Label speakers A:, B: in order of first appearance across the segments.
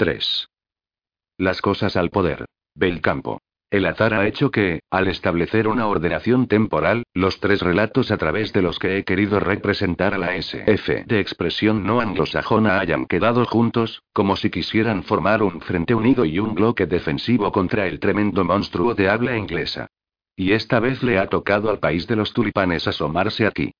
A: 3. Las cosas al poder. Belcampo. El azar ha hecho que, al establecer una ordenación temporal, los tres relatos a través de los que he querido representar a la SF de expresión no anglosajona hayan quedado juntos, como si quisieran formar un frente unido y un bloque defensivo contra el tremendo monstruo de habla inglesa. Y esta vez le ha tocado al país de los tulipanes asomarse aquí.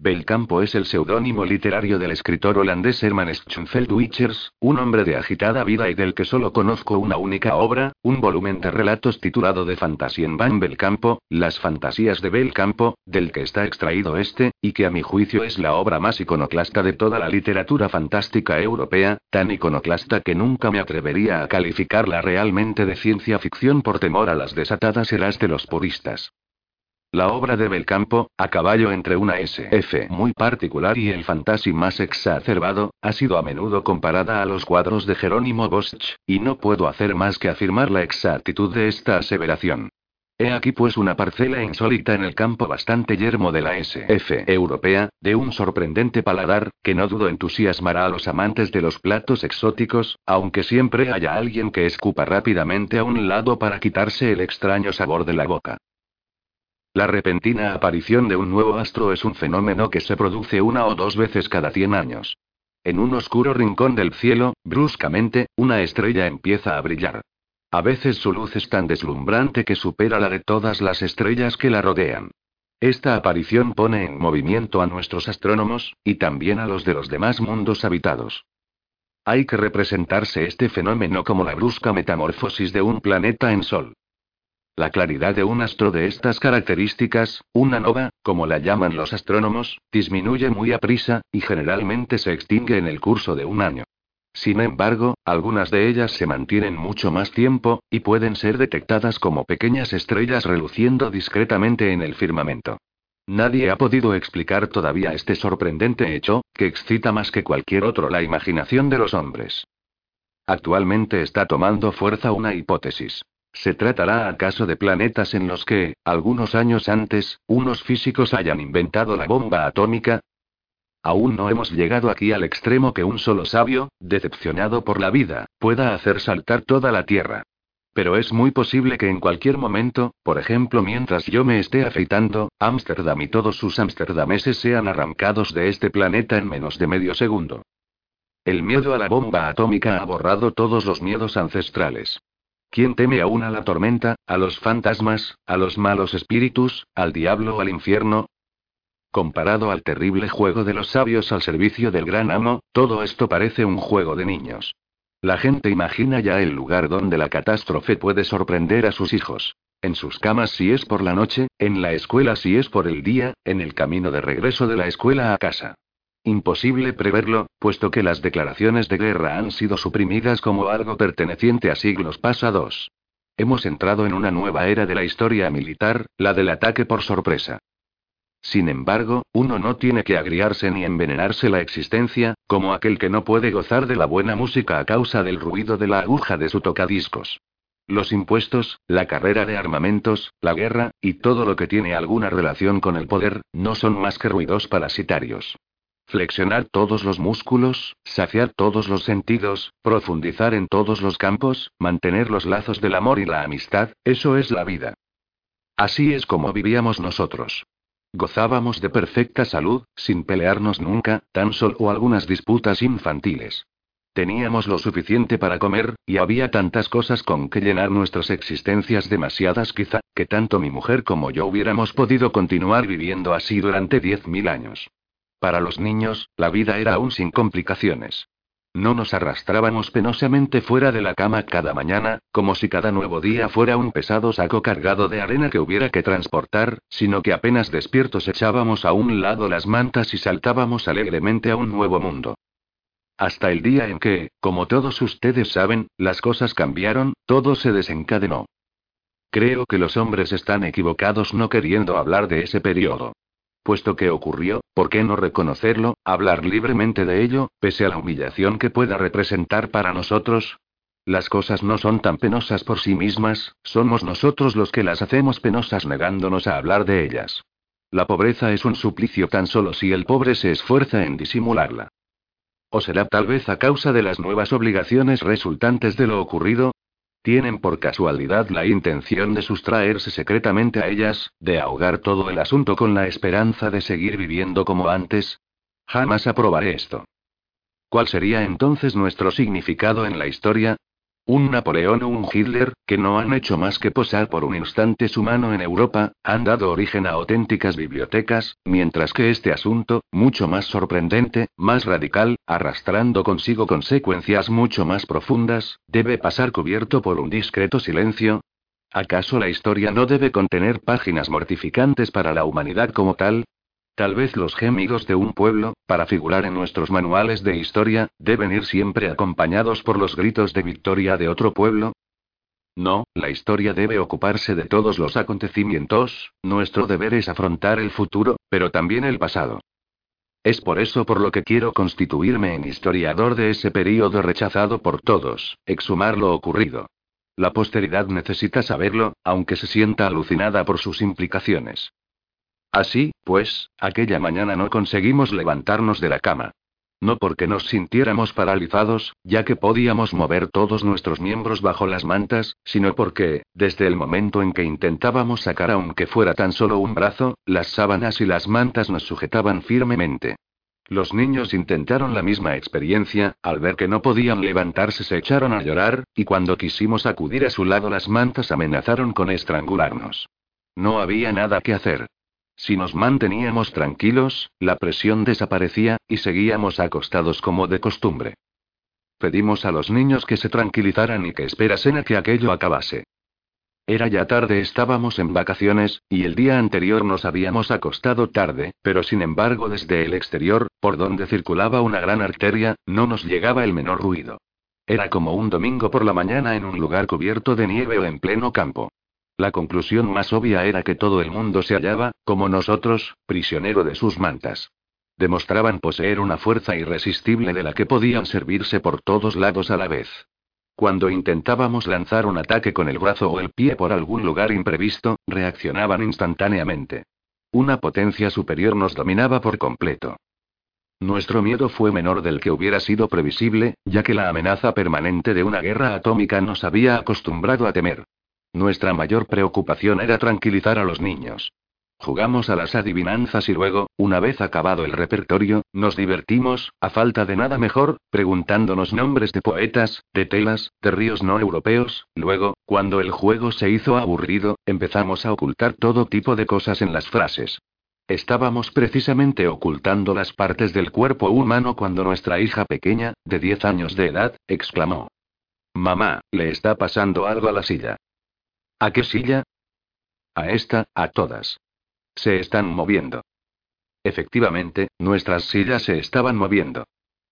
A: Belcampo es el seudónimo literario del escritor holandés Herman Schoenfeld Wichers, un hombre de agitada vida y del que solo conozco una única obra, un volumen de relatos titulado De Fantasien van Belcampo, Las Fantasías de Belcampo, del que está extraído este, y que a mi juicio es la obra más iconoclasta de toda la literatura fantástica europea, tan iconoclasta que nunca me atrevería a calificarla realmente de ciencia ficción por temor a las desatadas eras de los puristas. La obra de Belcampo, a caballo entre una SF muy particular y el fantasy más exacerbado, ha sido a menudo comparada a los cuadros de Jerónimo Bosch, y no puedo hacer más que afirmar la exactitud de esta aseveración. He aquí pues una parcela insólita en el campo bastante yermo de la SF europea, de un sorprendente paladar, que no dudo entusiasmará a los amantes de los platos exóticos, aunque siempre haya alguien que escupa rápidamente a un lado para quitarse el extraño sabor de la boca. La repentina aparición de un nuevo astro es un fenómeno que se produce una o dos veces cada 100 años. En un oscuro rincón del cielo, bruscamente, una estrella empieza a brillar. A veces su luz es tan deslumbrante que supera la de todas las estrellas que la rodean. Esta aparición pone en movimiento a nuestros astrónomos, y también a los de los demás mundos habitados. Hay que representarse este fenómeno como la brusca metamorfosis de un planeta en Sol. La claridad de un astro de estas características, una nova, como la llaman los astrónomos, disminuye muy a prisa, y generalmente se extingue en el curso de un año. Sin embargo, algunas de ellas se mantienen mucho más tiempo, y pueden ser detectadas como pequeñas estrellas reluciendo discretamente en el firmamento. Nadie ha podido explicar todavía este sorprendente hecho, que excita más que cualquier otro la imaginación de los hombres. Actualmente está tomando fuerza una hipótesis. ¿Se tratará acaso de planetas en los que, algunos años antes, unos físicos hayan inventado la bomba atómica? Aún no hemos llegado aquí al extremo que un solo sabio, decepcionado por la vida, pueda hacer saltar toda la Tierra. Pero es muy posible que en cualquier momento, por ejemplo mientras yo me esté afeitando, Ámsterdam y todos sus amsterdameses sean arrancados de este planeta en menos de medio segundo. El miedo a la bomba atómica ha borrado todos los miedos ancestrales. ¿Quién teme aún a la tormenta, a los fantasmas, a los malos espíritus, al diablo o al infierno? Comparado al terrible juego de los sabios al servicio del gran amo, todo esto parece un juego de niños. La gente imagina ya el lugar donde la catástrofe puede sorprender a sus hijos. En sus camas si es por la noche, en la escuela si es por el día, en el camino de regreso de la escuela a casa. Imposible preverlo, puesto que las declaraciones de guerra han sido suprimidas como algo perteneciente a siglos pasados. Hemos entrado en una nueva era de la historia militar, la del ataque por sorpresa. Sin embargo, uno no tiene que agriarse ni envenenarse la existencia, como aquel que no puede gozar de la buena música a causa del ruido de la aguja de su tocadiscos. Los impuestos, la carrera de armamentos, la guerra, y todo lo que tiene alguna relación con el poder, no son más que ruidos parasitarios. Flexionar todos los músculos, saciar todos los sentidos, profundizar en todos los campos, mantener los lazos del amor y la amistad, eso es la vida. Así es como vivíamos nosotros. Gozábamos de perfecta salud, sin pelearnos nunca, tan solo algunas disputas infantiles. Teníamos lo suficiente para comer, y había tantas cosas con que llenar nuestras existencias demasiadas quizá, que tanto mi mujer como yo hubiéramos podido continuar viviendo así durante diez mil años. Para los niños, la vida era aún sin complicaciones. No nos arrastrábamos penosamente fuera de la cama cada mañana, como si cada nuevo día fuera un pesado saco cargado de arena que hubiera que transportar, sino que apenas despiertos echábamos a un lado las mantas y saltábamos alegremente a un nuevo mundo. Hasta el día en que, como todos ustedes saben, las cosas cambiaron, todo se desencadenó. Creo que los hombres están equivocados no queriendo hablar de ese periodo. Puesto que ocurrió, ¿por qué no reconocerlo, hablar libremente de ello, pese a la humillación que pueda representar para nosotros? Las cosas no son tan penosas por sí mismas, somos nosotros los que las hacemos penosas negándonos a hablar de ellas. La pobreza es un suplicio tan solo si el pobre se esfuerza en disimularla. ¿O será tal vez a causa de las nuevas obligaciones resultantes de lo ocurrido? ¿Tienen por casualidad la intención de sustraerse secretamente a ellas, de ahogar todo el asunto con la esperanza de seguir viviendo como antes? Jamás aprobaré esto. ¿Cuál sería entonces nuestro significado en la historia? Un Napoleón o un Hitler, que no han hecho más que posar por un instante su mano en Europa, han dado origen a auténticas bibliotecas, mientras que este asunto, mucho más sorprendente, más radical, arrastrando consigo consecuencias mucho más profundas, debe pasar cubierto por un discreto silencio. ¿Acaso la historia no debe contener páginas mortificantes para la humanidad como tal? Tal vez los gemidos de un pueblo, para figurar en nuestros manuales de historia, deben ir siempre acompañados por los gritos de victoria de otro pueblo. No, la historia debe ocuparse de todos los acontecimientos, nuestro deber es afrontar el futuro, pero también el pasado. Es por eso por lo que quiero constituirme en historiador de ese período rechazado por todos, exhumar lo ocurrido. La posteridad necesita saberlo, aunque se sienta alucinada por sus implicaciones. Así, pues, aquella mañana no conseguimos levantarnos de la cama. No porque nos sintiéramos paralizados, ya que podíamos mover todos nuestros miembros bajo las mantas, sino porque, desde el momento en que intentábamos sacar aunque fuera tan solo un brazo, las sábanas y las mantas nos sujetaban firmemente. Los niños intentaron la misma experiencia, al ver que no podían levantarse se echaron a llorar, y cuando quisimos acudir a su lado las mantas amenazaron con estrangularnos. No había nada que hacer. Si nos manteníamos tranquilos, la presión desaparecía, y seguíamos acostados como de costumbre. Pedimos a los niños que se tranquilizaran y que esperasen a que aquello acabase. Era ya tarde, estábamos en vacaciones, y el día anterior nos habíamos acostado tarde, pero sin embargo desde el exterior, por donde circulaba una gran arteria, no nos llegaba el menor ruido. Era como un domingo por la mañana en un lugar cubierto de nieve o en pleno campo. La conclusión más obvia era que todo el mundo se hallaba, como nosotros, prisionero de sus mantas. Demostraban poseer una fuerza irresistible de la que podían servirse por todos lados a la vez. Cuando intentábamos lanzar un ataque con el brazo o el pie por algún lugar imprevisto, reaccionaban instantáneamente. Una potencia superior nos dominaba por completo. Nuestro miedo fue menor del que hubiera sido previsible, ya que la amenaza permanente de una guerra atómica nos había acostumbrado a temer. Nuestra mayor preocupación era tranquilizar a los niños. Jugamos a las adivinanzas y luego, una vez acabado el repertorio, nos divertimos, a falta de nada mejor, preguntándonos nombres de poetas, de telas, de ríos no europeos, luego, cuando el juego se hizo aburrido, empezamos a ocultar todo tipo de cosas en las frases. Estábamos precisamente ocultando las partes del cuerpo humano cuando nuestra hija pequeña, de 10 años de edad, exclamó. Mamá, le está pasando algo a la silla. ¿A qué silla? A esta, a todas. Se están moviendo. Efectivamente, nuestras sillas se estaban moviendo.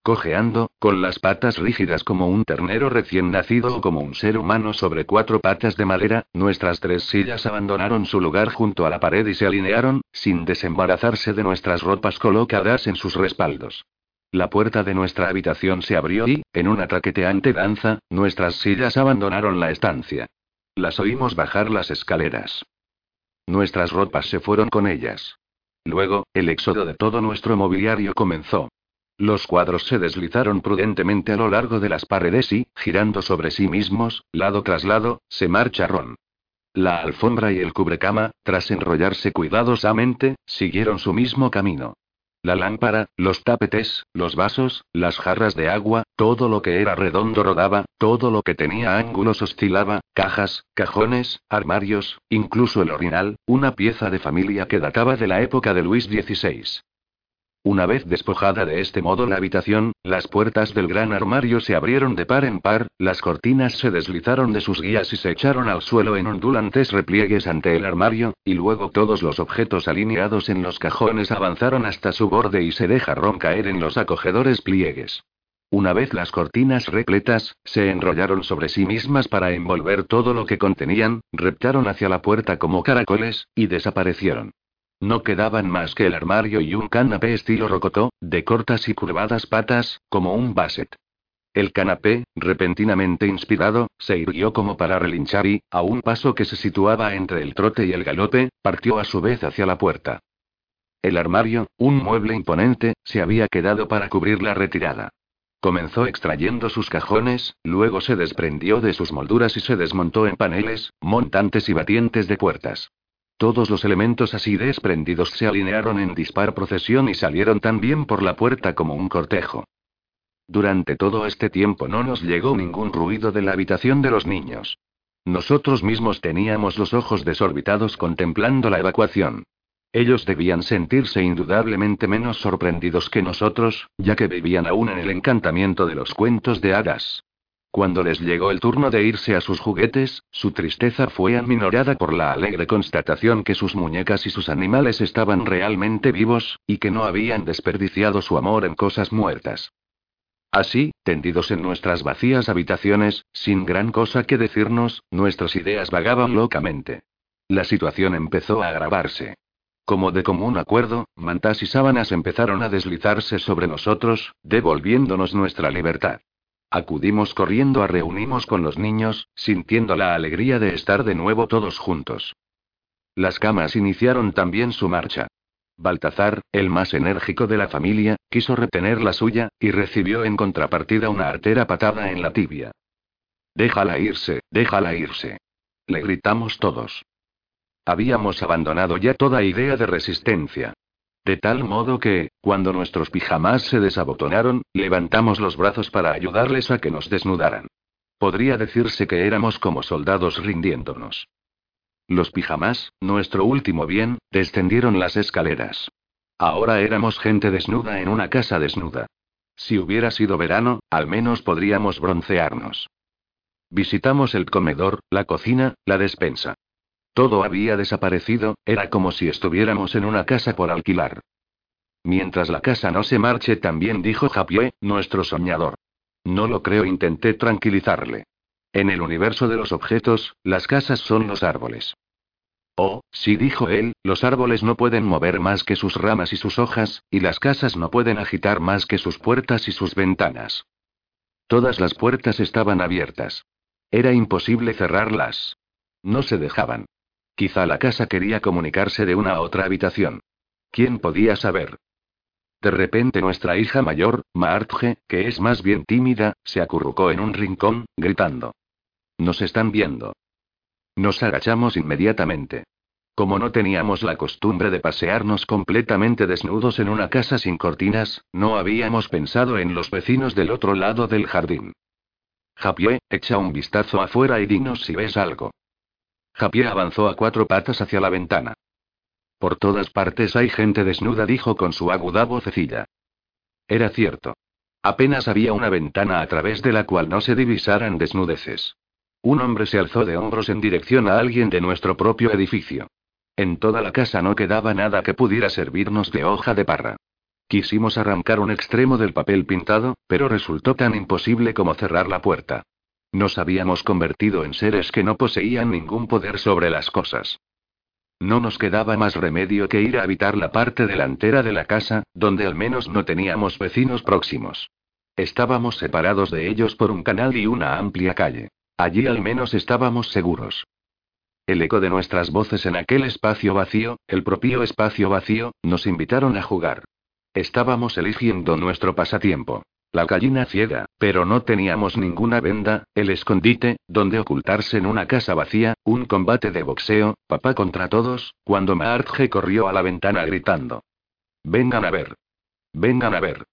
A: Cojeando, con las patas rígidas como un ternero recién nacido o como un ser humano sobre cuatro patas de madera, nuestras tres sillas abandonaron su lugar junto a la pared y se alinearon, sin desembarazarse de nuestras ropas colocadas en sus respaldos. La puerta de nuestra habitación se abrió y, en una traqueteante danza, nuestras sillas abandonaron la estancia. Las oímos bajar las escaleras. Nuestras ropas se fueron con ellas. Luego, el éxodo de todo nuestro mobiliario comenzó. Los cuadros se deslizaron prudentemente a lo largo de las paredes y, girando sobre sí mismos, lado tras lado, se marcharon. La alfombra y el cubrecama, tras enrollarse cuidadosamente, siguieron su mismo camino. La lámpara, los tapetes, los vasos, las jarras de agua, todo lo que era redondo rodaba, todo lo que tenía ángulos oscilaba, cajas, cajones, armarios, incluso el orinal, una pieza de familia que databa de la época de Luis XVI. Una vez despojada de este modo la habitación, las puertas del gran armario se abrieron de par en par, las cortinas se deslizaron de sus guías y se echaron al suelo en ondulantes repliegues ante el armario, y luego todos los objetos alineados en los cajones avanzaron hasta su borde y se dejaron caer en los acogedores pliegues. Una vez las cortinas repletas, se enrollaron sobre sí mismas para envolver todo lo que contenían, reptaron hacia la puerta como caracoles, y desaparecieron. No quedaban más que el armario y un canapé estilo rocotó, de cortas y curvadas patas, como un basset. El canapé, repentinamente inspirado, se irguió como para relinchar y, a un paso que se situaba entre el trote y el galope, partió a su vez hacia la puerta. El armario, un mueble imponente, se había quedado para cubrir la retirada. Comenzó extrayendo sus cajones, luego se desprendió de sus molduras y se desmontó en paneles, montantes y batientes de puertas. Todos los elementos así desprendidos se alinearon en dispar procesión y salieron también por la puerta como un cortejo. Durante todo este tiempo no nos llegó ningún ruido de la habitación de los niños. Nosotros mismos teníamos los ojos desorbitados contemplando la evacuación. Ellos debían sentirse indudablemente menos sorprendidos que nosotros, ya que vivían aún en el encantamiento de los cuentos de hadas. Cuando les llegó el turno de irse a sus juguetes, su tristeza fue aminorada por la alegre constatación que sus muñecas y sus animales estaban realmente vivos, y que no habían desperdiciado su amor en cosas muertas. Así, tendidos en nuestras vacías habitaciones, sin gran cosa que decirnos, nuestras ideas vagaban locamente. La situación empezó a agravarse. Como de común acuerdo, mantas y sábanas empezaron a deslizarse sobre nosotros, devolviéndonos nuestra libertad. Acudimos corriendo a reunimos con los niños, sintiendo la alegría de estar de nuevo todos juntos. Las camas iniciaron también su marcha. Baltazar, el más enérgico de la familia, quiso retener la suya, y recibió en contrapartida una artera patada en la tibia. Déjala irse, déjala irse. Le gritamos todos. Habíamos abandonado ya toda idea de resistencia. De tal modo que, cuando nuestros pijamas se desabotonaron, levantamos los brazos para ayudarles a que nos desnudaran. Podría decirse que éramos como soldados rindiéndonos. Los pijamas, nuestro último bien, descendieron las escaleras. Ahora éramos gente desnuda en una casa desnuda. Si hubiera sido verano, al menos podríamos broncearnos. Visitamos el comedor, la cocina, la despensa. Todo había desaparecido, era como si estuviéramos en una casa por alquilar. Mientras la casa no se marche, también dijo Japié, nuestro soñador. No lo creo, intenté tranquilizarle. En el universo de los objetos, las casas son los árboles. Oh, sí, dijo él, los árboles no pueden mover más que sus ramas y sus hojas, y las casas no pueden agitar más que sus puertas y sus ventanas. Todas las puertas estaban abiertas. Era imposible cerrarlas. No se dejaban. Quizá la casa quería comunicarse de una a otra habitación. ¿Quién podía saber? De repente nuestra hija mayor, Maartje, que es más bien tímida, se acurrucó en un rincón, gritando. Nos están viendo. Nos agachamos inmediatamente. Como no teníamos la costumbre de pasearnos completamente desnudos en una casa sin cortinas, no habíamos pensado en los vecinos del otro lado del jardín. Japié, echa un vistazo afuera y dinos si ves algo. Japié avanzó a cuatro patas hacia la ventana. Por todas partes hay gente desnuda, dijo con su aguda vocecilla. Era cierto. Apenas había una ventana a través de la cual no se divisaran desnudeces. Un hombre se alzó de hombros en dirección a alguien de nuestro propio edificio. En toda la casa no quedaba nada que pudiera servirnos de hoja de parra. Quisimos arrancar un extremo del papel pintado, pero resultó tan imposible como cerrar la puerta. Nos habíamos convertido en seres que no poseían ningún poder sobre las cosas. No nos quedaba más remedio que ir a habitar la parte delantera de la casa, donde al menos no teníamos vecinos próximos. Estábamos separados de ellos por un canal y una amplia calle. Allí al menos estábamos seguros. El eco de nuestras voces en aquel espacio vacío, el propio espacio vacío, nos invitaron a jugar. Estábamos eligiendo nuestro pasatiempo. La gallina ciega, pero no teníamos ninguna venda, el escondite, donde ocultarse en una casa vacía, un combate de boxeo, papá contra todos, cuando Maartje corrió a la ventana gritando. Vengan a ver. Vengan a ver.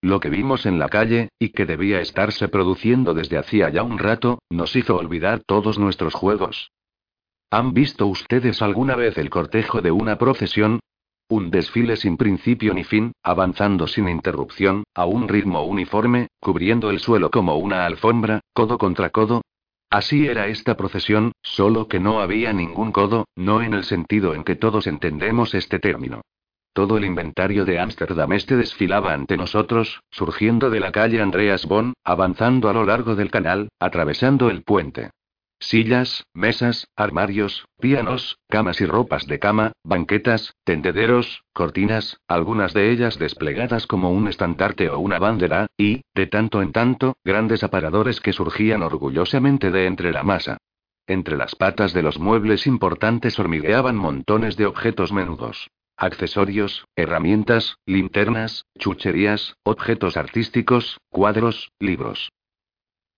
A: Lo que vimos en la calle, y que debía estarse produciendo desde hacía ya un rato, nos hizo olvidar todos nuestros juegos. ¿Han visto ustedes alguna vez el cortejo de una procesión? Un desfile sin principio ni fin, avanzando sin interrupción, a un ritmo uniforme, cubriendo el suelo como una alfombra, codo contra codo. Así era esta procesión, solo que no había ningún codo, no en el sentido en que todos entendemos este término. Todo el inventario de Ámsterdam este desfilaba ante nosotros, surgiendo de la calle Andreas Bonn, avanzando a lo largo del canal, atravesando el puente. Sillas, mesas, armarios, pianos, camas y ropas de cama, banquetas, tendederos, cortinas, algunas de ellas desplegadas como un estandarte o una bandera, y, de tanto en tanto, grandes aparadores que surgían orgullosamente de entre la masa. Entre las patas de los muebles importantes hormigueaban montones de objetos menudos. Accesorios, herramientas, linternas, chucherías, objetos artísticos, cuadros, libros.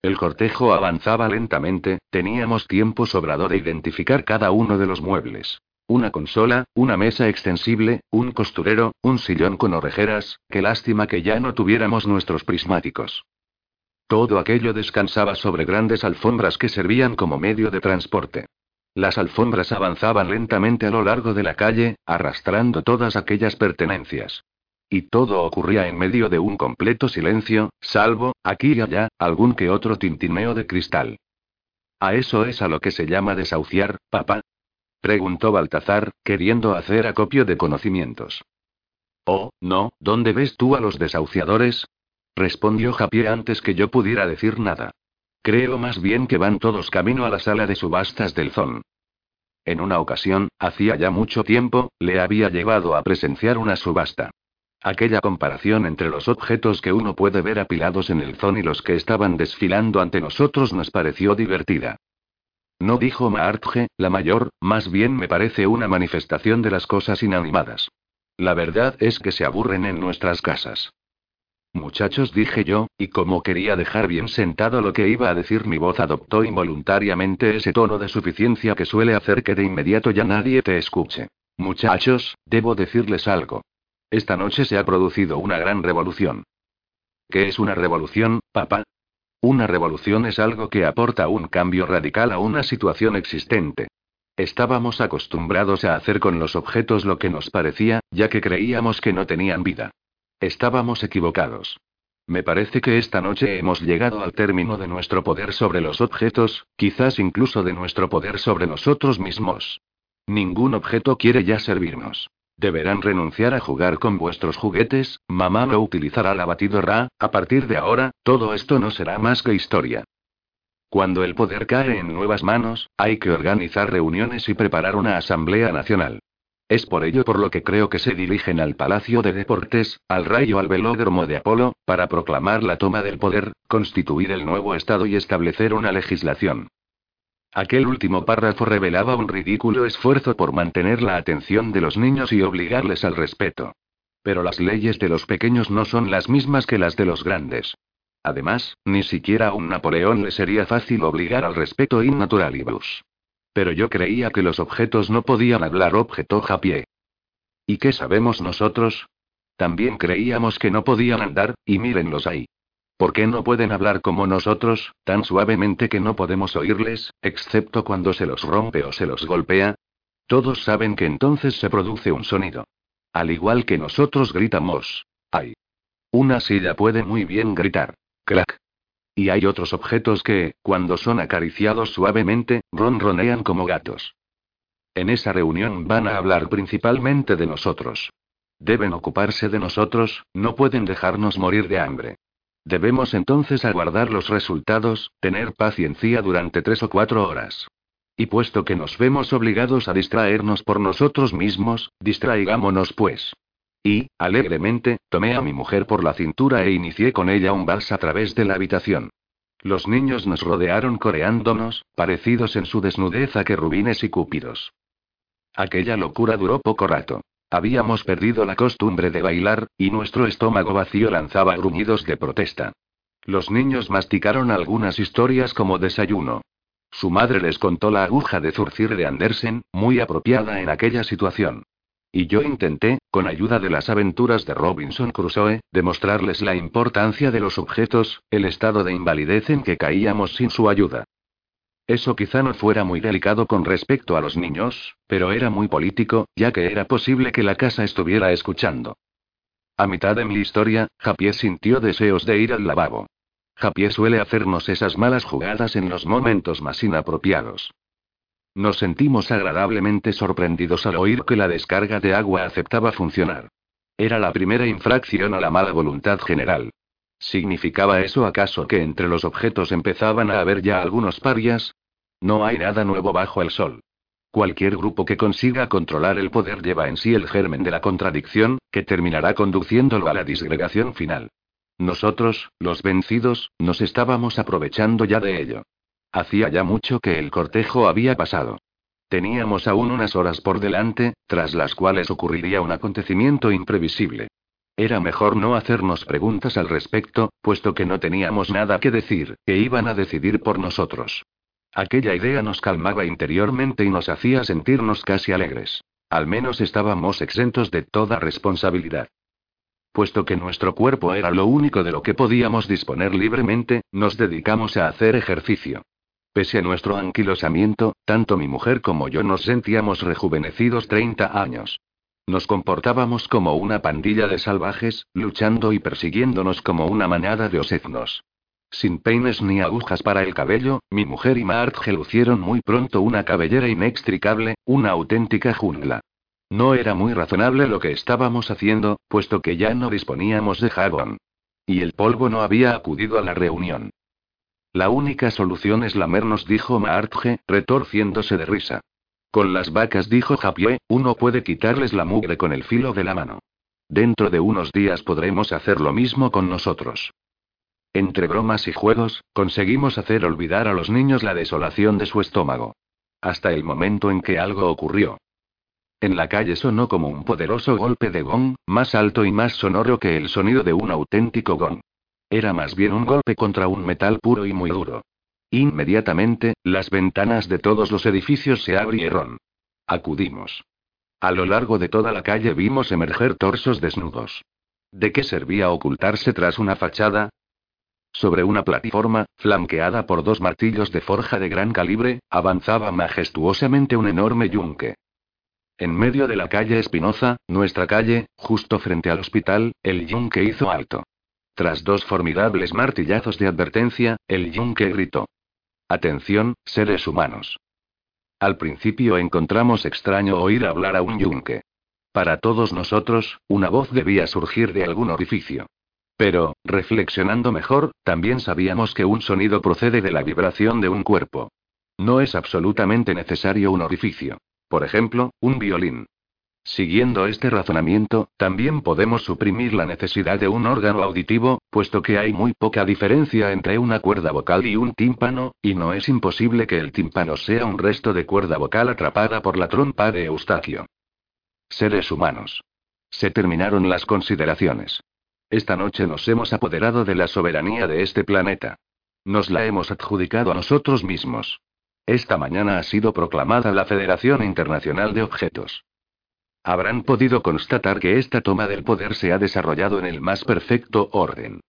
A: El cortejo avanzaba lentamente, teníamos tiempo sobrado de identificar cada uno de los muebles. Una consola, una mesa extensible, un costurero, un sillón con orejeras, qué lástima que ya no tuviéramos nuestros prismáticos. Todo aquello descansaba sobre grandes alfombras que servían como medio de transporte. Las alfombras avanzaban lentamente a lo largo de la calle, arrastrando todas aquellas pertenencias. Y todo ocurría en medio de un completo silencio, salvo, aquí y allá, algún que otro tintineo de cristal. ¿A eso es a lo que se llama desahuciar, papá? preguntó Baltazar, queriendo hacer acopio de conocimientos. Oh, no, ¿dónde ves tú a los desahuciadores? respondió Japié antes que yo pudiera decir nada. Creo más bien que van todos camino a la sala de subastas del ZON. En una ocasión, hacía ya mucho tiempo, le había llevado a presenciar una subasta. Aquella comparación entre los objetos que uno puede ver apilados en el ZON y los que estaban desfilando ante nosotros nos pareció divertida. No dijo Maartje, la mayor, más bien me parece una manifestación de las cosas inanimadas. La verdad es que se aburren en nuestras casas. Muchachos, dije yo, y como quería dejar bien sentado lo que iba a decir, mi voz adoptó involuntariamente ese tono de suficiencia que suele hacer que de inmediato ya nadie te escuche. Muchachos, debo decirles algo. Esta noche se ha producido una gran revolución. ¿Qué es una revolución, papá? Una revolución es algo que aporta un cambio radical a una situación existente. Estábamos acostumbrados a hacer con los objetos lo que nos parecía, ya que creíamos que no tenían vida. Estábamos equivocados. Me parece que esta noche hemos llegado al término de nuestro poder sobre los objetos, quizás incluso de nuestro poder sobre nosotros mismos. Ningún objeto quiere ya servirnos. Deberán renunciar a jugar con vuestros juguetes, mamá no utilizará la batidora, a partir de ahora, todo esto no será más que historia. Cuando el poder cae en nuevas manos, hay que organizar reuniones y preparar una asamblea nacional. Es por ello por lo que creo que se dirigen al Palacio de Deportes, al rayo al velódromo de Apolo, para proclamar la toma del poder, constituir el nuevo Estado y establecer una legislación. Aquel último párrafo revelaba un ridículo esfuerzo por mantener la atención de los niños y obligarles al respeto. Pero las leyes de los pequeños no son las mismas que las de los grandes. Además, ni siquiera a un Napoleón le sería fácil obligar al respeto innaturalibus. Pero yo creía que los objetos no podían hablar, objetó Japié. ¿Y qué sabemos nosotros? También creíamos que no podían andar, y mírenlos ahí. ¿Por qué no pueden hablar como nosotros, tan suavemente que no podemos oírles, excepto cuando se los rompe o se los golpea? Todos saben que entonces se produce un sonido. Al igual que nosotros gritamos. ¡Ay! Una silla puede muy bien gritar. ¡Crack! Y hay otros objetos que, cuando son acariciados suavemente, ronronean como gatos. En esa reunión van a hablar principalmente de nosotros. Deben ocuparse de nosotros, no pueden dejarnos morir de hambre. Debemos entonces aguardar los resultados, tener paciencia durante tres o cuatro horas. Y puesto que nos vemos obligados a distraernos por nosotros mismos, distraigámonos pues. Y, alegremente, tomé a mi mujer por la cintura e inicié con ella un vals a través de la habitación. Los niños nos rodearon coreándonos, parecidos en su desnudez a querubines y cúpidos. Aquella locura duró poco rato. Habíamos perdido la costumbre de bailar, y nuestro estómago vacío lanzaba gruñidos de protesta. Los niños masticaron algunas historias como desayuno. Su madre les contó la aguja de zurcir de Andersen, muy apropiada en aquella situación. Y yo intenté, con ayuda de las aventuras de Robinson Crusoe, demostrarles la importancia de los objetos, el estado de invalidez en que caíamos sin su ayuda. Eso quizá no fuera muy delicado con respecto a los niños, pero era muy político, ya que era posible que la casa estuviera escuchando. A mitad de mi historia, Japié sintió deseos de ir al lavabo. Japié suele hacernos esas malas jugadas en los momentos más inapropiados. Nos sentimos agradablemente sorprendidos al oír que la descarga de agua aceptaba funcionar. Era la primera infracción a la mala voluntad general. ¿Significaba eso acaso que entre los objetos empezaban a haber ya algunos parias? No hay nada nuevo bajo el sol. Cualquier grupo que consiga controlar el poder lleva en sí el germen de la contradicción, que terminará conduciéndolo a la disgregación final. Nosotros, los vencidos, nos estábamos aprovechando ya de ello. Hacía ya mucho que el cortejo había pasado. Teníamos aún unas horas por delante, tras las cuales ocurriría un acontecimiento imprevisible. Era mejor no hacernos preguntas al respecto, puesto que no teníamos nada que decir, que iban a decidir por nosotros. Aquella idea nos calmaba interiormente y nos hacía sentirnos casi alegres. Al menos estábamos exentos de toda responsabilidad. Puesto que nuestro cuerpo era lo único de lo que podíamos disponer libremente, nos dedicamos a hacer ejercicio. Pese a nuestro anquilosamiento, tanto mi mujer como yo nos sentíamos rejuvenecidos 30 años. Nos comportábamos como una pandilla de salvajes, luchando y persiguiéndonos como una manada de osetnos. Sin peines ni agujas para el cabello, mi mujer y Marge lucieron muy pronto una cabellera inextricable, una auténtica jungla. No era muy razonable lo que estábamos haciendo, puesto que ya no disponíamos de jabón. Y el polvo no había acudido a la reunión. La única solución es lamernos, dijo Marge, retorciéndose de risa. Con las vacas, dijo Japié, uno puede quitarles la mugre con el filo de la mano. Dentro de unos días podremos hacer lo mismo con nosotros. Entre bromas y juegos, conseguimos hacer olvidar a los niños la desolación de su estómago. Hasta el momento en que algo ocurrió. En la calle sonó como un poderoso golpe de gong, más alto y más sonoro que el sonido de un auténtico gong. Era más bien un golpe contra un metal puro y muy duro. Inmediatamente, las ventanas de todos los edificios se abrieron. Acudimos. A lo largo de toda la calle vimos emerger torsos desnudos. ¿De qué servía ocultarse tras una fachada? Sobre una plataforma, flanqueada por dos martillos de forja de gran calibre, avanzaba majestuosamente un enorme yunque. En medio de la calle Espinoza, nuestra calle, justo frente al hospital, el yunque hizo alto. Tras dos formidables martillazos de advertencia, el yunque gritó. Atención, seres humanos. Al principio encontramos extraño oír hablar a un yunque. Para todos nosotros, una voz debía surgir de algún orificio. Pero, reflexionando mejor, también sabíamos que un sonido procede de la vibración de un cuerpo. No es absolutamente necesario un orificio. Por ejemplo, un violín. Siguiendo este razonamiento, también podemos suprimir la necesidad de un órgano auditivo, puesto que hay muy poca diferencia entre una cuerda vocal y un tímpano, y no es imposible que el tímpano sea un resto de cuerda vocal atrapada por la trompa de Eustaquio. Seres humanos. Se terminaron las consideraciones. Esta noche nos hemos apoderado de la soberanía de este planeta. Nos la hemos adjudicado a nosotros mismos. Esta mañana ha sido proclamada la Federación Internacional de Objetos. Habrán podido constatar que esta toma del poder se ha desarrollado en el más perfecto orden.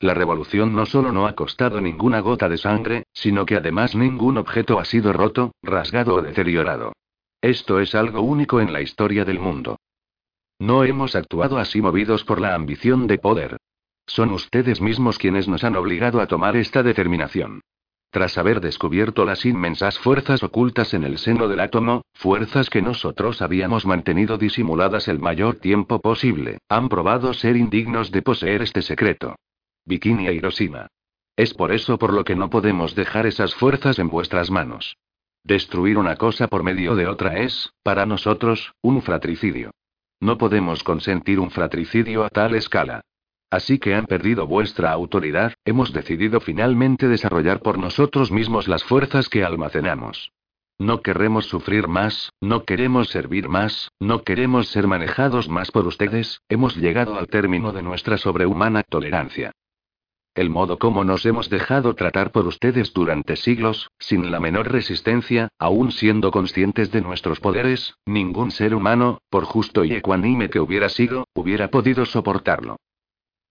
A: La revolución no solo no ha costado ninguna gota de sangre, sino que además ningún objeto ha sido roto, rasgado o deteriorado. Esto es algo único en la historia del mundo. No hemos actuado así movidos por la ambición de poder. Son ustedes mismos quienes nos han obligado a tomar esta determinación. Tras haber descubierto las inmensas fuerzas ocultas en el seno del átomo, fuerzas que nosotros habíamos mantenido disimuladas el mayor tiempo posible, han probado ser indignos de poseer este secreto. Bikini e Hiroshima. Es por eso por lo que no podemos dejar esas fuerzas en vuestras manos. Destruir una cosa por medio de otra es, para nosotros, un fratricidio. No podemos consentir un fratricidio a tal escala. Así que han perdido vuestra autoridad, hemos decidido finalmente desarrollar por nosotros mismos las fuerzas que almacenamos. No queremos sufrir más, no queremos servir más, no queremos ser manejados más por ustedes, hemos llegado al término de nuestra sobrehumana tolerancia. El modo como nos hemos dejado tratar por ustedes durante siglos, sin la menor resistencia, aún siendo conscientes de nuestros poderes, ningún ser humano, por justo y ecuánime que hubiera sido, hubiera podido soportarlo.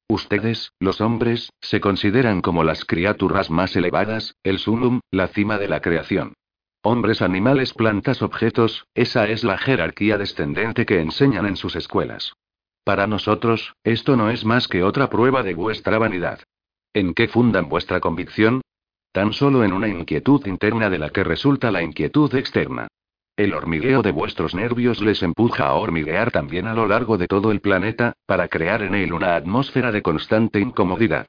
A: Ustedes, los hombres, se consideran como las criaturas más elevadas, el sumum, la cima de la creación. Hombres, animales, plantas, objetos, esa es la jerarquía descendente que enseñan en sus escuelas. Para nosotros, esto no es más que otra prueba de vuestra vanidad. ¿En qué fundan vuestra convicción? Tan solo en una inquietud interna de la que resulta la inquietud externa. El hormigueo de vuestros nervios les empuja a hormiguear también a lo largo de todo el planeta, para crear en él una atmósfera de constante incomodidad.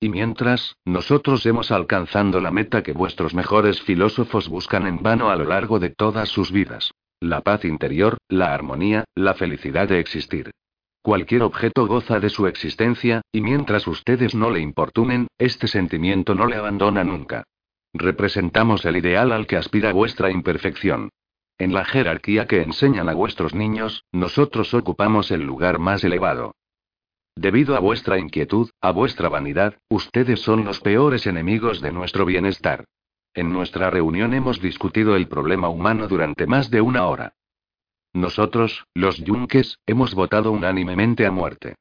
A: Y mientras, nosotros hemos alcanzado la meta que vuestros mejores filósofos buscan en vano a lo largo de todas sus vidas. La paz interior, la armonía, la felicidad de existir. Cualquier objeto goza de su existencia, y mientras ustedes no le importunen, este sentimiento no le abandona nunca. Representamos el ideal al que aspira vuestra imperfección. En la jerarquía que enseñan a vuestros niños, nosotros ocupamos el lugar más elevado. Debido a vuestra inquietud, a vuestra vanidad, ustedes son los peores enemigos de nuestro bienestar. En nuestra reunión hemos discutido el problema humano durante más de una hora. Nosotros, los yunques, hemos votado unánimemente a muerte.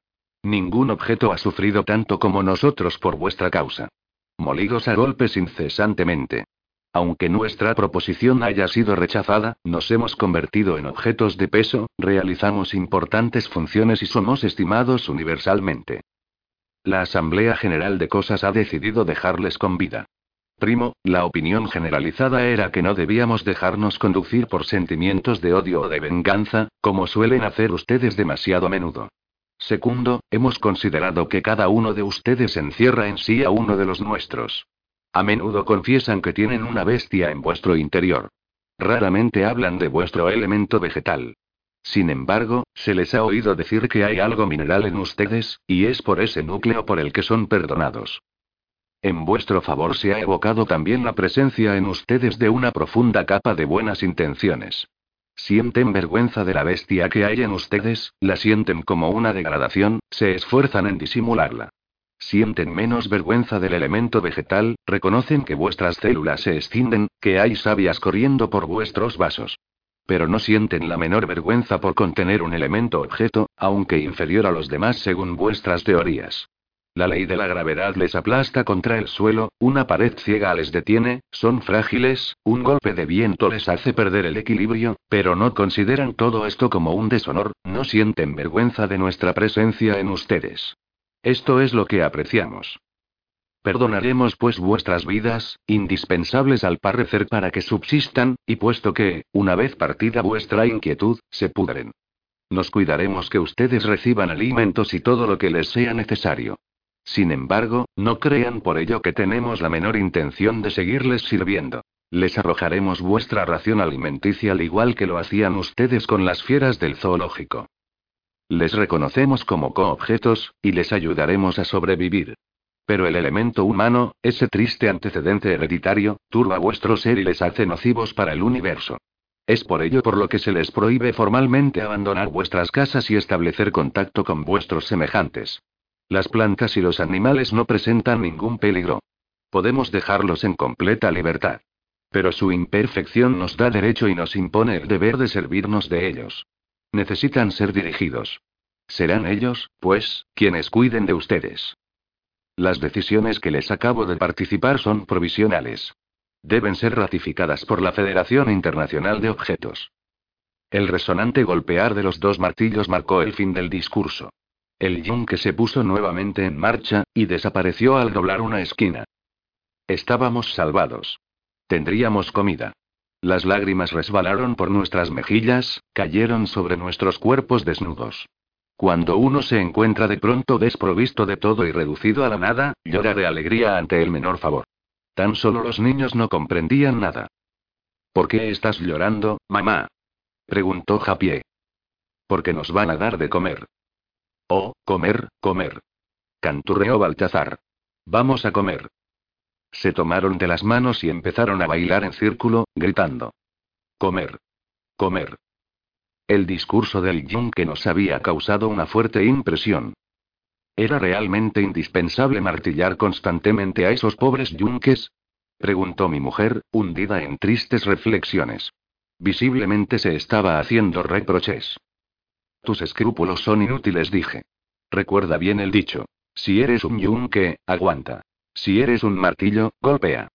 A: Ningún objeto ha sufrido tanto como nosotros por vuestra causa. Molidos a golpes incesantemente. Aunque nuestra proposición haya sido rechazada, nos hemos convertido en objetos de peso, realizamos importantes funciones y somos estimados universalmente. La Asamblea General de Cosas ha decidido dejarles con vida. Primo, la opinión generalizada era que no debíamos dejarnos conducir por sentimientos de odio o de venganza, como suelen hacer ustedes demasiado a menudo. Segundo, hemos considerado que cada uno de ustedes encierra en sí a uno de los nuestros. A menudo confiesan que tienen una bestia en vuestro interior. Raramente hablan de vuestro elemento vegetal. Sin embargo, se les ha oído decir que hay algo mineral en ustedes, y es por ese núcleo por el que son perdonados. En vuestro favor se ha evocado también la presencia en ustedes de una profunda capa de buenas intenciones. Sienten vergüenza de la bestia que hay en ustedes, la sienten como una degradación, se esfuerzan en disimularla. Sienten menos vergüenza del elemento vegetal, reconocen que vuestras células se extienden, que hay sabias corriendo por vuestros vasos. Pero no sienten la menor vergüenza por contener un elemento objeto, aunque inferior a los demás según vuestras teorías. La ley de la gravedad les aplasta contra el suelo, una pared ciega les detiene, son frágiles, un golpe de viento les hace perder el equilibrio, pero no consideran todo esto como un deshonor, no sienten vergüenza de nuestra presencia en ustedes. Esto es lo que apreciamos. Perdonaremos pues vuestras vidas, indispensables al parecer para que subsistan, y puesto que, una vez partida vuestra inquietud, se pudren. Nos cuidaremos que ustedes reciban alimentos y todo lo que les sea necesario. Sin embargo, no crean por ello que tenemos la menor intención de seguirles sirviendo. Les arrojaremos vuestra ración alimenticia al igual que lo hacían ustedes con las fieras del zoológico. Les reconocemos como coobjetos, y les ayudaremos a sobrevivir. Pero el elemento humano, ese triste antecedente hereditario, turba vuestro ser y les hace nocivos para el universo. Es por ello por lo que se les prohíbe formalmente abandonar vuestras casas y establecer contacto con vuestros semejantes. Las plantas y los animales no presentan ningún peligro. Podemos dejarlos en completa libertad. Pero su imperfección nos da derecho y nos impone el deber de servirnos de ellos. Necesitan ser dirigidos. Serán ellos, pues, quienes cuiden de ustedes. Las decisiones que les acabo de participar son provisionales. Deben ser ratificadas por la Federación Internacional de Objetos. El resonante golpear de los dos martillos marcó el fin del discurso. El yunque se puso nuevamente en marcha, y desapareció al doblar una esquina. Estábamos salvados. Tendríamos comida. Las lágrimas resbalaron por nuestras mejillas, cayeron sobre nuestros cuerpos desnudos. Cuando uno se encuentra de pronto desprovisto de todo y reducido a la nada, llora de alegría ante el menor favor. Tan solo los niños no comprendían nada. ¿Por qué estás llorando, mamá? preguntó Japié. Porque nos van a dar de comer. Oh, comer, comer. Canturreó Baltazar. Vamos a comer. Se tomaron de las manos y empezaron a bailar en círculo, gritando. Comer. Comer. El discurso del yunque nos había causado una fuerte impresión. ¿Era realmente indispensable martillar constantemente a esos pobres yunques? preguntó mi mujer, hundida en tristes reflexiones. Visiblemente se estaba haciendo reproches. Tus escrúpulos son inútiles, dije. Recuerda bien el dicho. Si eres un yunque, aguanta. Si eres un martillo, golpea.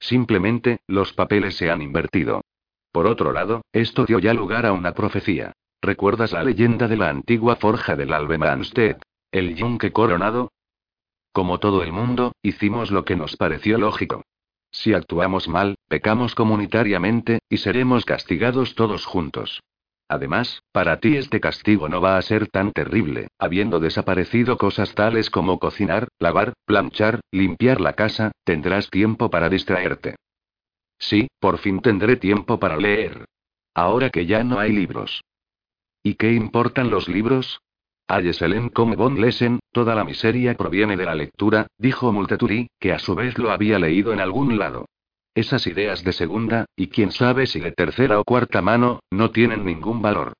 A: Simplemente, los papeles se han invertido. Por otro lado, esto dio ya lugar a una profecía. ¿Recuerdas la leyenda de la antigua forja del Albemanstedt? ¿El yunque coronado? Como todo el mundo, hicimos lo que nos pareció lógico. Si actuamos mal, pecamos comunitariamente, y seremos castigados todos juntos. Además, para ti este castigo no va a ser tan terrible, habiendo desaparecido cosas tales como cocinar, lavar, planchar, limpiar la casa, tendrás tiempo para distraerte. Sí, por fin tendré tiempo para leer. Ahora que ya no hay libros. ¿Y qué importan los libros? Ayeselen como von Lesen, toda la miseria proviene de la lectura, dijo Multaturi, que a su vez lo había leído en algún lado. Esas ideas de segunda, y quién sabe si de tercera o cuarta mano, no tienen ningún valor.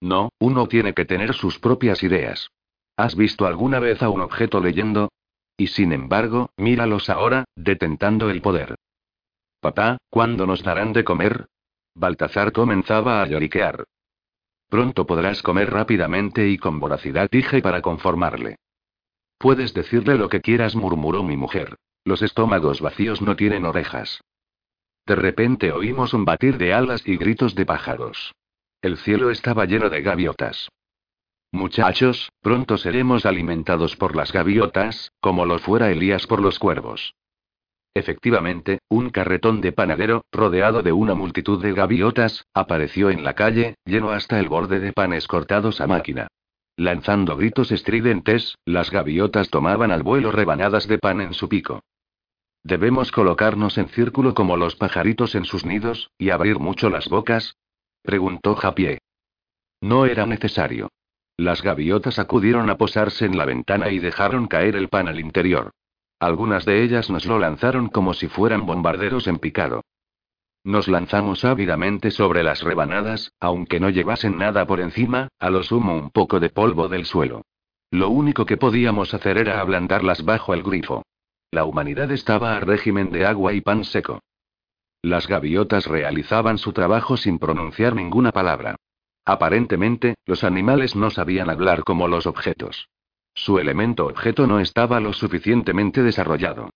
A: No, uno tiene que tener sus propias ideas. ¿Has visto alguna vez a un objeto leyendo? Y sin embargo, míralos ahora, detentando el poder. Papá, ¿cuándo nos darán de comer? Baltazar comenzaba a lloriquear. Pronto podrás comer rápidamente y con voracidad, dije para conformarle. Puedes decirle lo que quieras, murmuró mi mujer. Los estómagos vacíos no tienen orejas. De repente oímos un batir de alas y gritos de pájaros. El cielo estaba lleno de gaviotas. Muchachos, pronto seremos alimentados por las gaviotas, como lo fuera Elías por los cuervos. Efectivamente, un carretón de panadero, rodeado de una multitud de gaviotas, apareció en la calle, lleno hasta el borde de panes cortados a máquina. Lanzando gritos estridentes, las gaviotas tomaban al vuelo rebanadas de pan en su pico. ¿Debemos colocarnos en círculo como los pajaritos en sus nidos, y abrir mucho las bocas? preguntó Japié. No era necesario. Las gaviotas acudieron a posarse en la ventana y dejaron caer el pan al interior. Algunas de ellas nos lo lanzaron como si fueran bombarderos en picado. Nos lanzamos ávidamente sobre las rebanadas, aunque no llevasen nada por encima, a lo sumo un poco de polvo del suelo. Lo único que podíamos hacer era ablandarlas bajo el grifo. La humanidad estaba a régimen de agua y pan seco. Las gaviotas realizaban su trabajo sin pronunciar ninguna palabra. Aparentemente, los animales no sabían hablar como los objetos. Su elemento objeto no estaba lo suficientemente desarrollado.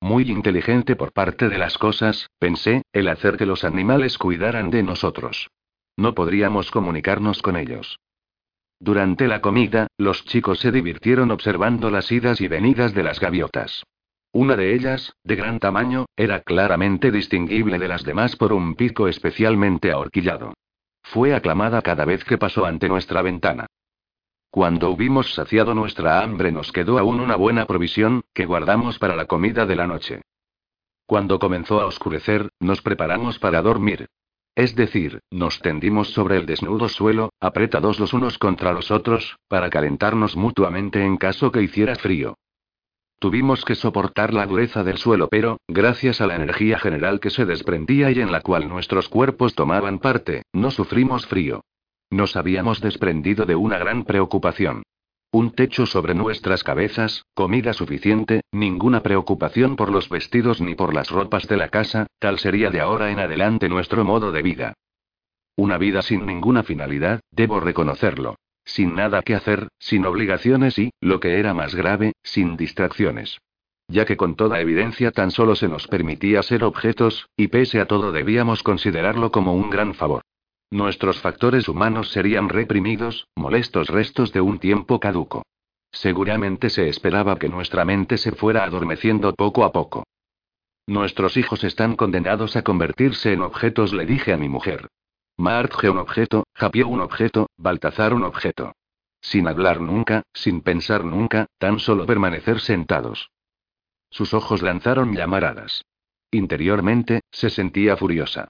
A: Muy inteligente por parte de las cosas, pensé, el hacer que los animales cuidaran de nosotros. No podríamos comunicarnos con ellos. Durante la comida, los chicos se divirtieron observando las idas y venidas de las gaviotas. Una de ellas, de gran tamaño, era claramente distinguible de las demás por un pico especialmente ahorquillado. Fue aclamada cada vez que pasó ante nuestra ventana. Cuando hubimos saciado nuestra hambre nos quedó aún una buena provisión, que guardamos para la comida de la noche. Cuando comenzó a oscurecer, nos preparamos para dormir. Es decir, nos tendimos sobre el desnudo suelo, apretados los unos contra los otros, para calentarnos mutuamente en caso que hiciera frío. Tuvimos que soportar la dureza del suelo, pero, gracias a la energía general que se desprendía y en la cual nuestros cuerpos tomaban parte, no sufrimos frío. Nos habíamos desprendido de una gran preocupación. Un techo sobre nuestras cabezas, comida suficiente, ninguna preocupación por los vestidos ni por las ropas de la casa, tal sería de ahora en adelante nuestro modo de vida. Una vida sin ninguna finalidad, debo reconocerlo. Sin nada que hacer, sin obligaciones y, lo que era más grave, sin distracciones. Ya que con toda evidencia tan solo se nos permitía ser objetos, y pese a todo debíamos considerarlo como un gran favor. Nuestros factores humanos serían reprimidos, molestos restos de un tiempo caduco. Seguramente se esperaba que nuestra mente se fuera adormeciendo poco a poco. Nuestros hijos están condenados a convertirse en objetos, le dije a mi mujer. Marge un objeto, Japio un objeto, Baltazar un objeto. Sin hablar nunca, sin pensar nunca, tan solo permanecer sentados. Sus ojos lanzaron llamaradas. Interiormente, se sentía furiosa.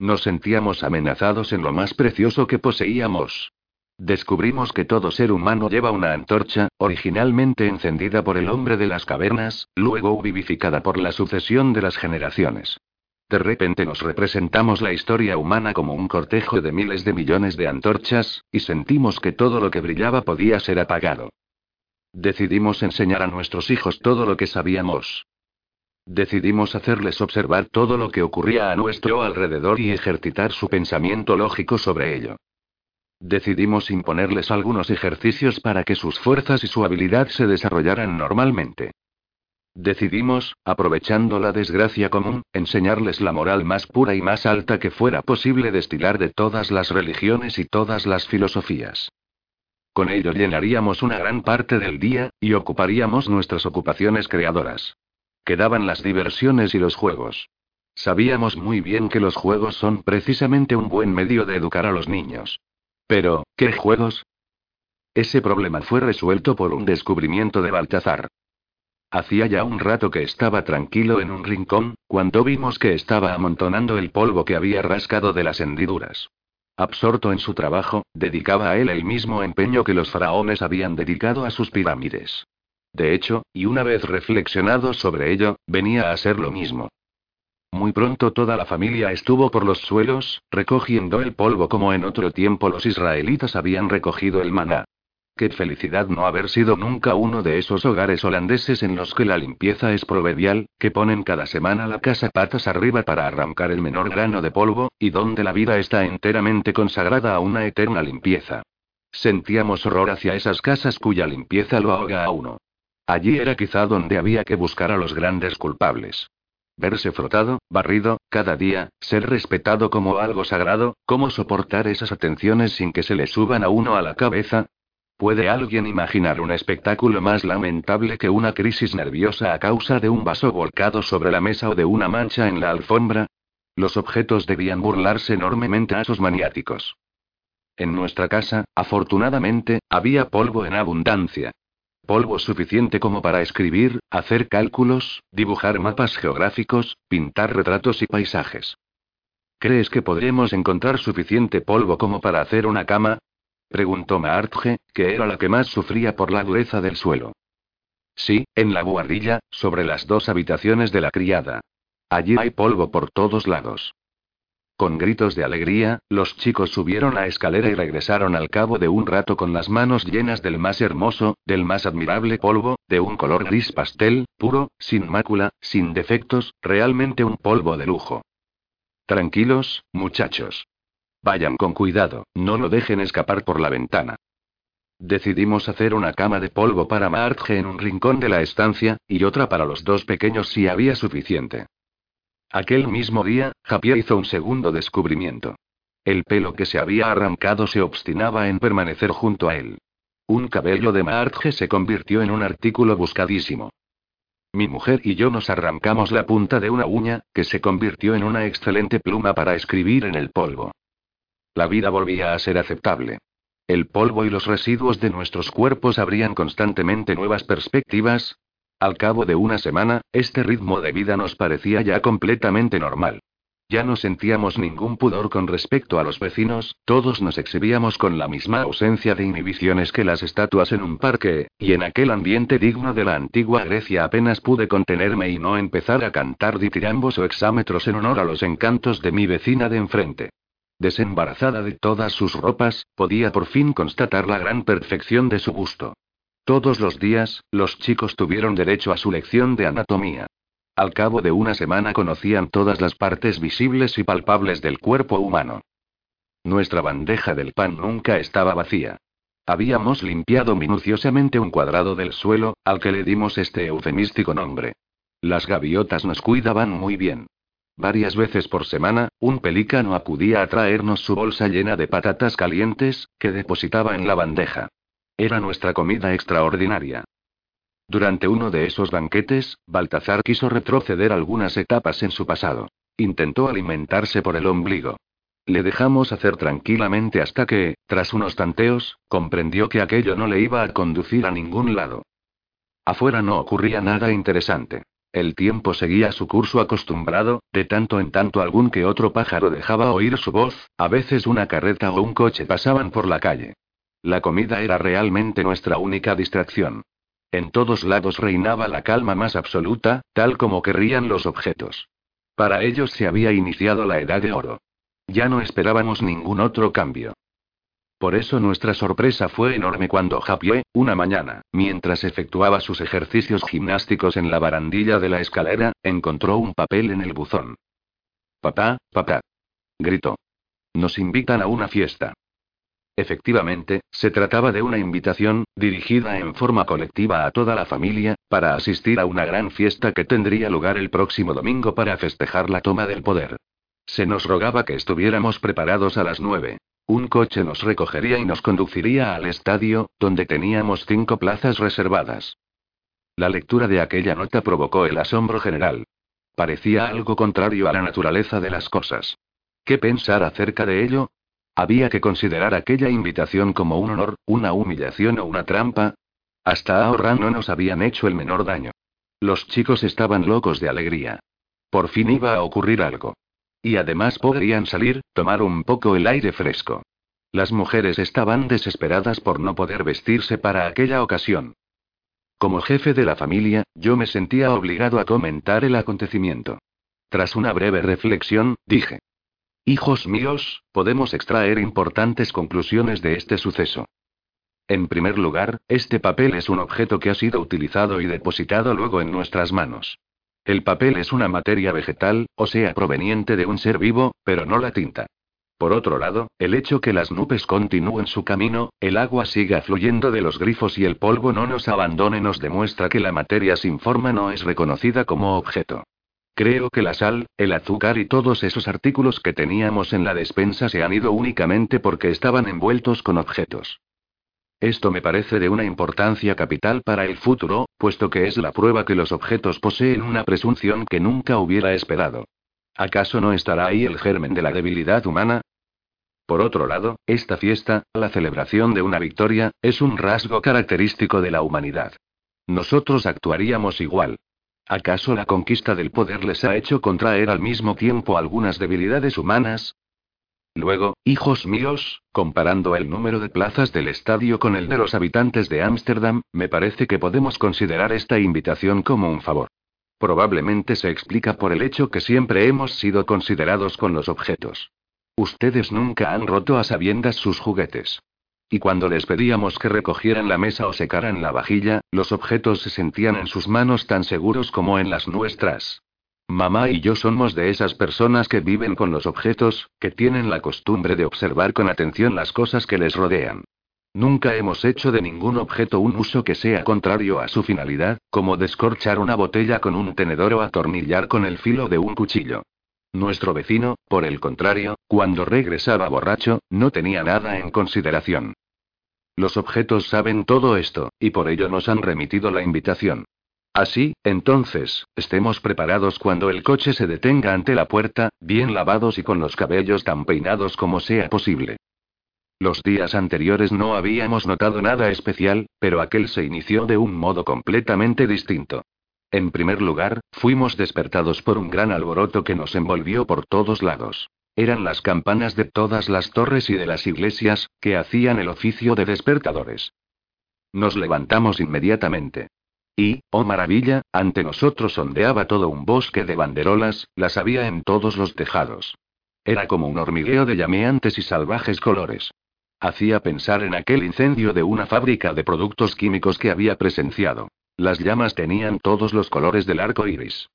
A: Nos sentíamos amenazados en lo más precioso que poseíamos. Descubrimos que todo ser humano lleva una antorcha, originalmente encendida por el hombre de las cavernas, luego vivificada por la sucesión de las generaciones. De repente nos representamos la historia humana como un cortejo de miles de millones de antorchas, y sentimos que todo lo que brillaba podía ser apagado. Decidimos enseñar a nuestros hijos todo lo que sabíamos. Decidimos hacerles observar todo lo que ocurría a nuestro alrededor y ejercitar su pensamiento lógico sobre ello. Decidimos imponerles algunos ejercicios para que sus fuerzas y su habilidad se desarrollaran normalmente. Decidimos, aprovechando la desgracia común, enseñarles la moral más pura y más alta que fuera posible destilar de todas las religiones y todas las filosofías. Con ello llenaríamos una gran parte del día, y ocuparíamos nuestras ocupaciones creadoras. Quedaban las diversiones y los juegos. Sabíamos muy bien que los juegos son precisamente un buen medio de educar a los niños. Pero, ¿qué juegos? Ese problema fue resuelto por un descubrimiento de Baltazar. Hacía ya un rato que estaba tranquilo en un rincón, cuando vimos que estaba amontonando el polvo que había rascado de las hendiduras. Absorto en su trabajo, dedicaba a él el mismo empeño que los faraones habían dedicado a sus pirámides. De hecho, y una vez reflexionado sobre ello, venía a ser lo mismo. Muy pronto toda la familia estuvo por los suelos, recogiendo el polvo como en otro tiempo los israelitas habían recogido el maná. Qué felicidad no haber sido nunca uno de esos hogares holandeses en los que la limpieza es proverbial, que ponen cada semana la casa patas arriba para arrancar el menor grano de polvo, y donde la vida está enteramente consagrada a una eterna limpieza. Sentíamos horror hacia esas casas cuya limpieza lo ahoga a uno. Allí era quizá donde había que buscar a los grandes culpables. Verse frotado, barrido, cada día, ser respetado como algo sagrado, cómo soportar esas atenciones sin que se le suban a uno a la cabeza, ¿Puede alguien imaginar un espectáculo más lamentable que una crisis nerviosa a causa de un vaso volcado sobre la mesa o de una mancha en la alfombra? Los objetos debían burlarse enormemente a esos maniáticos. En nuestra casa, afortunadamente, había polvo en abundancia. Polvo suficiente como para escribir, hacer cálculos, dibujar mapas geográficos, pintar retratos y paisajes. ¿Crees que podremos encontrar suficiente polvo como para hacer una cama? Preguntó Maartje, que era la que más sufría por la dureza del suelo. Sí, en la buhardilla, sobre las dos habitaciones de la criada. Allí hay polvo por todos lados. Con gritos de alegría, los chicos subieron la escalera y regresaron al cabo de un rato con las manos llenas del más hermoso, del más admirable polvo, de un color gris pastel, puro, sin mácula, sin defectos, realmente un polvo de lujo. Tranquilos, muchachos. Vayan con cuidado, no lo dejen escapar por la ventana. Decidimos hacer una cama de polvo para Marge en un rincón de la estancia, y otra para los dos pequeños si había suficiente. Aquel mismo día, Javier hizo un segundo descubrimiento. El pelo que se había arrancado se obstinaba en permanecer junto a él. Un cabello de Marge se convirtió en un artículo buscadísimo. Mi mujer y yo nos arrancamos la punta de una uña, que se convirtió en una excelente pluma para escribir en el polvo. La vida volvía a ser aceptable. El polvo y los residuos de nuestros cuerpos abrían constantemente nuevas perspectivas. Al cabo de una semana, este ritmo de vida nos parecía ya completamente normal. Ya no sentíamos ningún pudor con respecto a los vecinos, todos nos exhibíamos con la misma ausencia de inhibiciones que las estatuas en un parque, y en aquel ambiente digno de la antigua Grecia apenas pude contenerme y no empezar a cantar ditirambos o exámetros en honor a los encantos de mi vecina de enfrente. Desembarazada de todas sus ropas, podía por fin constatar la gran perfección de su gusto. Todos los días, los chicos tuvieron derecho a su lección de anatomía. Al cabo de una semana conocían todas las partes visibles y palpables del cuerpo humano. Nuestra bandeja del pan nunca estaba vacía. Habíamos limpiado minuciosamente un cuadrado del suelo, al que le dimos este eufemístico nombre. Las gaviotas nos cuidaban muy bien. Varias veces por semana, un pelícano acudía a traernos su bolsa llena de patatas calientes, que depositaba en la bandeja. Era nuestra comida extraordinaria. Durante uno de esos banquetes, Baltazar quiso retroceder algunas etapas en su pasado. Intentó alimentarse por el ombligo. Le dejamos hacer tranquilamente hasta que, tras unos tanteos, comprendió que aquello no le iba a conducir a ningún lado. Afuera no ocurría nada interesante. El tiempo seguía su curso acostumbrado, de tanto en tanto algún que otro pájaro dejaba oír su voz, a veces una carreta o un coche pasaban por la calle. La comida era realmente nuestra única distracción. En todos lados reinaba la calma más absoluta, tal como querrían los objetos. Para ellos se había iniciado la edad de oro. Ya no esperábamos ningún otro cambio. Por eso nuestra sorpresa fue enorme cuando Javier, una mañana, mientras efectuaba sus ejercicios gimnásticos en la barandilla de la escalera, encontró un papel en el buzón. Papá, papá. Gritó. Nos invitan a una fiesta. Efectivamente, se trataba de una invitación, dirigida en forma colectiva a toda la familia, para asistir a una gran fiesta que tendría lugar el próximo domingo para festejar la toma del poder. Se nos rogaba que estuviéramos preparados a las nueve. Un coche nos recogería y nos conduciría al estadio, donde teníamos cinco plazas reservadas. La lectura de aquella nota provocó el asombro general. Parecía algo contrario a la naturaleza de las cosas. ¿Qué pensar acerca de ello? ¿Había que considerar aquella invitación como un honor, una humillación o una trampa? Hasta ahora no nos habían hecho el menor daño. Los chicos estaban locos de alegría. Por fin iba a ocurrir algo. Y además podrían salir, tomar un poco el aire fresco. Las mujeres estaban desesperadas por no poder vestirse para aquella ocasión. Como jefe de la familia, yo me sentía obligado a comentar el acontecimiento. Tras una breve reflexión, dije. Hijos míos, podemos extraer importantes conclusiones de este suceso. En primer lugar, este papel es un objeto que ha sido utilizado y depositado luego en nuestras manos. El papel es una materia vegetal, o sea, proveniente de un ser vivo, pero no la tinta. Por otro lado, el hecho que las nubes continúen su camino, el agua siga fluyendo de los grifos y el polvo no nos abandone nos demuestra que la materia sin forma no es reconocida como objeto. Creo que la sal, el azúcar y todos esos artículos que teníamos en la despensa se han ido únicamente porque estaban envueltos con objetos. Esto me parece de una importancia capital para el futuro, puesto que es la prueba que los objetos poseen una presunción que nunca hubiera esperado. ¿Acaso no estará ahí el germen de la debilidad humana? Por otro lado, esta fiesta, la celebración de una victoria, es un rasgo característico de la humanidad. Nosotros actuaríamos igual. ¿Acaso la conquista del poder les ha hecho contraer al mismo tiempo algunas debilidades humanas? Luego, hijos míos, comparando el número de plazas del estadio con el de los habitantes de Ámsterdam, me parece que podemos considerar esta invitación como un favor. Probablemente se explica por el hecho que siempre hemos sido considerados con los objetos. Ustedes nunca han roto a sabiendas sus juguetes. Y cuando les pedíamos que recogieran la mesa o secaran la vajilla, los objetos se sentían en sus manos tan seguros como en las nuestras. Mamá y yo somos de esas personas que viven con los objetos, que tienen la costumbre de observar con atención las cosas que les rodean. Nunca hemos hecho de ningún objeto un uso que sea contrario a su finalidad, como descorchar una botella con un tenedor o atornillar con el filo de un cuchillo. Nuestro vecino, por el contrario, cuando regresaba borracho, no tenía nada en consideración. Los objetos saben todo esto, y por ello nos han remitido la invitación. Así, entonces, estemos preparados cuando el coche se detenga ante la puerta, bien lavados y con los cabellos tan peinados como sea posible. Los días anteriores no habíamos notado nada especial, pero aquel se inició de un modo completamente distinto. En primer lugar, fuimos despertados por un gran alboroto que nos envolvió por todos lados. Eran las campanas de todas las torres y de las iglesias, que hacían el oficio de despertadores. Nos levantamos inmediatamente. Y, oh maravilla, ante nosotros ondeaba todo un bosque de banderolas, las había en todos los tejados. Era como un hormigueo de llameantes y salvajes colores. Hacía pensar en aquel incendio de una fábrica de productos químicos que había presenciado. Las llamas tenían todos los colores del arco iris.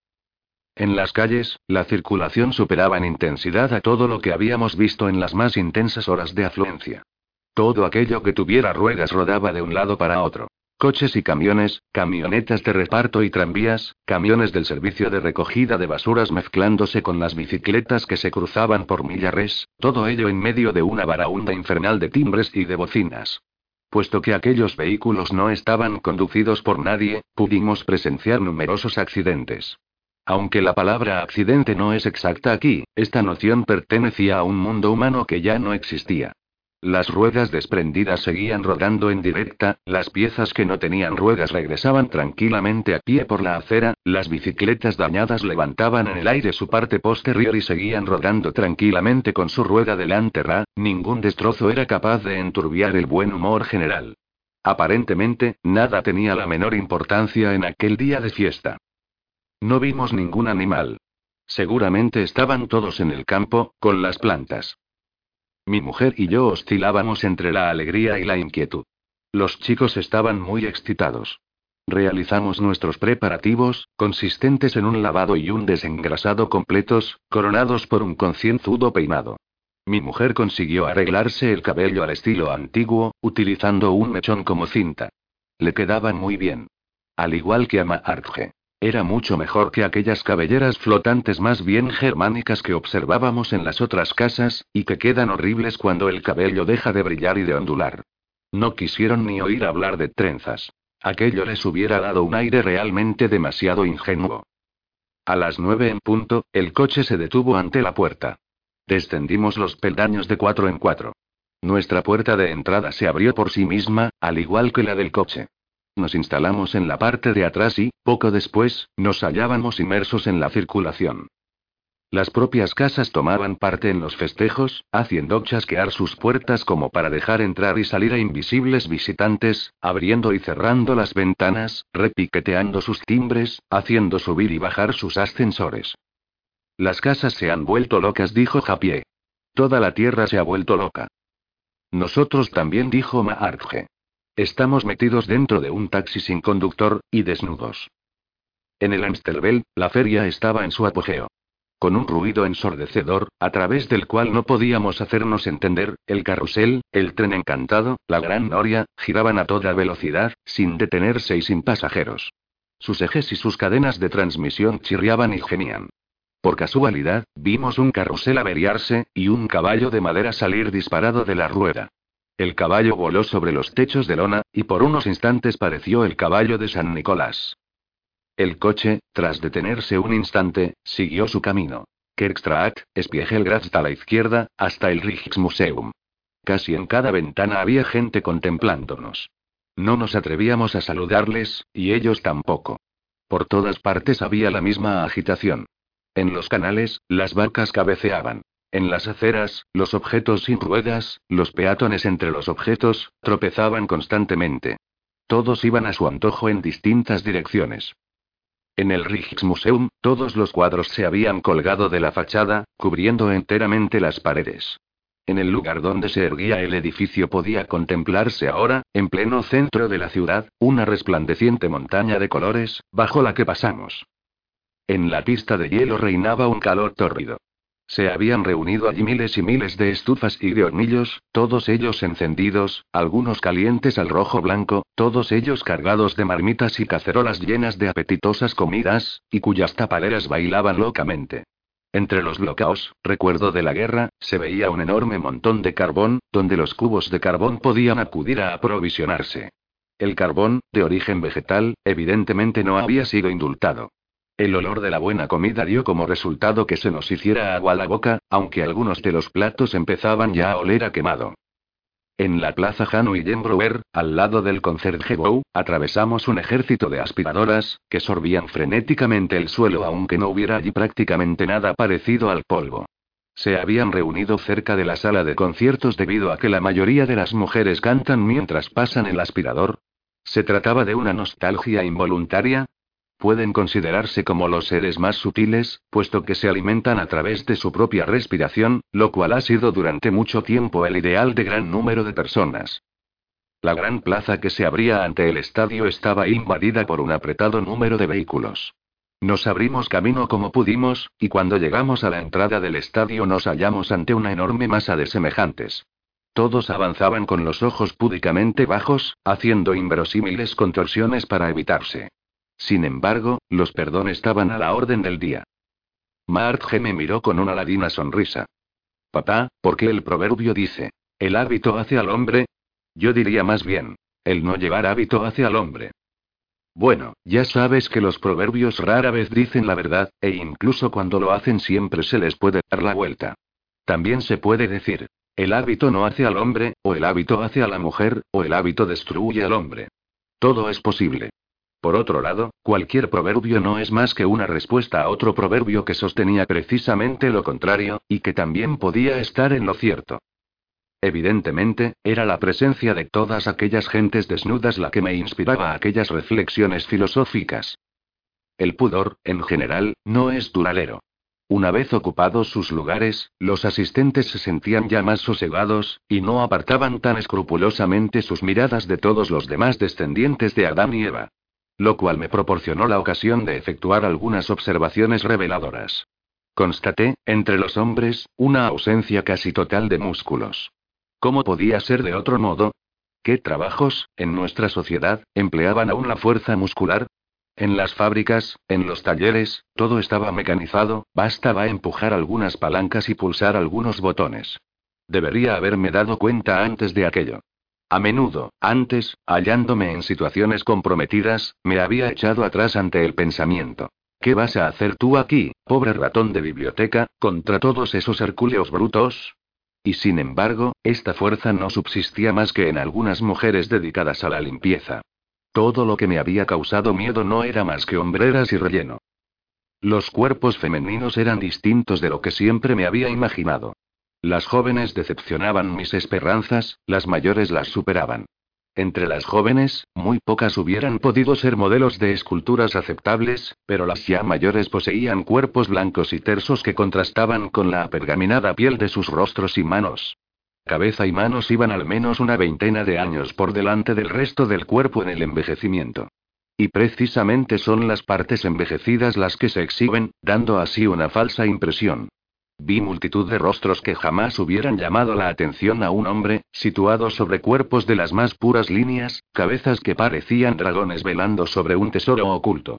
A: En las calles, la circulación superaba en intensidad a todo lo que habíamos visto en las más intensas horas de afluencia. Todo aquello que tuviera ruedas rodaba de un lado para otro. Coches y camiones, camionetas de reparto y tranvías, camiones del servicio de recogida de basuras mezclándose con las bicicletas que se cruzaban por millares, todo ello en medio de una baraunda infernal de timbres y de bocinas. Puesto que aquellos vehículos no estaban conducidos por nadie, pudimos presenciar numerosos accidentes. Aunque la palabra accidente no es exacta aquí, esta noción pertenecía a un mundo humano que ya no existía. Las ruedas desprendidas seguían rodando en directa, las piezas que no tenían ruedas regresaban tranquilamente a pie por la acera, las bicicletas dañadas levantaban en el aire su parte posterior y seguían rodando tranquilamente con su rueda delantera, ningún destrozo era capaz de enturbiar el buen humor general. Aparentemente, nada tenía la menor importancia en aquel día de fiesta. No vimos ningún animal. Seguramente estaban todos en el campo, con las plantas. Mi mujer y yo oscilábamos entre la alegría y la inquietud. Los chicos estaban muy excitados. Realizamos nuestros preparativos, consistentes en un lavado y un desengrasado completos, coronados por un concienzudo peinado. Mi mujer consiguió arreglarse el cabello al estilo antiguo, utilizando un mechón como cinta. Le quedaban muy bien. Al igual que a Maartje. Era mucho mejor que aquellas cabelleras flotantes más bien germánicas que observábamos en las otras casas, y que quedan horribles cuando el cabello deja de brillar y de ondular. No quisieron ni oír hablar de trenzas. Aquello les hubiera dado un aire realmente demasiado ingenuo. A las nueve en punto, el coche se detuvo ante la puerta. Descendimos los peldaños de cuatro en cuatro. Nuestra puerta de entrada se abrió por sí misma, al igual que la del coche. Nos instalamos en la parte de atrás y, poco después, nos hallábamos inmersos en la circulación. Las propias casas tomaban parte en los festejos, haciendo chasquear sus puertas como para dejar entrar y salir a invisibles visitantes, abriendo y cerrando las ventanas, repiqueteando sus timbres, haciendo subir y bajar sus ascensores. Las casas se han vuelto locas, dijo Japie. Toda la tierra se ha vuelto loca. Nosotros también, dijo Maartje. Estamos metidos dentro de un taxi sin conductor, y desnudos. En el Amstelveld, la feria estaba en su apogeo. Con un ruido ensordecedor, a través del cual no podíamos hacernos entender, el carrusel, el tren encantado, la gran noria, giraban a toda velocidad, sin detenerse y sin pasajeros. Sus ejes y sus cadenas de transmisión chirriaban y gemían. Por casualidad, vimos un carrusel averiarse, y un caballo de madera salir disparado de la rueda. El caballo voló sobre los techos de lona, y por unos instantes pareció el caballo de San Nicolás. El coche, tras detenerse un instante, siguió su camino. Kerkstraat, Spiegelgrast a la izquierda, hasta el Rijksmuseum. Casi en cada ventana había gente contemplándonos. No nos atrevíamos a saludarles, y ellos tampoco. Por todas partes había la misma agitación. En los canales, las barcas cabeceaban. En las aceras, los objetos sin ruedas, los peatones entre los objetos, tropezaban constantemente. Todos iban a su antojo en distintas direcciones. En el Rijksmuseum, todos los cuadros se habían colgado de la fachada, cubriendo enteramente las paredes. En el lugar donde se erguía el edificio podía contemplarse ahora, en pleno centro de la ciudad, una resplandeciente montaña de colores, bajo la que pasamos. En la pista de hielo reinaba un calor tórrido. Se habían reunido allí miles y miles de estufas y de hornillos, todos ellos encendidos, algunos calientes al rojo blanco, todos ellos cargados de marmitas y cacerolas llenas de apetitosas comidas, y cuyas tapaleras bailaban locamente. Entre los blocaos, recuerdo de la guerra, se veía un enorme montón de carbón, donde los cubos de carbón podían acudir a aprovisionarse. El carbón, de origen vegetal, evidentemente no había sido indultado. El olor de la buena comida dio como resultado que se nos hiciera agua la boca, aunque algunos de los platos empezaban ya a oler a quemado. En la plaza Hanu y al lado del Concertgebouw, atravesamos un ejército de aspiradoras, que sorbían frenéticamente el suelo aunque no hubiera allí prácticamente nada parecido al polvo. Se habían reunido cerca de la sala de conciertos debido a que la mayoría de las mujeres cantan mientras pasan el aspirador. Se trataba de una nostalgia involuntaria, pueden considerarse como los seres más sutiles, puesto que se alimentan a través de su propia respiración, lo cual ha sido durante mucho tiempo el ideal de gran número de personas. La gran plaza que se abría ante el estadio estaba invadida por un apretado número de vehículos. Nos abrimos camino como pudimos, y cuando llegamos a la entrada del estadio nos hallamos ante una enorme masa de semejantes. Todos avanzaban con los ojos púdicamente bajos, haciendo inverosímiles contorsiones para evitarse. Sin embargo, los perdón estaban a la orden del día. Marge me miró con una ladina sonrisa. Papá, ¿por qué el proverbio dice, el hábito hace al hombre? Yo diría más bien, el no llevar hábito hace al hombre. Bueno, ya sabes que los proverbios rara vez dicen la verdad, e incluso cuando lo hacen siempre se les puede dar la vuelta. También se puede decir, el hábito no hace al hombre, o el hábito hace a la mujer, o el hábito destruye al hombre. Todo es posible. Por otro lado, cualquier proverbio no es más que una respuesta a otro proverbio que sostenía precisamente lo contrario, y que también podía estar en lo cierto. Evidentemente, era la presencia de todas aquellas gentes desnudas la que me inspiraba aquellas reflexiones filosóficas. El pudor, en general, no es duradero. Una vez ocupados sus lugares, los asistentes se sentían ya más sosegados, y no apartaban tan escrupulosamente sus miradas de todos los demás descendientes de Adán y Eva lo cual me proporcionó la ocasión de efectuar algunas observaciones reveladoras. Constaté, entre los hombres, una ausencia casi total de músculos. ¿Cómo podía ser de otro modo? ¿Qué trabajos, en nuestra sociedad, empleaban aún la fuerza muscular? En las fábricas, en los talleres, todo estaba mecanizado, bastaba empujar algunas palancas y pulsar algunos botones. Debería haberme dado cuenta antes de aquello. A menudo, antes, hallándome en situaciones comprometidas, me había echado atrás ante el pensamiento. ¿Qué vas a hacer tú aquí, pobre ratón de biblioteca, contra todos esos hercúleos brutos? Y sin embargo, esta fuerza no subsistía más que en algunas mujeres dedicadas a la limpieza. Todo lo que me había causado miedo no era más que hombreras y relleno. Los cuerpos femeninos eran distintos de lo que siempre me había imaginado. Las jóvenes decepcionaban mis esperanzas, las mayores las superaban. Entre las jóvenes, muy pocas hubieran podido ser modelos de esculturas aceptables, pero las ya mayores poseían cuerpos blancos y tersos que contrastaban con la apergaminada piel de sus rostros y manos. Cabeza y manos iban al menos una veintena de años por delante del resto del cuerpo en el envejecimiento. Y precisamente son las partes envejecidas las que se exhiben, dando así una falsa impresión. Vi multitud de rostros que jamás hubieran llamado la atención a un hombre, situados sobre cuerpos de las más puras líneas, cabezas que parecían dragones velando sobre un tesoro oculto.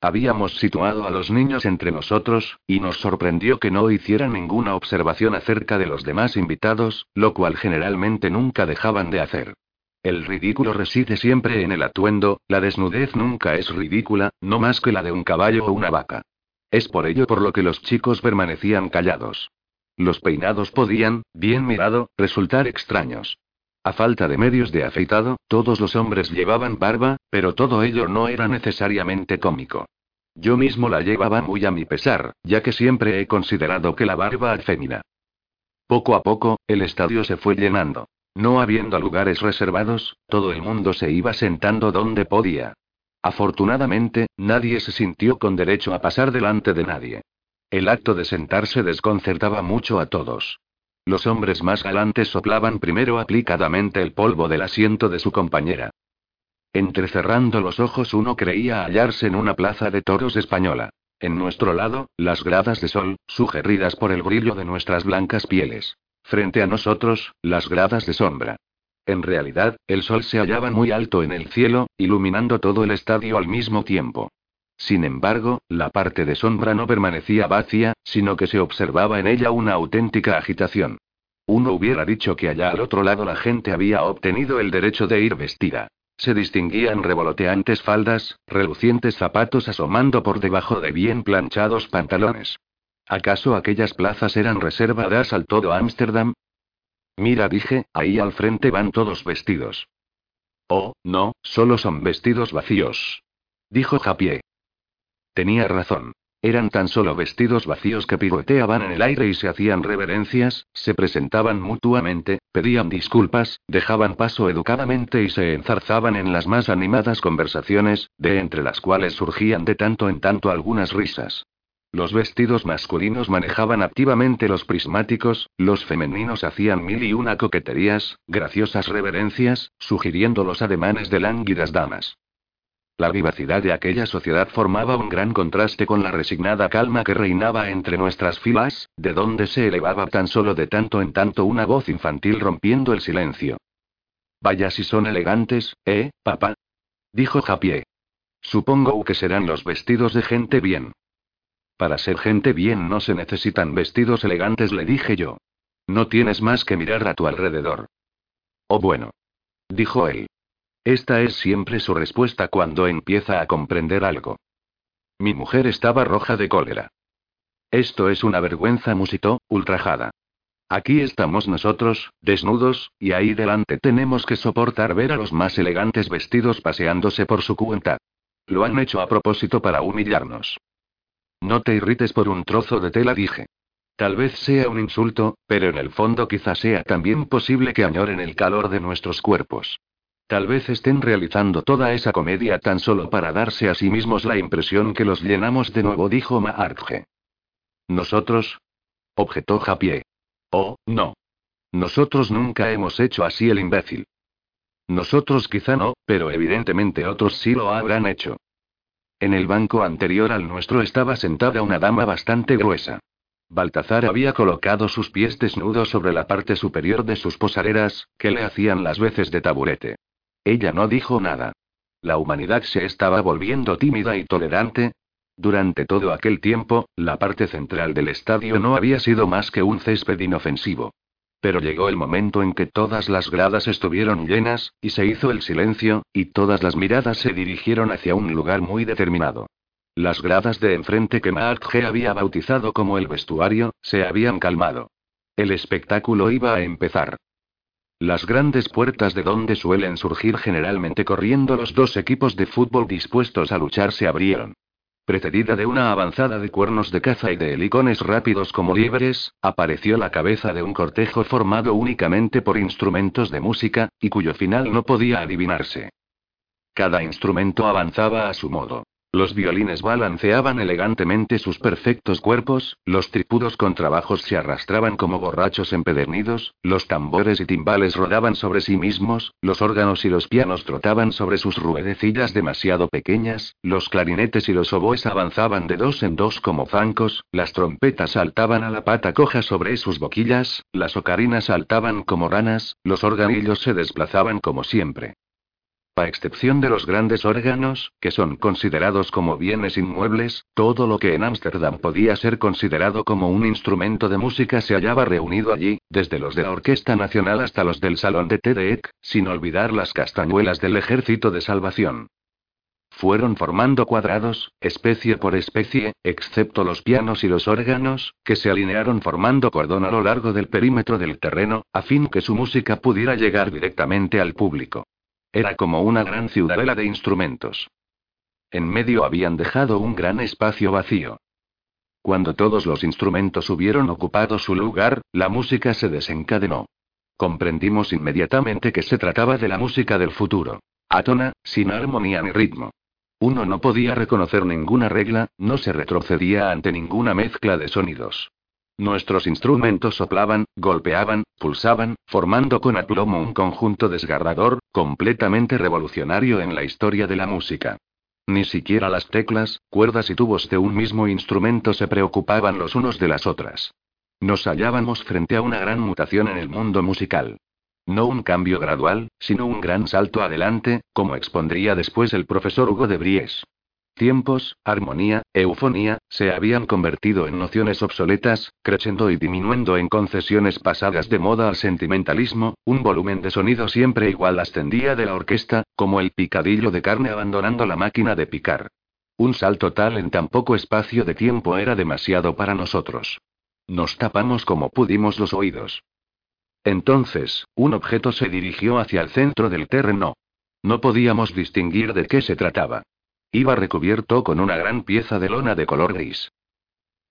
A: Habíamos situado a los niños entre nosotros, y nos sorprendió que no hicieran ninguna observación acerca de los demás invitados, lo cual generalmente nunca dejaban de hacer. El ridículo reside siempre en el atuendo, la desnudez nunca es ridícula, no más que la de un caballo o una vaca. Es por ello por lo que los chicos permanecían callados. Los peinados podían, bien mirado, resultar extraños. A falta de medios de afeitado, todos los hombres llevaban barba, pero todo ello no era necesariamente cómico. Yo mismo la llevaba muy a mi pesar, ya que siempre he considerado que la barba fémina. Poco a poco, el estadio se fue llenando. No habiendo lugares reservados, todo el mundo se iba sentando donde podía. Afortunadamente, nadie se sintió con derecho a pasar delante de nadie. El acto de sentarse desconcertaba mucho a todos. Los hombres más galantes soplaban primero aplicadamente el polvo del asiento de su compañera. Entrecerrando los ojos uno creía hallarse en una plaza de toros española. En nuestro lado, las gradas de sol, sugeridas por el brillo de nuestras blancas pieles. Frente a nosotros, las gradas de sombra. En realidad, el sol se hallaba muy alto en el cielo, iluminando todo el estadio al mismo tiempo. Sin embargo, la parte de sombra no permanecía vacía, sino que se observaba en ella una auténtica agitación. Uno hubiera dicho que allá al otro lado la gente había obtenido el derecho de ir vestida. Se distinguían revoloteantes faldas, relucientes zapatos asomando por debajo de bien planchados pantalones. ¿Acaso aquellas plazas eran reservadas al todo Ámsterdam? Mira, dije, ahí al frente van todos vestidos. Oh, no, solo son vestidos vacíos. Dijo Japié. Tenía razón. Eran tan solo vestidos vacíos que pivoteaban en el aire y se hacían reverencias, se presentaban mutuamente, pedían disculpas, dejaban paso educadamente y se enzarzaban en las más animadas conversaciones, de entre las cuales surgían de tanto en tanto algunas risas. Los vestidos masculinos manejaban activamente los prismáticos, los femeninos hacían mil y una coqueterías, graciosas reverencias, sugiriendo los ademanes de lánguidas damas. La vivacidad de aquella sociedad formaba un gran contraste con la resignada calma que reinaba entre nuestras filas, de donde se elevaba tan solo de tanto en tanto una voz infantil rompiendo el silencio. Vaya si son elegantes, ¿eh, papá? dijo Japié. Supongo que serán los vestidos de gente bien. Para ser gente bien no se necesitan vestidos elegantes, le dije yo. No tienes más que mirar a tu alrededor. Oh bueno. Dijo él. Esta es siempre su respuesta cuando empieza a comprender algo. Mi mujer estaba roja de cólera. Esto es una vergüenza, musitó, ultrajada. Aquí estamos nosotros, desnudos, y ahí delante tenemos que soportar ver a los más elegantes vestidos paseándose por su cuenta. Lo han hecho a propósito para humillarnos. No te irrites por un trozo de tela, dije. Tal vez sea un insulto, pero en el fondo quizá sea también posible que añoren el calor de nuestros cuerpos. Tal vez estén realizando toda esa comedia tan solo para darse a sí mismos la impresión que los llenamos de nuevo, dijo Maartje. ¿Nosotros? objetó Japié. Oh, no. Nosotros nunca hemos hecho así el imbécil. Nosotros quizá no, pero evidentemente otros sí lo habrán hecho. En el banco anterior al nuestro estaba sentada una dama bastante gruesa. Baltazar había colocado sus pies desnudos sobre la parte superior de sus posaderas, que le hacían las veces de taburete. Ella no dijo nada. La humanidad se estaba volviendo tímida y tolerante. Durante todo aquel tiempo, la parte central del estadio no había sido más que un césped inofensivo. Pero llegó el momento en que todas las gradas estuvieron llenas, y se hizo el silencio, y todas las miradas se dirigieron hacia un lugar muy determinado. Las gradas de enfrente que Maat G había bautizado como el vestuario, se habían calmado. El espectáculo iba a empezar. Las grandes puertas de donde suelen surgir generalmente corriendo los dos equipos de fútbol dispuestos a luchar se abrieron. Precedida de una avanzada de cuernos de caza y de helicones rápidos como liebres, apareció la cabeza de un cortejo formado únicamente por instrumentos de música, y cuyo final no podía adivinarse. Cada instrumento avanzaba a su modo. Los violines balanceaban elegantemente sus perfectos cuerpos, los tripudos contrabajos se arrastraban como borrachos empedernidos, los tambores y timbales rodaban sobre sí mismos, los órganos y los pianos trotaban sobre sus ruedecillas demasiado pequeñas, los clarinetes y los oboes avanzaban de dos en dos como zancos, las trompetas saltaban a la pata coja sobre sus boquillas, las ocarinas saltaban como ranas, los organillos se desplazaban como siempre. A excepción de los grandes órganos, que son considerados como bienes inmuebles, todo lo que en Ámsterdam podía ser considerado como un instrumento de música se hallaba reunido allí, desde los de la Orquesta Nacional hasta los del Salón de TEDEC, sin olvidar las castañuelas del Ejército de Salvación. Fueron formando cuadrados, especie por especie, excepto los pianos y los órganos, que se alinearon formando cordón a lo largo del perímetro del terreno, a fin que su música pudiera llegar directamente al público. Era como una gran ciudadela de instrumentos. En medio habían dejado un gran espacio vacío. Cuando todos los instrumentos hubieron ocupado su lugar, la música se desencadenó. Comprendimos inmediatamente que se trataba de la música del futuro. Atona, sin armonía ni ritmo. Uno no podía reconocer ninguna regla, no se retrocedía ante ninguna mezcla de sonidos. Nuestros instrumentos soplaban, golpeaban, pulsaban, formando con aplomo un conjunto desgarrador, completamente revolucionario en la historia de la música. Ni siquiera las teclas, cuerdas y tubos de un mismo instrumento se preocupaban los unos de las otras. Nos hallábamos frente a una gran mutación en el mundo musical. No un cambio gradual, sino un gran salto adelante, como expondría después el profesor Hugo de Bries. Tiempos, armonía, eufonía, se habían convertido en nociones obsoletas, creciendo y disminuyendo en concesiones pasadas de moda al sentimentalismo, un volumen de sonido siempre igual ascendía de la orquesta, como el picadillo de carne abandonando la máquina de picar. Un salto tal en tan poco espacio de tiempo era demasiado para nosotros. Nos tapamos como pudimos los oídos. Entonces, un objeto se dirigió hacia el centro del terreno. No podíamos distinguir de qué se trataba. Iba recubierto con una gran pieza de lona de color gris.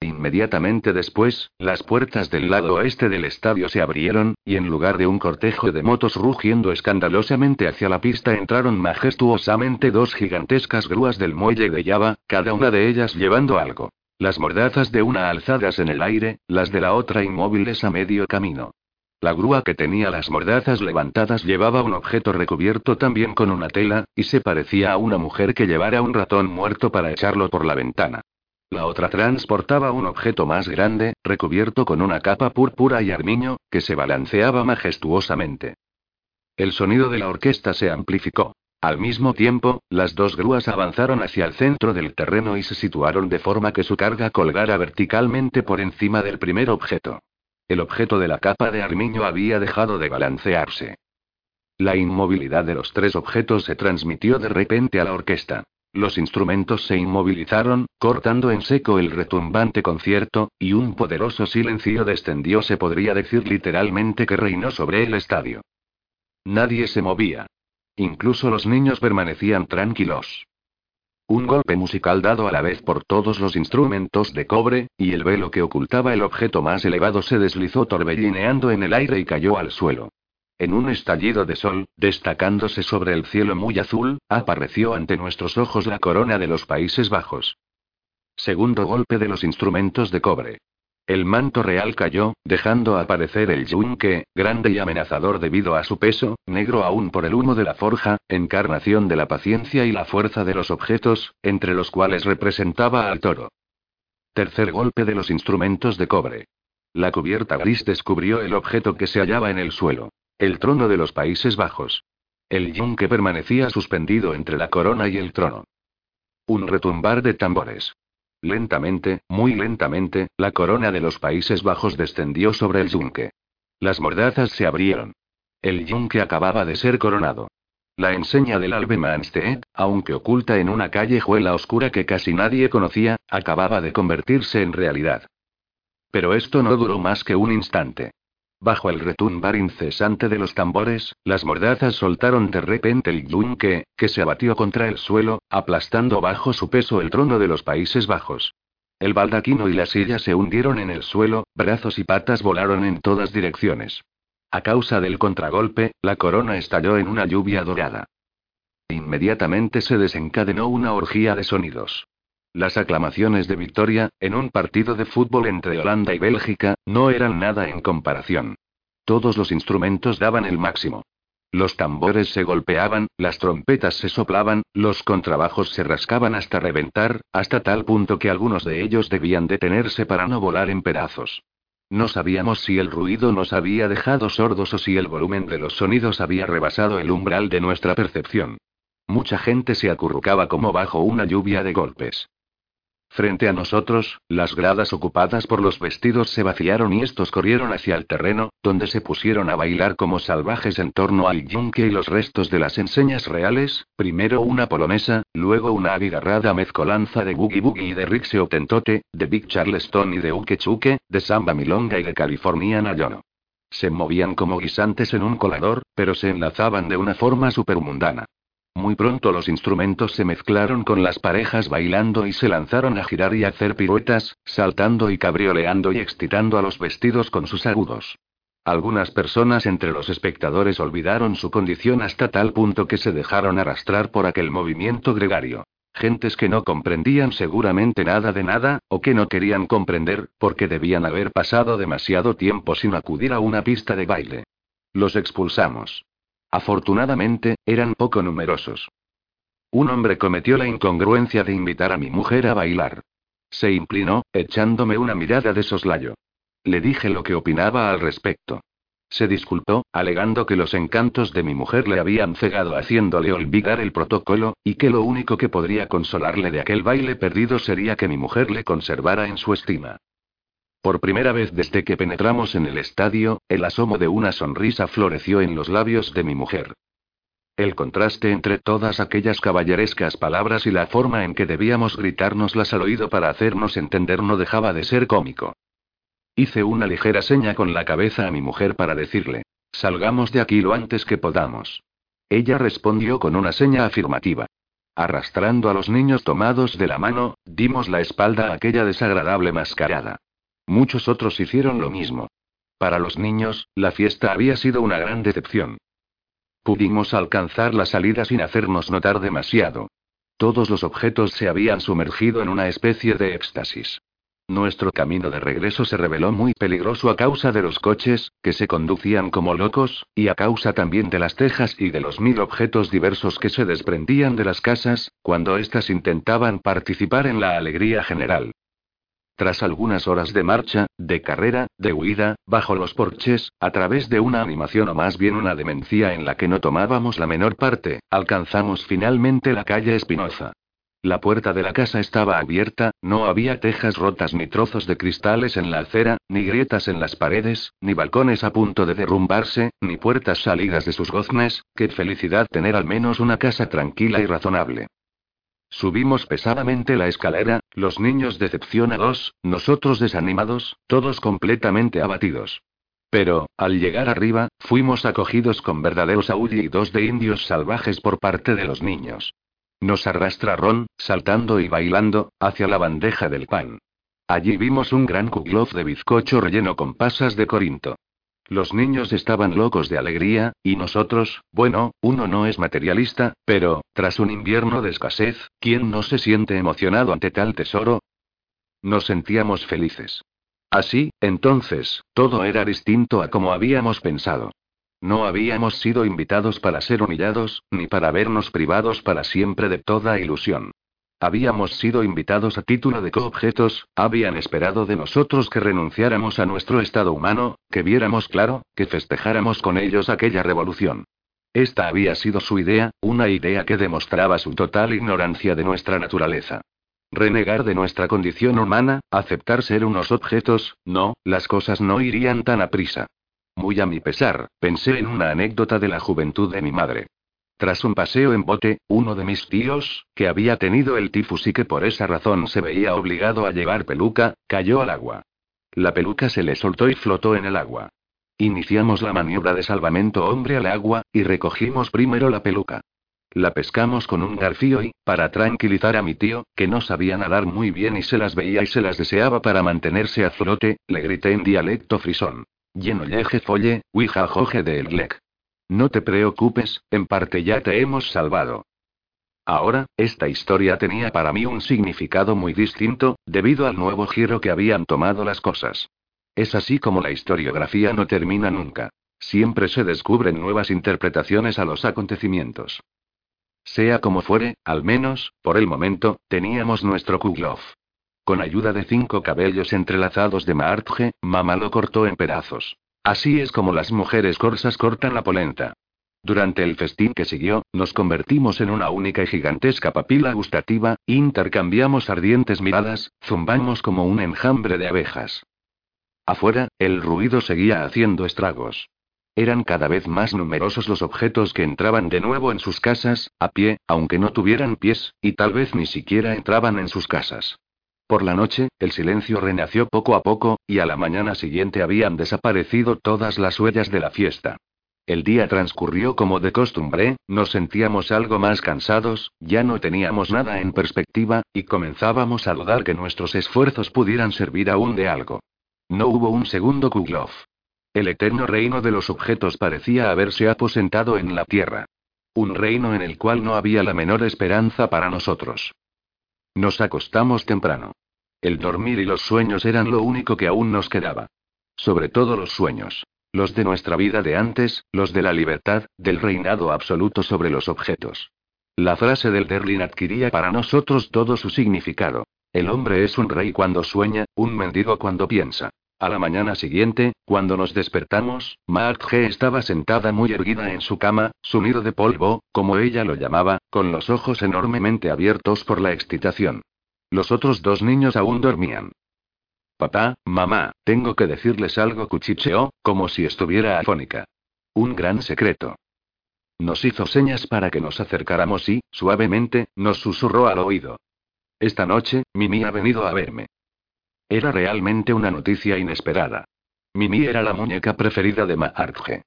A: Inmediatamente después, las puertas del lado oeste del estadio se abrieron, y en lugar de un cortejo de motos rugiendo escandalosamente hacia la pista entraron majestuosamente dos gigantescas grúas del muelle de Java, cada una de ellas llevando algo. Las mordazas de una alzadas en el aire, las de la otra inmóviles a medio camino. La grúa que tenía las mordazas levantadas llevaba un objeto recubierto también con una tela, y se parecía a una mujer que llevara un ratón muerto para echarlo por la ventana. La otra transportaba un objeto más grande, recubierto con una capa púrpura y armiño, que se balanceaba majestuosamente. El sonido de la orquesta se amplificó. Al mismo tiempo, las dos grúas avanzaron hacia el centro del terreno y se situaron de forma que su carga colgara verticalmente por encima del primer objeto. El objeto de la capa de armiño había dejado de balancearse. La inmovilidad de los tres objetos se transmitió de repente a la orquesta. Los instrumentos se inmovilizaron, cortando en seco el retumbante concierto, y un poderoso silencio descendió, se podría decir literalmente que reinó sobre el estadio. Nadie se movía. Incluso los niños permanecían tranquilos. Un golpe musical dado a la vez por todos los instrumentos de cobre, y el velo que ocultaba el objeto más elevado se deslizó torbellineando en el aire y cayó al suelo. En un estallido de sol, destacándose sobre el cielo muy azul, apareció ante nuestros ojos la corona de los Países Bajos. Segundo golpe de los instrumentos de cobre. El manto real cayó, dejando aparecer el yunque, grande y amenazador debido a su peso, negro aún por el humo de la forja, encarnación de la paciencia y la fuerza de los objetos, entre los cuales representaba al toro. Tercer golpe de los instrumentos de cobre. La cubierta gris descubrió el objeto que se hallaba en el suelo. El trono de los Países Bajos. El yunque permanecía suspendido entre la corona y el trono. Un retumbar de tambores. Lentamente, muy lentamente, la corona de los Países Bajos descendió sobre el yunque. Las mordazas se abrieron. El yunque acababa de ser coronado. La enseña del Albemanstedt, aunque oculta en una callejuela oscura que casi nadie conocía, acababa de convertirse en realidad. Pero esto no duró más que un instante. Bajo el retumbar incesante de los tambores, las mordazas soltaron de repente el yunque, que se abatió contra el suelo, aplastando bajo su peso el trono de los Países Bajos. El baldaquino y la silla se hundieron en el suelo, brazos y patas volaron en todas direcciones. A causa del contragolpe, la corona estalló en una lluvia dorada. Inmediatamente se desencadenó una orgía de sonidos. Las aclamaciones de victoria, en un partido de fútbol entre Holanda y Bélgica, no eran nada en comparación. Todos los instrumentos daban el máximo. Los tambores se golpeaban, las trompetas se soplaban, los contrabajos se rascaban hasta reventar, hasta tal punto que algunos de ellos debían detenerse para no volar en pedazos. No sabíamos si el ruido nos había dejado sordos o si el volumen de los sonidos había rebasado el umbral de nuestra percepción. Mucha gente se acurrucaba como bajo una lluvia de golpes. Frente a nosotros, las gradas ocupadas por los vestidos se vaciaron y estos corrieron hacia el terreno, donde se pusieron a bailar como salvajes en torno al yunque y los restos de las enseñas reales, primero una polonesa, luego una abigarrada mezcolanza de boogie boogie y de rixeo tentote, de big charleston y de uke chuke, de samba milonga y de californiana yono. Se movían como guisantes en un colador, pero se enlazaban de una forma supermundana. Muy pronto los instrumentos se mezclaron con las parejas bailando y se lanzaron a girar y hacer piruetas, saltando y cabrioleando y excitando a los vestidos con sus agudos. Algunas personas entre los espectadores olvidaron su condición hasta tal punto que se dejaron arrastrar por aquel movimiento gregario. Gentes que no comprendían seguramente nada de nada, o que no querían comprender, porque debían haber pasado demasiado tiempo sin acudir a una pista de baile. Los expulsamos. Afortunadamente, eran poco numerosos. Un hombre cometió la incongruencia de invitar a mi mujer a bailar. Se inclinó, echándome una mirada de soslayo. Le dije lo que opinaba al respecto. Se disculpó, alegando que los encantos de mi mujer le habían cegado haciéndole olvidar el protocolo, y que lo único que podría consolarle de aquel baile perdido sería que mi mujer le conservara en su estima. Por primera vez desde que penetramos en el estadio, el asomo de una sonrisa floreció en los labios de mi mujer. El contraste entre todas aquellas caballerescas palabras y la forma en que debíamos gritárnoslas al oído para hacernos entender no dejaba de ser cómico. Hice una ligera seña con la cabeza a mi mujer para decirle, salgamos de aquí lo antes que podamos. Ella respondió con una seña afirmativa. Arrastrando a los niños tomados de la mano, dimos la espalda a aquella desagradable mascarada. Muchos otros hicieron lo mismo. Para los niños, la fiesta había sido una gran decepción. Pudimos alcanzar la salida sin hacernos notar demasiado. Todos los objetos se habían sumergido en una especie de éxtasis. Nuestro camino de regreso se reveló muy peligroso a causa de los coches, que se conducían como locos, y a causa también de las tejas y de los mil objetos diversos que se desprendían de las casas, cuando éstas intentaban participar en la alegría general. Tras algunas horas de marcha, de carrera, de huida, bajo los porches, a través de una animación o más bien una demencia en la que no tomábamos la menor parte, alcanzamos finalmente la calle Espinoza. La puerta de la casa estaba abierta, no había tejas rotas ni trozos de cristales en la acera, ni grietas en las paredes, ni balcones a punto de derrumbarse, ni puertas salidas de sus goznes, qué felicidad tener al menos una casa tranquila y razonable. Subimos pesadamente la escalera, los niños decepcionados, nosotros desanimados, todos completamente abatidos. Pero, al llegar arriba, fuimos acogidos con verdaderos aullidos de indios salvajes por parte de los niños. Nos arrastraron, saltando y bailando, hacia la bandeja del pan. Allí vimos un gran kuglof de bizcocho relleno con pasas de Corinto. Los niños estaban locos de alegría, y nosotros, bueno, uno no es materialista, pero, tras un invierno de escasez, ¿quién no se siente emocionado ante tal tesoro? Nos sentíamos felices. Así, entonces, todo era distinto a como habíamos pensado. No habíamos sido invitados para ser humillados, ni para vernos privados para siempre de toda ilusión. Habíamos sido invitados a título de coobjetos, habían esperado de nosotros que renunciáramos a nuestro estado humano, que viéramos claro, que festejáramos con ellos aquella revolución. Esta había sido su idea, una idea que demostraba su total ignorancia de nuestra naturaleza. Renegar de nuestra condición humana, aceptar ser unos objetos, no, las cosas no irían tan a prisa. Muy a mi pesar, pensé en una anécdota de la juventud de mi madre. Tras un paseo en bote, uno de mis tíos, que había tenido el tifus y que por esa razón se veía obligado a llevar peluca, cayó al agua. La peluca se le soltó y flotó en el agua. Iniciamos la maniobra de salvamento hombre al agua, y recogimos primero la peluca. La pescamos con un garfío y, para tranquilizar a mi tío, que no sabía nadar muy bien y se las veía y se las deseaba para mantenerse a flote, le grité en dialecto frisón. Lleno yeje folle, wija joje de lec. No te preocupes, en parte ya te hemos salvado. Ahora, esta historia tenía para mí un significado muy distinto, debido al nuevo giro que habían tomado las cosas. Es así como la historiografía no termina nunca. Siempre se descubren nuevas interpretaciones a los acontecimientos. Sea como fuere, al menos, por el momento, teníamos nuestro Kuglov. Con ayuda de cinco cabellos entrelazados de Maartje, mamá lo cortó en pedazos. Así es como las mujeres corsas cortan la polenta. Durante el festín que siguió, nos convertimos en una única y gigantesca papila gustativa, intercambiamos ardientes miradas, zumbamos como un enjambre de abejas. Afuera, el ruido seguía haciendo estragos. Eran cada vez más numerosos los objetos que entraban de nuevo en sus casas, a pie, aunque no tuvieran pies, y tal vez ni siquiera entraban en sus casas. Por la noche, el silencio renació poco a poco, y a la mañana siguiente habían desaparecido todas las huellas de la fiesta. El día transcurrió como de costumbre, nos sentíamos algo más cansados, ya no teníamos nada en perspectiva, y comenzábamos a dudar que nuestros esfuerzos pudieran servir aún de algo. No hubo un segundo Kuglov. El eterno reino de los objetos parecía haberse aposentado en la tierra. Un reino en el cual no había la menor esperanza para nosotros. Nos acostamos temprano. El dormir y los sueños eran lo único que aún nos quedaba. Sobre todo los sueños. Los de nuestra vida de antes, los de la libertad, del reinado absoluto sobre los objetos. La frase del Derlin adquiría para nosotros todo su significado. El hombre es un rey cuando sueña, un mendigo cuando piensa. A la mañana siguiente, cuando nos despertamos, G estaba sentada muy erguida en su cama, su nido de polvo, como ella lo llamaba, con los ojos enormemente abiertos por la excitación. Los otros dos niños aún dormían. Papá, mamá, tengo que decirles algo, cuchicheó, como si estuviera afónica. Un gran secreto. Nos hizo señas para que nos acercáramos y, suavemente, nos susurró al oído. Esta noche, Mimi ha venido a verme. Era realmente una noticia inesperada. Mimi era la muñeca preferida de Maartje.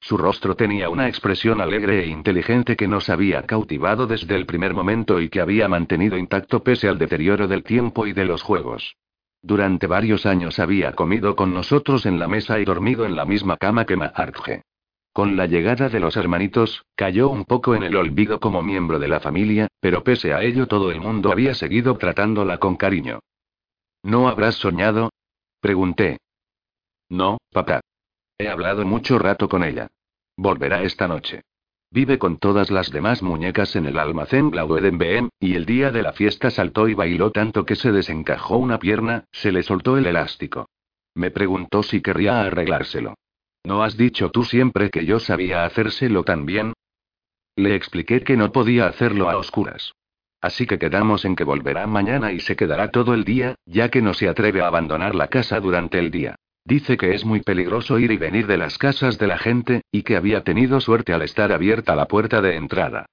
A: Su rostro tenía una expresión alegre e inteligente que nos había cautivado desde el primer momento y que había mantenido intacto pese al deterioro del tiempo y de los juegos. Durante varios años había comido con nosotros en la mesa y dormido en la misma cama que Maartje. Con la llegada de los hermanitos, cayó un poco en el olvido como miembro de la familia, pero pese a ello todo el mundo había seguido tratándola con cariño. ¿No habrás soñado? Pregunté. No, papá. He hablado mucho rato con ella. Volverá esta noche. Vive con todas las demás muñecas en el almacén BM, y el día de la fiesta saltó y bailó tanto que se desencajó una pierna, se le soltó el elástico. Me preguntó si querría arreglárselo. ¿No has dicho tú siempre que yo sabía hacérselo tan bien? Le expliqué que no podía hacerlo a oscuras. Así que quedamos en que volverá mañana y se quedará todo el día, ya que no se atreve a abandonar la casa durante el día. Dice que es muy peligroso ir y venir de las casas de la gente, y que había tenido suerte al estar abierta la puerta de entrada.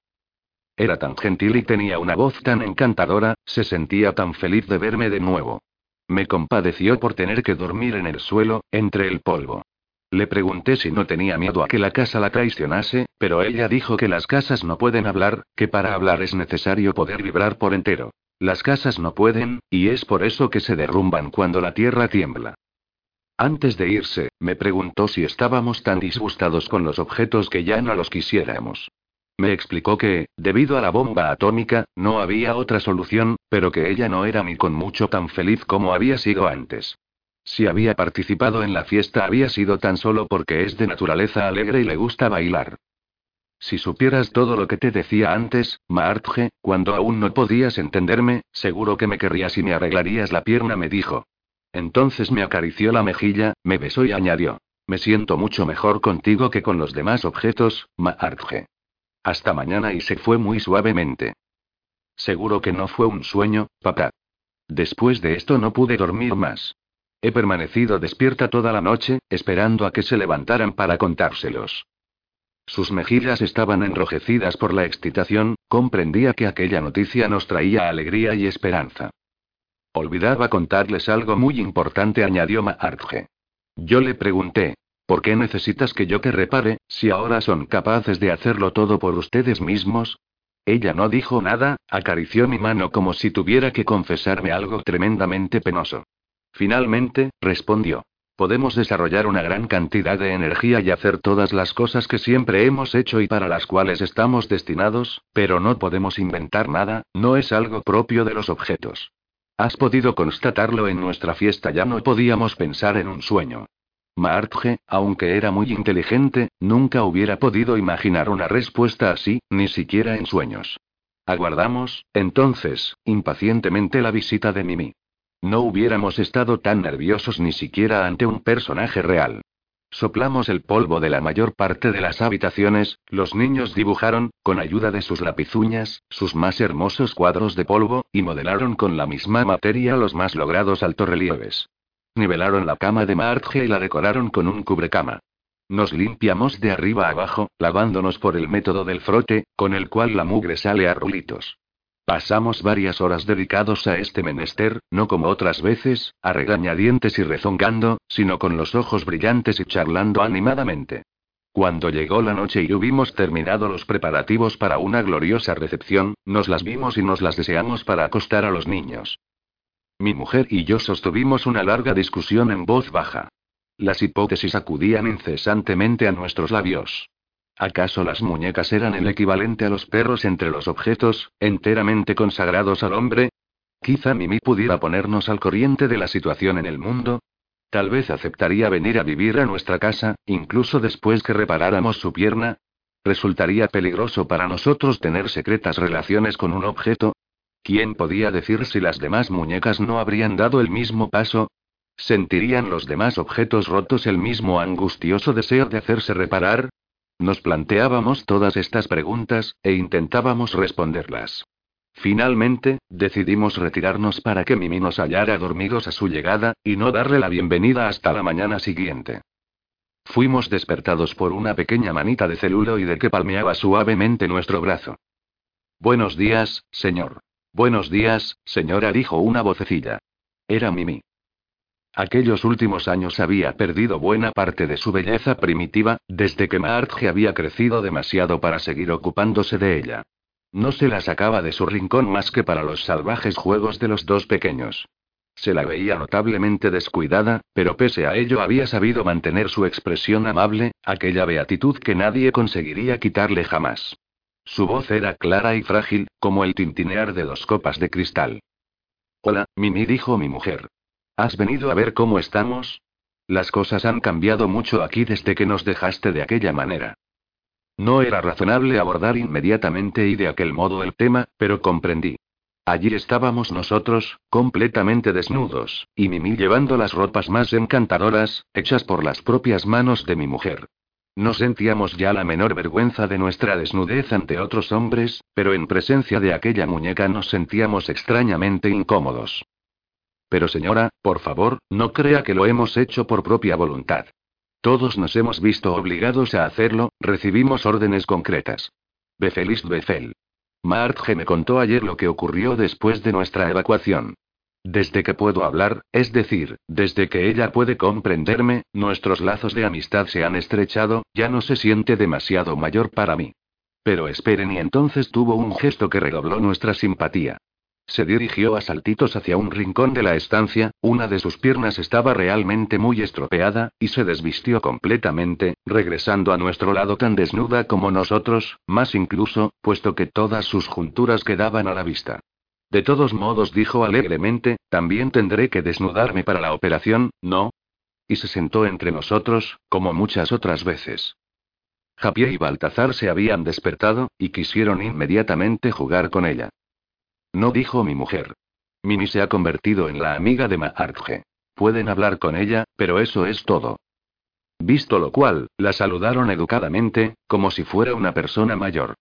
A: Era tan gentil y tenía una voz tan encantadora, se sentía tan feliz de verme de nuevo. Me compadeció por tener que dormir en el suelo, entre el polvo. Le pregunté si no tenía miedo a que la casa la traicionase, pero ella dijo que las casas no pueden hablar, que para hablar es necesario poder vibrar por entero. Las casas no pueden, y es por eso que se derrumban cuando la tierra tiembla. Antes de irse, me preguntó si estábamos tan disgustados con los objetos que ya no los quisiéramos. Me explicó que, debido a la bomba atómica, no había otra solución, pero que ella no era ni con mucho tan feliz como había sido antes. Si había participado en la fiesta había sido tan solo porque es de naturaleza alegre y le gusta bailar. Si supieras todo lo que te decía antes, Maartje, cuando aún no podías entenderme, seguro que me querrías y me arreglarías la pierna, me dijo. Entonces me acarició la mejilla, me besó y añadió. Me siento mucho mejor contigo que con los demás objetos, Maartje. Hasta mañana y se fue muy suavemente. Seguro que no fue un sueño, papá. Después de esto no pude dormir más. He permanecido despierta toda la noche, esperando a que se levantaran para contárselos. Sus mejillas estaban enrojecidas por la excitación, comprendía que aquella noticia nos traía alegría y esperanza. Olvidaba contarles algo muy importante, añadió Maartje. Yo le pregunté, ¿Por qué necesitas que yo te repare, si ahora son capaces de hacerlo todo por ustedes mismos? Ella no dijo nada, acarició mi mano como si tuviera que confesarme algo tremendamente penoso. Finalmente, respondió. Podemos desarrollar una gran cantidad de energía y hacer todas las cosas que siempre hemos hecho y para las cuales estamos destinados, pero no podemos inventar nada, no es algo propio de los objetos. Has podido constatarlo en nuestra fiesta, ya no podíamos pensar en un sueño. Martje, aunque era muy inteligente, nunca hubiera podido imaginar una respuesta así, ni siquiera en sueños. Aguardamos, entonces, impacientemente la visita de Mimi. No hubiéramos estado tan nerviosos ni siquiera ante un personaje real. Soplamos el polvo de la mayor parte de las habitaciones, los niños dibujaron, con ayuda de sus lapizuñas, sus más hermosos cuadros de polvo, y modelaron con la misma materia los más logrados altorrelieves. Nivelaron la cama de Marge y la decoraron con un cubrecama. Nos limpiamos de arriba abajo, lavándonos por el método del frote, con el cual la mugre sale a rulitos. Pasamos varias horas dedicados a este menester, no como otras veces, a regañadientes y rezongando, sino con los ojos brillantes y charlando animadamente. Cuando llegó la noche y hubimos terminado los preparativos para una gloriosa recepción, nos las vimos y nos las deseamos para acostar a los niños. Mi mujer y yo sostuvimos una larga discusión en voz baja. Las hipótesis acudían incesantemente a nuestros labios. ¿Acaso las muñecas eran el equivalente a los perros entre los objetos, enteramente consagrados al hombre? Quizá Mimi pudiera ponernos al corriente de la situación en el mundo. Tal vez aceptaría venir a vivir a nuestra casa, incluso después que reparáramos su pierna. ¿Resultaría peligroso para nosotros tener secretas relaciones con un objeto? ¿Quién podía decir si las demás muñecas no habrían dado el mismo paso? ¿Sentirían los demás objetos rotos el mismo angustioso deseo de hacerse reparar? Nos planteábamos todas estas preguntas, e intentábamos responderlas. Finalmente, decidimos retirarnos para que Mimi nos hallara dormidos a su llegada, y no darle la bienvenida hasta la mañana siguiente. Fuimos despertados por una pequeña manita de celuloide que palmeaba suavemente nuestro brazo. Buenos días, señor. Buenos días, señora, dijo una vocecilla. Era Mimi. Aquellos últimos años había perdido buena parte de su belleza primitiva, desde que Marge había crecido demasiado para seguir ocupándose de ella. No se la sacaba de su rincón más que para los salvajes juegos de los dos pequeños. Se la veía notablemente descuidada, pero pese a ello había sabido mantener su expresión amable, aquella beatitud que nadie conseguiría quitarle jamás. Su voz era clara y frágil, como el tintinear de dos copas de cristal. Hola, Mimi, dijo mi mujer. ¿Has venido a ver cómo estamos? Las cosas han cambiado mucho aquí desde que nos dejaste de aquella manera. No era razonable abordar inmediatamente y de aquel modo el tema, pero comprendí. Allí estábamos nosotros, completamente desnudos, y Mimi llevando las ropas más encantadoras, hechas por las propias manos de mi mujer. No sentíamos ya la menor vergüenza de nuestra desnudez ante otros hombres, pero en presencia de aquella muñeca nos sentíamos extrañamente incómodos. Pero señora, por favor, no crea que lo hemos hecho por propia voluntad. Todos nos hemos visto obligados a hacerlo, recibimos órdenes concretas. Befelist Befel. Marge me contó ayer lo que ocurrió después de nuestra evacuación. Desde que puedo hablar, es decir, desde que ella puede comprenderme, nuestros lazos de amistad se han estrechado, ya no se siente demasiado mayor para mí. Pero esperen y entonces tuvo un gesto que redobló nuestra simpatía. Se dirigió a saltitos hacia un rincón de la estancia, una de sus piernas estaba realmente muy estropeada, y se desvistió completamente, regresando a nuestro lado tan desnuda como nosotros, más incluso, puesto que todas sus junturas quedaban a la vista. De todos modos, dijo alegremente, también tendré que desnudarme para la operación, ¿no? Y se sentó entre nosotros, como muchas otras veces. Javier y Baltazar se habían despertado, y quisieron inmediatamente jugar con ella. No dijo mi mujer. Mimi se ha convertido en la amiga de Maartje. Pueden hablar con ella, pero eso es todo. Visto lo cual, la saludaron educadamente, como si fuera una persona mayor.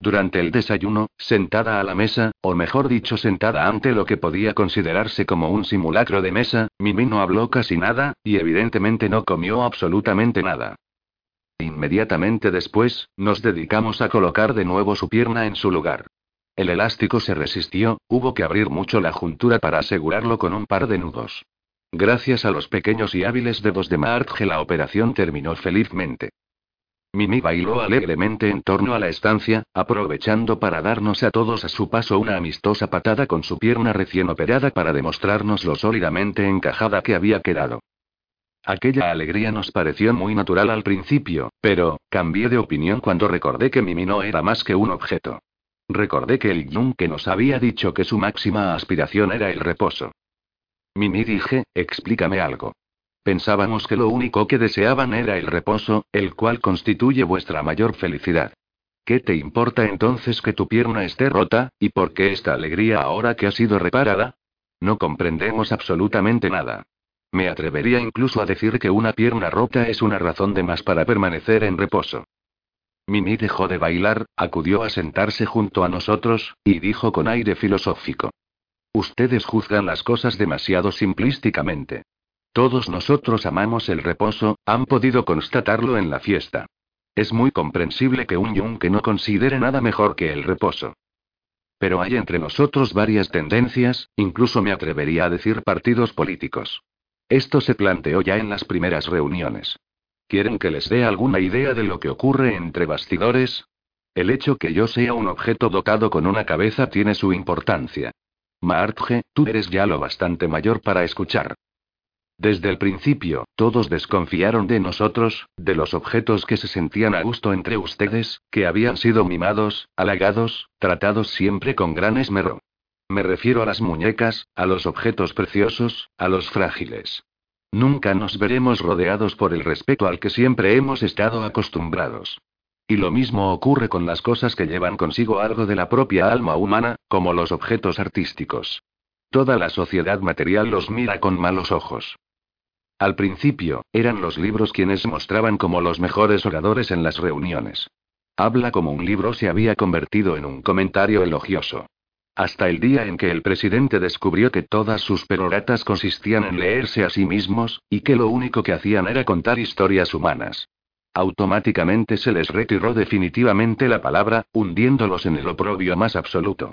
A: Durante el desayuno, sentada a la mesa, o mejor dicho sentada ante lo que podía considerarse como un simulacro de mesa, Mimi no habló casi nada, y evidentemente no comió absolutamente nada. Inmediatamente después, nos dedicamos a colocar de nuevo su pierna en su lugar. El elástico se resistió, hubo que abrir mucho la juntura para asegurarlo con un par de nudos. Gracias a los pequeños y hábiles dedos de Marge la operación terminó felizmente. Mimi bailó alegremente en torno a la estancia, aprovechando para darnos a todos a su paso una amistosa patada con su pierna recién operada para demostrarnos lo sólidamente encajada que había quedado. Aquella alegría nos pareció muy natural al principio, pero, cambié de opinión cuando recordé que Mimi no era más que un objeto. Recordé que el Yunque nos había dicho que su máxima aspiración era el reposo. Mimi dije, explícame algo. Pensábamos que lo único que deseaban era el reposo, el cual constituye vuestra mayor felicidad. ¿Qué te importa entonces que tu pierna esté rota, y por qué esta alegría ahora que ha sido reparada? No comprendemos absolutamente nada. Me atrevería incluso a decir que una pierna rota es una razón de más para permanecer en reposo. Mimi dejó de bailar, acudió a sentarse junto a nosotros, y dijo con aire filosófico. Ustedes juzgan las cosas demasiado simplísticamente. Todos nosotros amamos el reposo, han podido constatarlo en la fiesta. Es muy comprensible que un yunque no considere nada mejor que el reposo. Pero hay entre nosotros varias tendencias, incluso me atrevería a decir partidos políticos. Esto se planteó ya en las primeras reuniones. ¿Quieren que les dé alguna idea de lo que ocurre entre bastidores? El hecho que yo sea un objeto dotado con una cabeza tiene su importancia. Marge, tú eres ya lo bastante mayor para escuchar. Desde el principio, todos desconfiaron de nosotros, de los objetos que se sentían a gusto entre ustedes, que habían sido mimados, halagados, tratados siempre con gran esmero. Me refiero a las muñecas, a los objetos preciosos, a los frágiles. Nunca nos veremos rodeados por el respeto al que siempre hemos estado acostumbrados. Y lo mismo ocurre con las cosas que llevan consigo algo de la propia alma humana, como los objetos artísticos. Toda la sociedad material los mira con malos ojos. Al principio, eran los libros quienes mostraban como los mejores oradores en las reuniones. Habla como un libro se había convertido en un comentario elogioso. Hasta el día en que el presidente descubrió que todas sus peroratas consistían en leerse a sí mismos, y que lo único que hacían era contar historias humanas. Automáticamente se les retiró definitivamente la palabra, hundiéndolos en el oprobio más absoluto.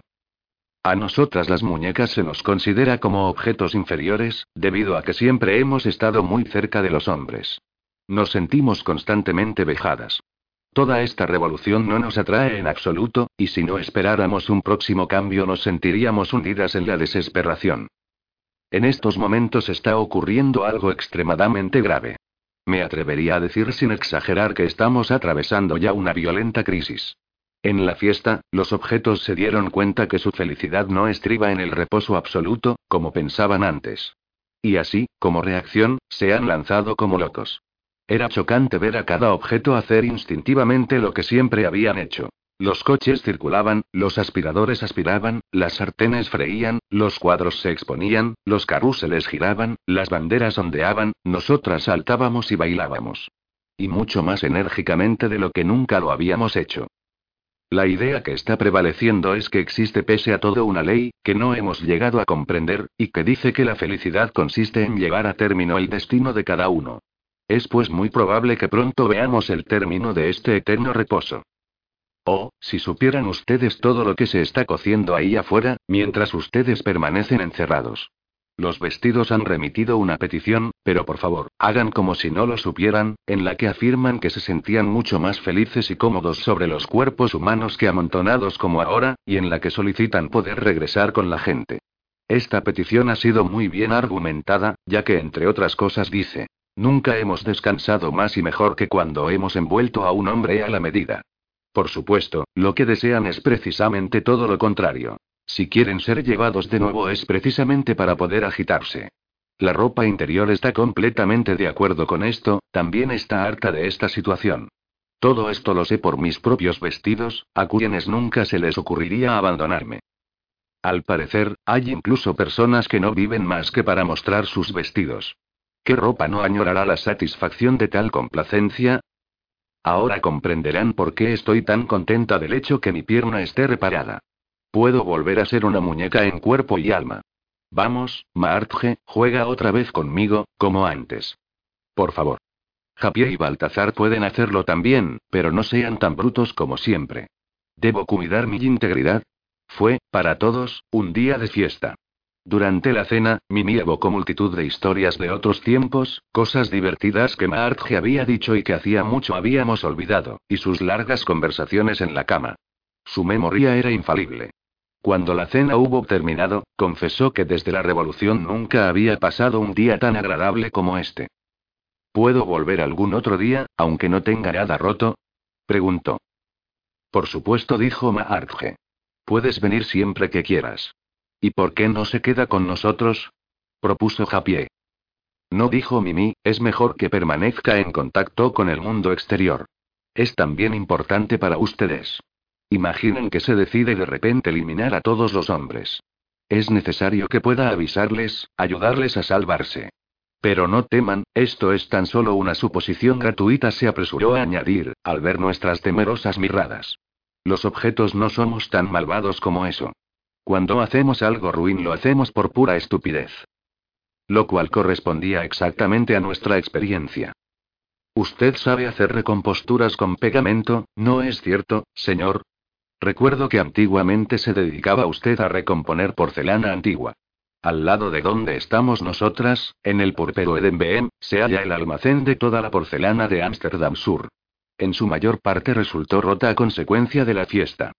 A: A nosotras las muñecas se nos considera como objetos inferiores, debido a que siempre hemos estado muy cerca de los hombres. Nos sentimos constantemente vejadas. Toda esta revolución no nos atrae en absoluto, y si no esperáramos un próximo cambio nos sentiríamos hundidas en la desesperación. En estos momentos está ocurriendo algo extremadamente grave. Me atrevería a decir sin exagerar que estamos atravesando ya una violenta crisis. En la fiesta, los objetos se dieron cuenta que su felicidad no estriba en el reposo absoluto, como pensaban antes. Y así, como reacción, se han lanzado como locos. Era chocante ver a cada objeto hacer instintivamente lo que siempre habían hecho. Los coches circulaban, los aspiradores aspiraban, las sartenes freían, los cuadros se exponían, los carruseles giraban, las banderas ondeaban, nosotras saltábamos y bailábamos. Y mucho más enérgicamente de lo que nunca lo habíamos hecho. La idea que está prevaleciendo es que existe pese a todo una ley, que no hemos llegado a comprender, y que dice que la felicidad consiste en llevar a término el destino de cada uno. Es pues muy probable que pronto veamos el término de este eterno reposo. Oh, si supieran ustedes todo lo que se está cociendo ahí afuera, mientras ustedes permanecen encerrados. Los vestidos han remitido una petición, pero por favor, hagan como si no lo supieran, en la que afirman que se sentían mucho más felices y cómodos sobre los cuerpos humanos que amontonados como ahora, y en la que solicitan poder regresar con la gente. Esta petición ha sido muy bien argumentada, ya que entre otras cosas dice, nunca hemos descansado más y mejor que cuando hemos envuelto a un hombre a la medida. Por supuesto, lo que desean es precisamente todo lo contrario. Si quieren ser llevados de nuevo es precisamente para poder agitarse. La ropa interior está completamente de acuerdo con esto, también está harta de esta situación. Todo esto lo sé por mis propios vestidos, a quienes nunca se les ocurriría abandonarme. Al parecer, hay incluso personas que no viven más que para mostrar sus vestidos. ¿Qué ropa no añorará la satisfacción de tal complacencia? Ahora comprenderán por qué estoy tan contenta del hecho que mi pierna esté reparada. Puedo volver a ser una muñeca en cuerpo y alma. Vamos, Marge, juega otra vez conmigo, como antes. Por favor. Javier y Baltazar pueden hacerlo también, pero no sean tan brutos como siempre. Debo cuidar mi integridad. Fue, para todos, un día de fiesta. Durante la cena, Mimi evocó multitud de historias de otros tiempos, cosas divertidas que Marge había dicho y que hacía mucho habíamos olvidado, y sus largas conversaciones en la cama. Su memoria era infalible. Cuando la cena hubo terminado, confesó que desde la revolución nunca había pasado un día tan agradable como este. ¿Puedo volver algún otro día, aunque no tenga nada roto? preguntó. Por supuesto, dijo Marge. Puedes venir siempre que quieras. ¿Y por qué no se queda con nosotros? propuso Japié. No dijo Mimi, es mejor que permanezca en contacto con el mundo exterior. Es también importante para ustedes. Imaginen que se decide de repente eliminar a todos los hombres. Es necesario que pueda avisarles, ayudarles a salvarse. Pero no teman, esto es tan solo una suposición gratuita, se apresuró a añadir, al ver nuestras temerosas miradas. Los objetos no somos tan malvados como eso. Cuando hacemos algo ruin lo hacemos por pura estupidez. Lo cual correspondía exactamente a nuestra experiencia. Usted sabe hacer recomposturas con pegamento, ¿no es cierto, señor? Recuerdo que antiguamente se dedicaba usted a recomponer porcelana antigua. Al lado de donde estamos nosotras, en el purpero Edenbeem, se halla el almacén de toda la porcelana de Ámsterdam Sur. En su mayor parte resultó rota a consecuencia de la fiesta.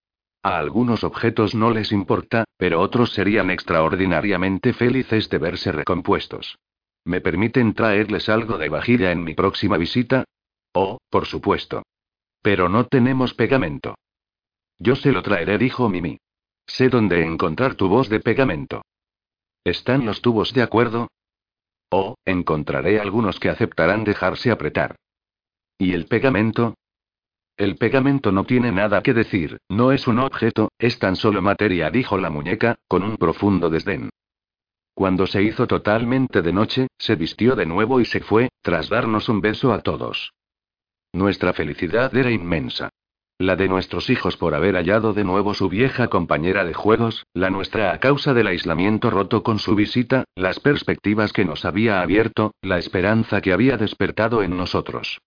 A: A algunos objetos no les importa, pero otros serían extraordinariamente felices de verse recompuestos. ¿Me permiten traerles algo de vajilla en mi próxima visita? Oh, por supuesto. Pero no tenemos pegamento. Yo se lo traeré, dijo Mimi. Sé dónde encontrar tubos de pegamento. ¿Están los tubos de acuerdo? Oh, encontraré algunos que aceptarán dejarse apretar. ¿Y el pegamento? El pegamento no tiene nada que decir, no es un objeto, es tan solo materia, dijo la muñeca, con un profundo desdén. Cuando se hizo totalmente de noche, se vistió de nuevo y se fue, tras darnos un beso a todos. Nuestra felicidad era inmensa. La de nuestros hijos por haber hallado de nuevo su vieja compañera de juegos, la nuestra a causa del aislamiento roto con su visita, las perspectivas que nos había abierto, la esperanza que había despertado en nosotros.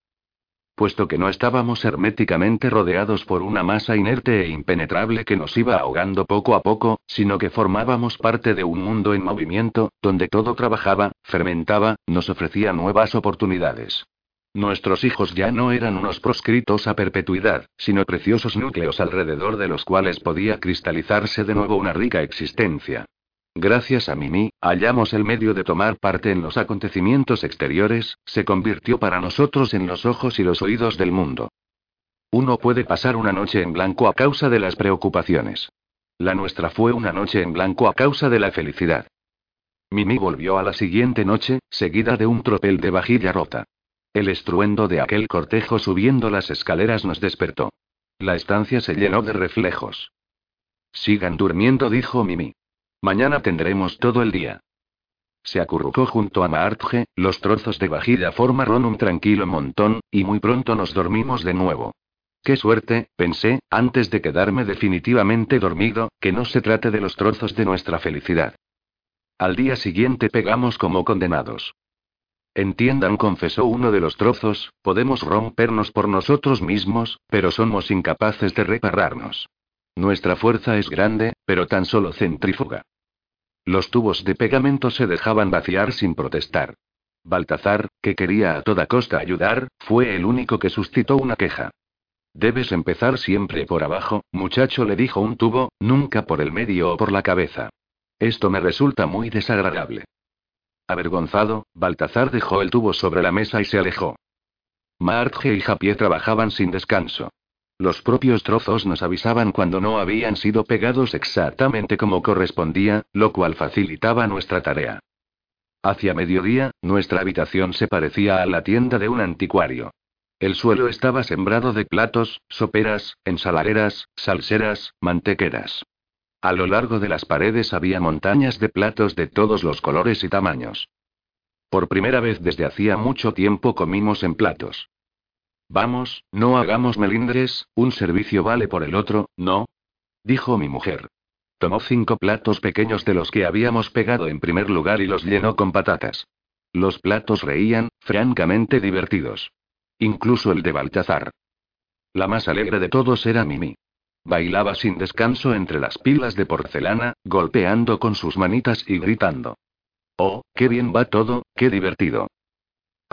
A: Puesto que no estábamos herméticamente rodeados por una masa inerte e impenetrable que nos iba ahogando poco a poco, sino que formábamos parte de un mundo en movimiento, donde todo trabajaba, fermentaba, nos ofrecía nuevas oportunidades. Nuestros hijos ya no eran unos proscritos a perpetuidad, sino preciosos núcleos alrededor de los cuales podía cristalizarse de nuevo una rica existencia. Gracias a Mimi, hallamos el medio de tomar parte en los acontecimientos exteriores, se convirtió para nosotros en los ojos y los oídos del mundo. Uno puede pasar una noche en blanco a causa de las preocupaciones. La nuestra fue una noche en blanco a causa de la felicidad. Mimi volvió a la siguiente noche, seguida de un tropel de vajilla rota. El estruendo de aquel cortejo subiendo las escaleras nos despertó. La estancia se llenó de reflejos. Sigan durmiendo, dijo Mimi. Mañana tendremos todo el día. Se acurrucó junto a Marge, los trozos de vajilla formaron un tranquilo montón, y muy pronto nos dormimos de nuevo. Qué suerte, pensé, antes de quedarme definitivamente dormido, que no se trate de los trozos de nuestra felicidad. Al día siguiente pegamos como condenados. Entiendan, confesó uno de los trozos, podemos rompernos por nosotros mismos, pero somos incapaces de repararnos. Nuestra fuerza es grande, pero tan solo centrífuga. Los tubos de pegamento se dejaban vaciar sin protestar. Baltazar, que quería a toda costa ayudar, fue el único que suscitó una queja. Debes empezar siempre por abajo, muchacho, le dijo un tubo, nunca por el medio o por la cabeza. Esto me resulta muy desagradable. Avergonzado, Baltazar dejó el tubo sobre la mesa y se alejó. Marge y Japié trabajaban sin descanso. Los propios trozos nos avisaban cuando no habían sido pegados exactamente como correspondía, lo cual facilitaba nuestra tarea. Hacia mediodía, nuestra habitación se parecía a la tienda de un anticuario. El suelo estaba sembrado de platos, soperas, ensaladeras, salseras, mantequeras. A lo largo de las paredes había montañas de platos de todos los colores y tamaños. Por primera vez desde hacía mucho tiempo comimos en platos. Vamos, no hagamos melindres, un servicio vale por el otro, ¿no? dijo mi mujer. Tomó cinco platos pequeños de los que habíamos pegado en primer lugar y los llenó con patatas. Los platos reían, francamente divertidos. Incluso el de Baltazar. La más alegre de todos era Mimi. bailaba sin descanso entre las pilas de porcelana, golpeando con sus manitas y gritando. Oh, qué bien va todo, qué divertido.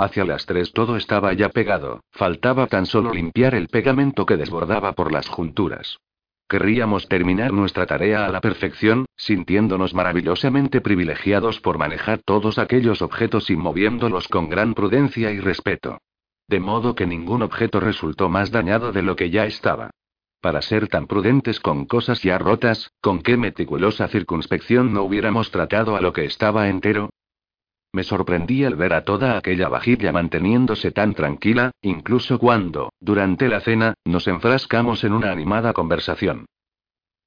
A: Hacia las tres todo estaba ya pegado, faltaba tan solo limpiar el pegamento que desbordaba por las junturas. Querríamos terminar nuestra tarea a la perfección, sintiéndonos maravillosamente privilegiados por manejar todos aquellos objetos y moviéndolos con gran prudencia y respeto. De modo que ningún objeto resultó más dañado de lo que ya estaba. Para ser tan prudentes con cosas ya rotas, con qué meticulosa circunspección no hubiéramos tratado a lo que estaba entero, me sorprendí al ver a toda aquella vajilla manteniéndose tan tranquila, incluso cuando, durante la cena, nos enfrascamos en una animada conversación.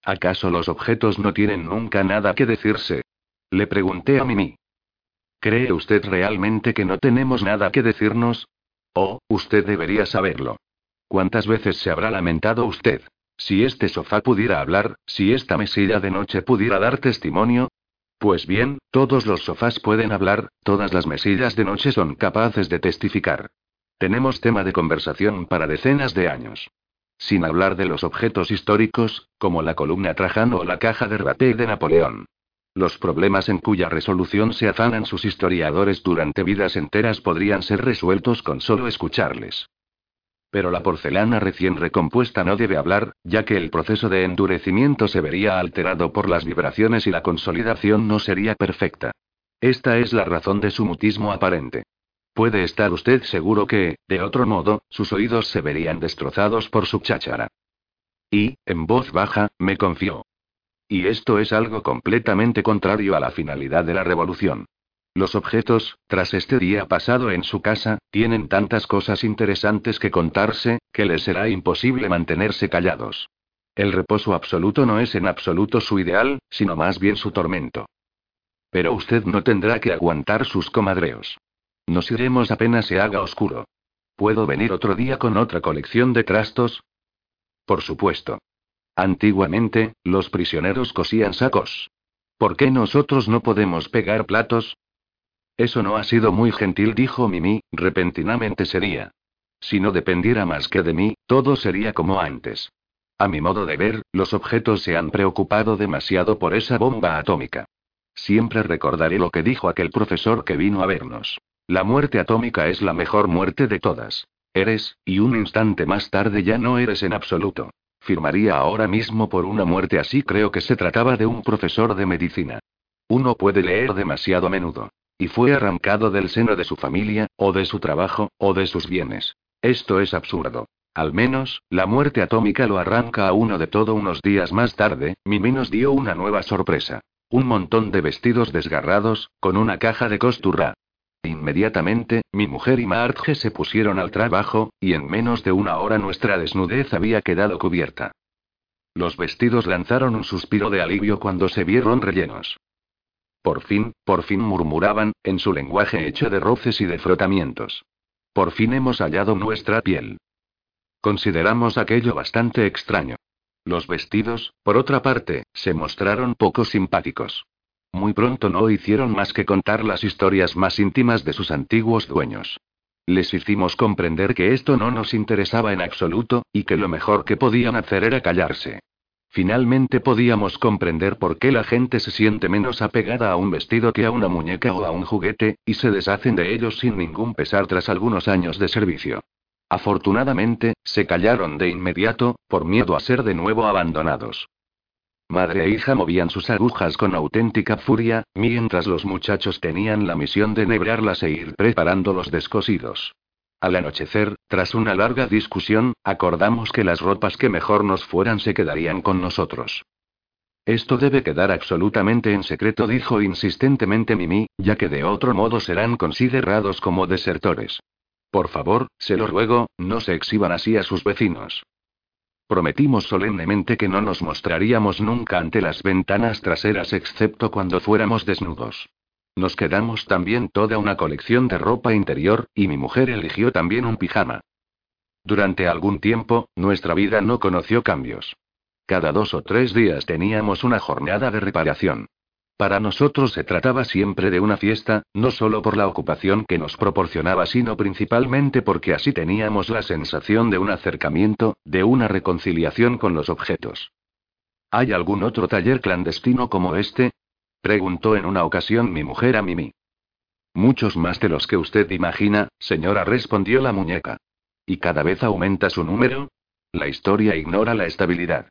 A: ¿Acaso los objetos no tienen nunca nada que decirse? Le pregunté a Mimi. ¿Cree usted realmente que no tenemos nada que decirnos? Oh, usted debería saberlo. ¿Cuántas veces se habrá lamentado usted? Si este sofá pudiera hablar, si esta mesilla de noche pudiera dar testimonio, pues bien, todos los sofás pueden hablar, todas las mesillas de noche son capaces de testificar. Tenemos tema de conversación para decenas de años. Sin hablar de los objetos históricos, como la columna Trajano o la caja de Raté de Napoleón. Los problemas en cuya resolución se afanan sus historiadores durante vidas enteras podrían ser resueltos con solo escucharles. Pero la porcelana recién recompuesta no debe hablar, ya que el proceso de endurecimiento se vería alterado por las vibraciones y la consolidación no sería perfecta. Esta es la razón de su mutismo aparente. Puede estar usted seguro que, de otro modo, sus oídos se verían destrozados por su cháchara. Y, en voz baja, me confió. Y esto es algo completamente contrario a la finalidad de la revolución. Los objetos, tras este día pasado en su casa, tienen tantas cosas interesantes que contarse, que les será imposible mantenerse callados. El reposo absoluto no es en absoluto su ideal, sino más bien su tormento. Pero usted no tendrá que aguantar sus comadreos. Nos iremos apenas se haga oscuro. ¿Puedo venir otro día con otra colección de trastos? Por supuesto. Antiguamente, los prisioneros cosían sacos. ¿Por qué nosotros no podemos pegar platos? Eso no ha sido muy gentil, dijo Mimi, repentinamente sería. Si no dependiera más que de mí, todo sería como antes. A mi modo de ver, los objetos se han preocupado demasiado por esa bomba atómica. Siempre recordaré lo que dijo aquel profesor que vino a vernos. La muerte atómica es la mejor muerte de todas. Eres, y un instante más tarde ya no eres en absoluto. Firmaría ahora mismo por una muerte así, creo que se trataba de un profesor de medicina. Uno puede leer demasiado a menudo. Y fue arrancado del seno de su familia, o de su trabajo, o de sus bienes. Esto es absurdo. Al menos, la muerte atómica lo arranca a uno de todo unos días más tarde, Mimi nos dio una nueva sorpresa. Un montón de vestidos desgarrados, con una caja de costura. Inmediatamente, mi mujer y Marge se pusieron al trabajo, y en menos de una hora nuestra desnudez había quedado cubierta. Los vestidos lanzaron un suspiro de alivio cuando se vieron rellenos. Por fin, por fin murmuraban, en su lenguaje hecho de roces y de frotamientos. Por fin hemos hallado nuestra piel. Consideramos aquello bastante extraño. Los vestidos, por otra parte, se mostraron poco simpáticos. Muy pronto no hicieron más que contar las historias más íntimas de sus antiguos dueños. Les hicimos comprender que esto no nos interesaba en absoluto, y que lo mejor que podían hacer era callarse. Finalmente podíamos comprender por qué la gente se siente menos apegada a un vestido que a una muñeca o a un juguete, y se deshacen de ellos sin ningún pesar tras algunos años de servicio. Afortunadamente, se callaron de inmediato, por miedo a ser de nuevo abandonados. Madre e hija movían sus agujas con auténtica furia, mientras los muchachos tenían la misión de nebrarlas e ir preparando los descosidos. Al anochecer, tras una larga discusión, acordamos que las ropas que mejor nos fueran se quedarían con nosotros. Esto debe quedar absolutamente en secreto, dijo insistentemente Mimi, ya que de otro modo serán considerados como desertores. Por favor, se lo ruego, no se exhiban así a sus vecinos. Prometimos solemnemente que no nos mostraríamos nunca ante las ventanas traseras excepto cuando fuéramos desnudos. Nos quedamos también toda una colección de ropa interior, y mi mujer eligió también un pijama. Durante algún tiempo, nuestra vida no conoció cambios. Cada dos o tres días teníamos una jornada de reparación. Para nosotros se trataba siempre de una fiesta, no solo por la ocupación que nos proporcionaba, sino principalmente porque así teníamos la sensación de un acercamiento, de una reconciliación con los objetos. ¿Hay algún otro taller clandestino como este? Preguntó en una ocasión mi mujer a Mimi. Muchos más de los que usted imagina, señora, respondió la muñeca. ¿Y cada vez aumenta su número? La historia ignora la estabilidad.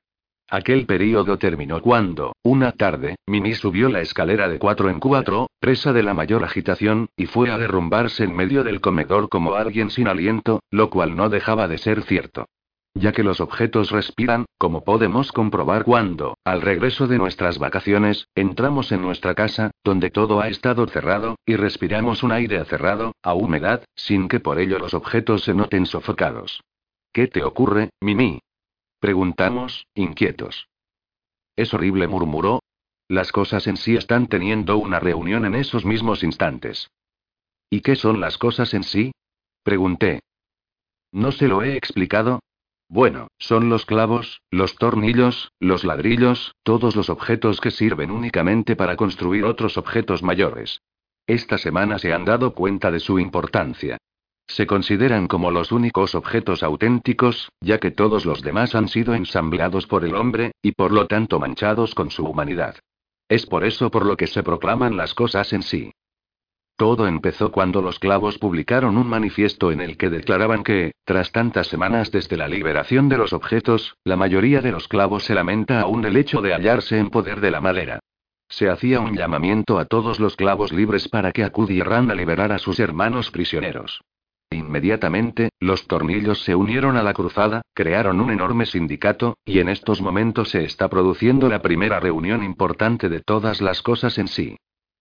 A: Aquel período terminó cuando, una tarde, Mimi subió la escalera de cuatro en cuatro, presa de la mayor agitación, y fue a derrumbarse en medio del comedor como alguien sin aliento, lo cual no dejaba de ser cierto. Ya que los objetos respiran, como podemos comprobar cuando, al regreso de nuestras vacaciones, entramos en nuestra casa, donde todo ha estado cerrado, y respiramos un aire acerrado, a humedad, sin que por ello los objetos se noten sofocados. ¿Qué te ocurre, Mimi? Preguntamos, inquietos. Es horrible, murmuró. Las cosas en sí están teniendo una reunión en esos mismos instantes. ¿Y qué son las cosas en sí? Pregunté. ¿No se lo he explicado? Bueno, son los clavos, los tornillos, los ladrillos, todos los objetos que sirven únicamente para construir otros objetos mayores. Esta semana se han dado cuenta de su importancia. Se consideran como los únicos objetos auténticos, ya que todos los demás han sido ensamblados por el hombre, y por lo tanto manchados con su humanidad. Es por eso por lo que se proclaman las cosas en sí. Todo empezó cuando los clavos publicaron un manifiesto en el que declaraban que, tras tantas semanas desde la liberación de los objetos, la mayoría de los clavos se lamenta aún el hecho de hallarse en poder de la madera. Se hacía un llamamiento a todos los clavos libres para que acudieran a liberar a sus hermanos prisioneros. Inmediatamente, los tornillos se unieron a la cruzada, crearon un enorme sindicato, y en estos momentos se está produciendo la primera reunión importante de todas las cosas en sí.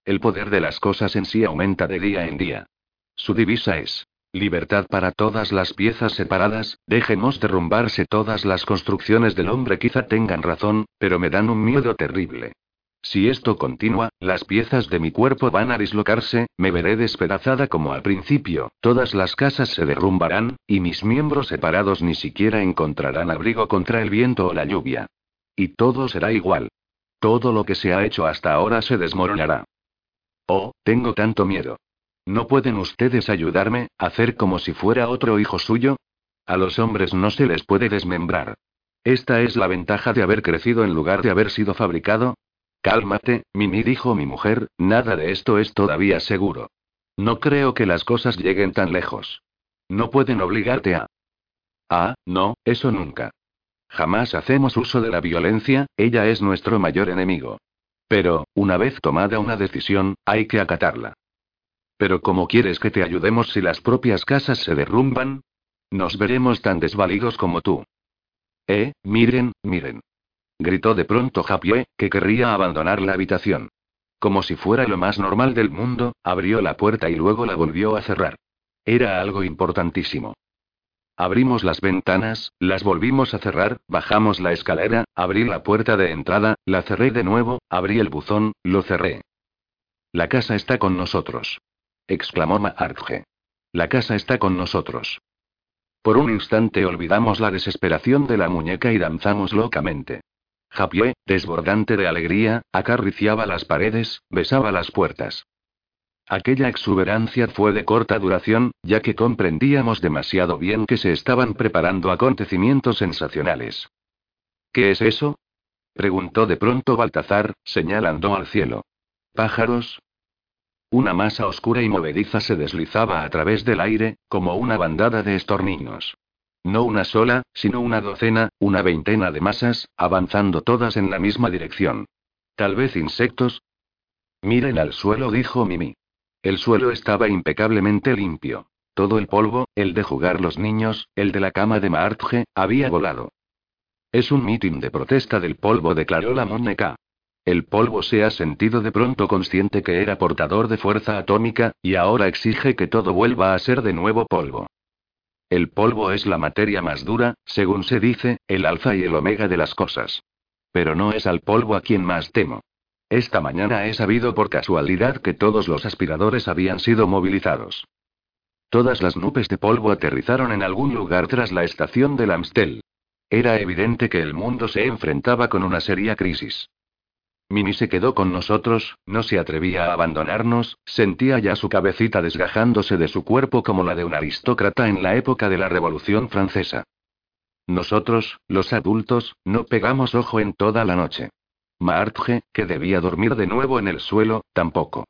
A: El poder de las cosas en sí aumenta de día en día. Su divisa es, libertad para todas las piezas separadas, dejemos derrumbarse todas las construcciones del hombre quizá tengan razón, pero me dan un miedo terrible. Si esto continúa, las piezas de mi cuerpo van a dislocarse, me veré despedazada como al principio, todas las casas se derrumbarán, y mis miembros separados ni siquiera encontrarán abrigo contra el viento o la lluvia. Y todo será igual. Todo lo que se ha hecho hasta ahora se desmoronará. Oh, tengo tanto miedo. ¿No pueden ustedes ayudarme, hacer como si fuera otro hijo suyo? A los hombres no se les puede desmembrar. Esta es la ventaja de haber crecido en lugar de haber sido fabricado, Cálmate, Mimi dijo mi mujer, nada de esto es todavía seguro. No creo que las cosas lleguen tan lejos. No pueden obligarte a... Ah, no, eso nunca. Jamás hacemos uso de la violencia, ella es nuestro mayor enemigo. Pero, una vez tomada una decisión, hay que acatarla. Pero ¿cómo quieres que te ayudemos si las propias casas se derrumban? Nos veremos tan desvalidos como tú. Eh, miren, miren gritó de pronto Japié, que querría abandonar la habitación. Como si fuera lo más normal del mundo, abrió la puerta y luego la volvió a cerrar. Era algo importantísimo. Abrimos las ventanas, las volvimos a cerrar, bajamos la escalera, abrí la puerta de entrada, la cerré de nuevo, abrí el buzón, lo cerré. La casa está con nosotros. exclamó Maartje. La casa está con nosotros. Por un instante olvidamos la desesperación de la muñeca y danzamos locamente. Japié, desbordante de alegría, acariciaba las paredes, besaba las puertas. Aquella exuberancia fue de corta duración, ya que comprendíamos demasiado bien que se estaban preparando acontecimientos sensacionales. ¿Qué es eso? preguntó de pronto Baltazar, señalando al cielo. ¿Pájaros? Una masa oscura y movediza se deslizaba a través del aire, como una bandada de estorninos. No una sola, sino una docena, una veintena de masas, avanzando todas en la misma dirección. Tal vez insectos. Miren al suelo, dijo Mimi. El suelo estaba impecablemente limpio. Todo el polvo, el de jugar los niños, el de la cama de Maartje, había volado. Es un mitin de protesta del polvo, declaró la muñeca. El polvo se ha sentido de pronto consciente que era portador de fuerza atómica, y ahora exige que todo vuelva a ser de nuevo polvo. El polvo es la materia más dura, según se dice, el alfa y el omega de las cosas. Pero no es al polvo a quien más temo. Esta mañana he sabido por casualidad que todos los aspiradores habían sido movilizados. Todas las nubes de polvo aterrizaron en algún lugar tras la estación del Amstel. Era evidente que el mundo se enfrentaba con una seria crisis. Mimi se quedó con nosotros, no se atrevía a abandonarnos, sentía ya su cabecita desgajándose de su cuerpo como la de un aristócrata en la época de la Revolución Francesa. Nosotros, los adultos, no pegamos ojo en toda la noche. Marge, que debía dormir de nuevo en el suelo, tampoco.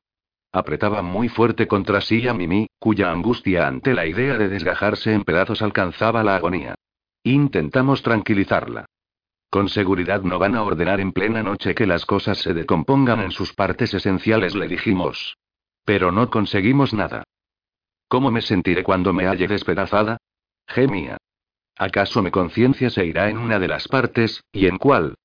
A: Apretaba muy fuerte contra sí a Mimi, cuya angustia ante la idea de desgajarse en pedazos alcanzaba la agonía. Intentamos tranquilizarla. Con seguridad no van a ordenar en plena noche que las cosas se decompongan en sus partes esenciales, le dijimos. Pero no conseguimos nada. ¿Cómo me sentiré cuando me halle despedazada? Gemía. ¿Acaso mi conciencia se irá en una de las partes, y en cuál?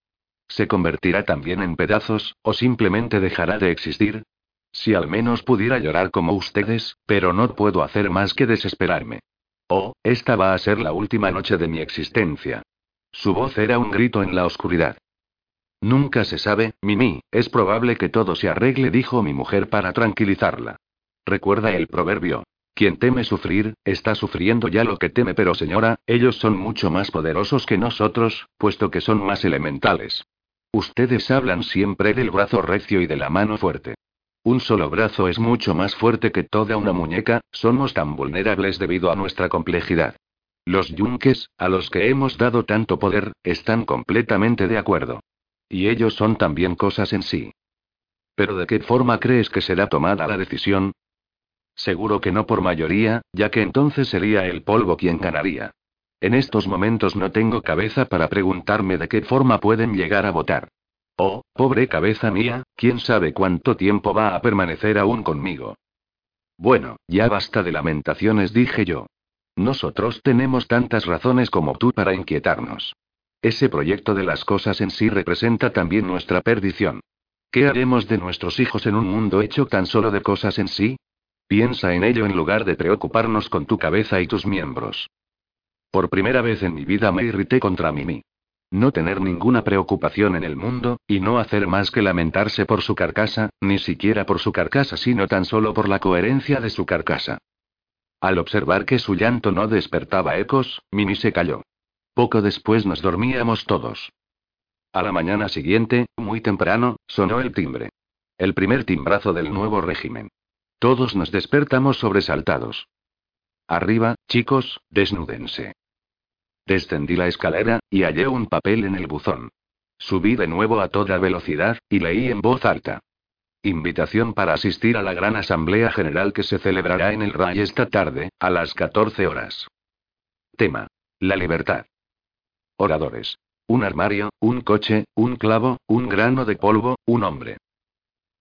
A: ¿Se convertirá también en pedazos, o simplemente dejará de existir? Si al menos pudiera llorar como ustedes, pero no puedo hacer más que desesperarme. Oh, esta va a ser la última noche de mi existencia. Su voz era un grito en la oscuridad. Nunca se sabe, Mimi, es probable que todo se arregle, dijo mi mujer para tranquilizarla. Recuerda el proverbio. Quien teme sufrir, está sufriendo ya lo que teme, pero señora, ellos son mucho más poderosos que nosotros, puesto que son más elementales. Ustedes hablan siempre del brazo recio y de la mano fuerte. Un solo brazo es mucho más fuerte que toda una muñeca, somos tan vulnerables debido a nuestra complejidad. Los yunques, a los que hemos dado tanto poder, están completamente de acuerdo. Y ellos son también cosas en sí. Pero ¿de qué forma crees que será tomada la decisión? Seguro que no por mayoría, ya que entonces sería el polvo quien ganaría. En estos momentos no tengo cabeza para preguntarme de qué forma pueden llegar a votar. Oh, pobre cabeza mía, quién sabe cuánto tiempo va a permanecer aún conmigo. Bueno, ya basta de lamentaciones, dije yo. Nosotros tenemos tantas razones como tú para inquietarnos. Ese proyecto de las cosas en sí representa también nuestra perdición. ¿Qué haremos de nuestros hijos en un mundo hecho tan solo de cosas en sí? Piensa en ello en lugar de preocuparnos con tu cabeza y tus miembros. Por primera vez en mi vida me irrité contra Mimi. No tener ninguna preocupación en el mundo, y no hacer más que lamentarse por su carcasa, ni siquiera por su carcasa, sino tan solo por la coherencia de su carcasa. Al observar que su llanto no despertaba ecos, Mimi se calló. Poco después nos dormíamos todos. A la mañana siguiente, muy temprano, sonó el timbre. El primer timbrazo del nuevo régimen. Todos nos despertamos sobresaltados. Arriba, chicos, desnúdense. Descendí la escalera, y hallé un papel en el buzón. Subí de nuevo a toda velocidad, y leí en voz alta. Invitación para asistir a la gran asamblea general que se celebrará en el RAI esta tarde, a las 14 horas. Tema. La libertad. Oradores. Un armario, un coche, un clavo, un grano de polvo, un hombre.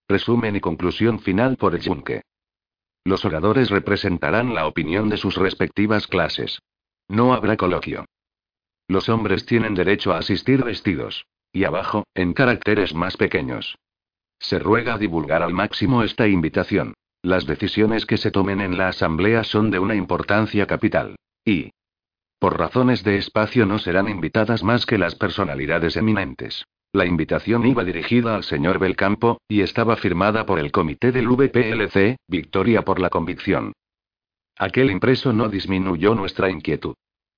A: Resumen y conclusión final por el yunque. Los oradores representarán la opinión de sus respectivas clases. No habrá coloquio. Los hombres tienen derecho a asistir vestidos. Y abajo, en caracteres más pequeños. Se ruega divulgar al máximo esta invitación. Las decisiones que se tomen en la Asamblea son de una importancia capital. Y. Por razones de espacio no serán invitadas más que las personalidades eminentes. La invitación iba dirigida al señor Belcampo, y estaba firmada por el comité del VPLC, Victoria por la convicción. Aquel impreso no disminuyó nuestra inquietud.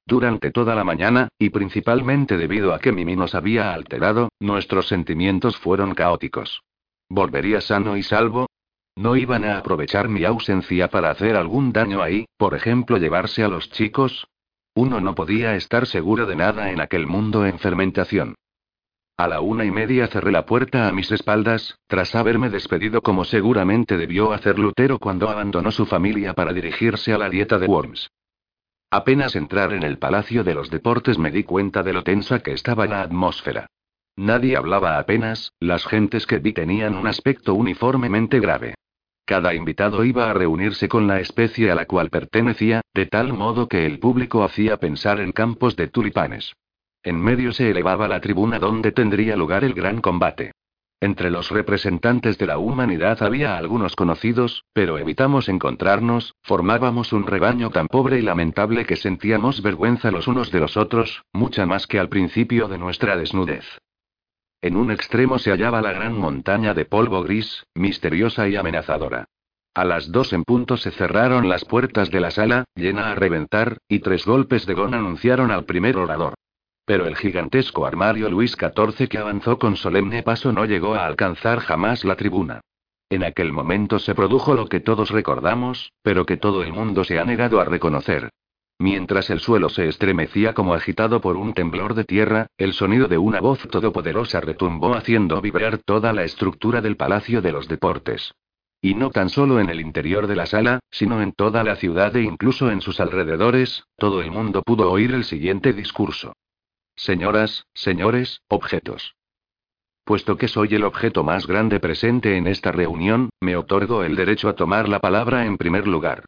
A: Durante toda la mañana, y principalmente debido a que Mimi nos había alterado, nuestros sentimientos fueron caóticos. ¿Volvería sano y salvo? ¿No iban a aprovechar mi ausencia para hacer algún daño ahí, por ejemplo llevarse a los chicos? Uno no podía estar seguro de nada en aquel mundo en fermentación. A la una y media cerré la puerta a mis espaldas, tras haberme despedido como seguramente debió hacer Lutero cuando abandonó su familia para dirigirse a la dieta de Worms. Apenas entrar en el Palacio de los Deportes me di cuenta de lo tensa que estaba la atmósfera. Nadie hablaba apenas, las gentes que vi tenían un aspecto uniformemente grave. Cada invitado iba a reunirse con la especie a la cual pertenecía, de tal modo que el público hacía pensar en campos de tulipanes. En medio se elevaba la tribuna donde tendría lugar el gran combate. Entre los representantes de la humanidad había algunos conocidos, pero evitamos encontrarnos, formábamos un rebaño tan pobre y lamentable que sentíamos vergüenza los unos de los otros, mucha más que al principio de nuestra desnudez. En un extremo se hallaba la gran montaña de polvo gris, misteriosa y amenazadora. A las dos en punto se cerraron las puertas de la sala, llena a reventar, y tres golpes de gong anunciaron al primer orador. Pero el gigantesco armario Luis XIV que avanzó con solemne paso no llegó a alcanzar jamás la tribuna. En aquel momento se produjo lo que todos recordamos, pero que todo el mundo se ha negado a reconocer. Mientras el suelo se estremecía como agitado por un temblor de tierra, el sonido de una voz todopoderosa retumbó haciendo vibrar toda la estructura del Palacio de los Deportes. Y no tan solo en el interior de la sala, sino en toda la ciudad e incluso en sus alrededores, todo el mundo pudo oír el siguiente discurso. Señoras, señores, objetos. Puesto que soy el objeto más grande presente en esta reunión, me otorgo el derecho a tomar la palabra en primer lugar.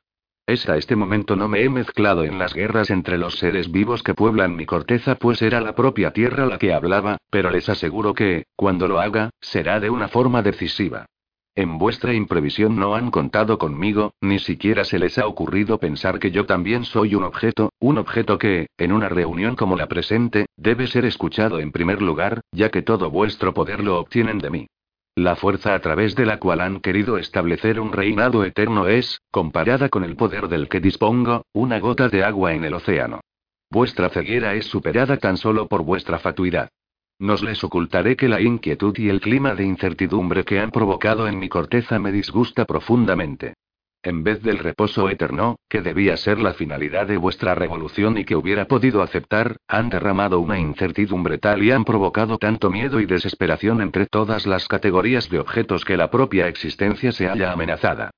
A: Hasta este momento no me he mezclado en las guerras entre los seres vivos que pueblan mi corteza, pues era la propia tierra la que hablaba, pero les aseguro que, cuando lo haga, será de una forma decisiva. En vuestra imprevisión no han contado conmigo, ni siquiera se les ha ocurrido pensar que yo también soy un objeto, un objeto que, en una reunión como la presente, debe ser escuchado en primer lugar, ya que todo vuestro poder lo obtienen de mí. La fuerza a través de la cual han querido establecer un reinado eterno es, comparada con el poder del que dispongo, una gota de agua en el océano. Vuestra ceguera es superada tan solo por vuestra fatuidad. Nos les ocultaré que la inquietud y el clima de incertidumbre que han provocado en mi corteza me disgusta profundamente. En vez del reposo eterno, que debía ser la finalidad de vuestra revolución y que hubiera podido aceptar, han derramado una incertidumbre tal y han provocado tanto miedo y desesperación entre todas las categorías de objetos que la propia existencia se halla amenazada.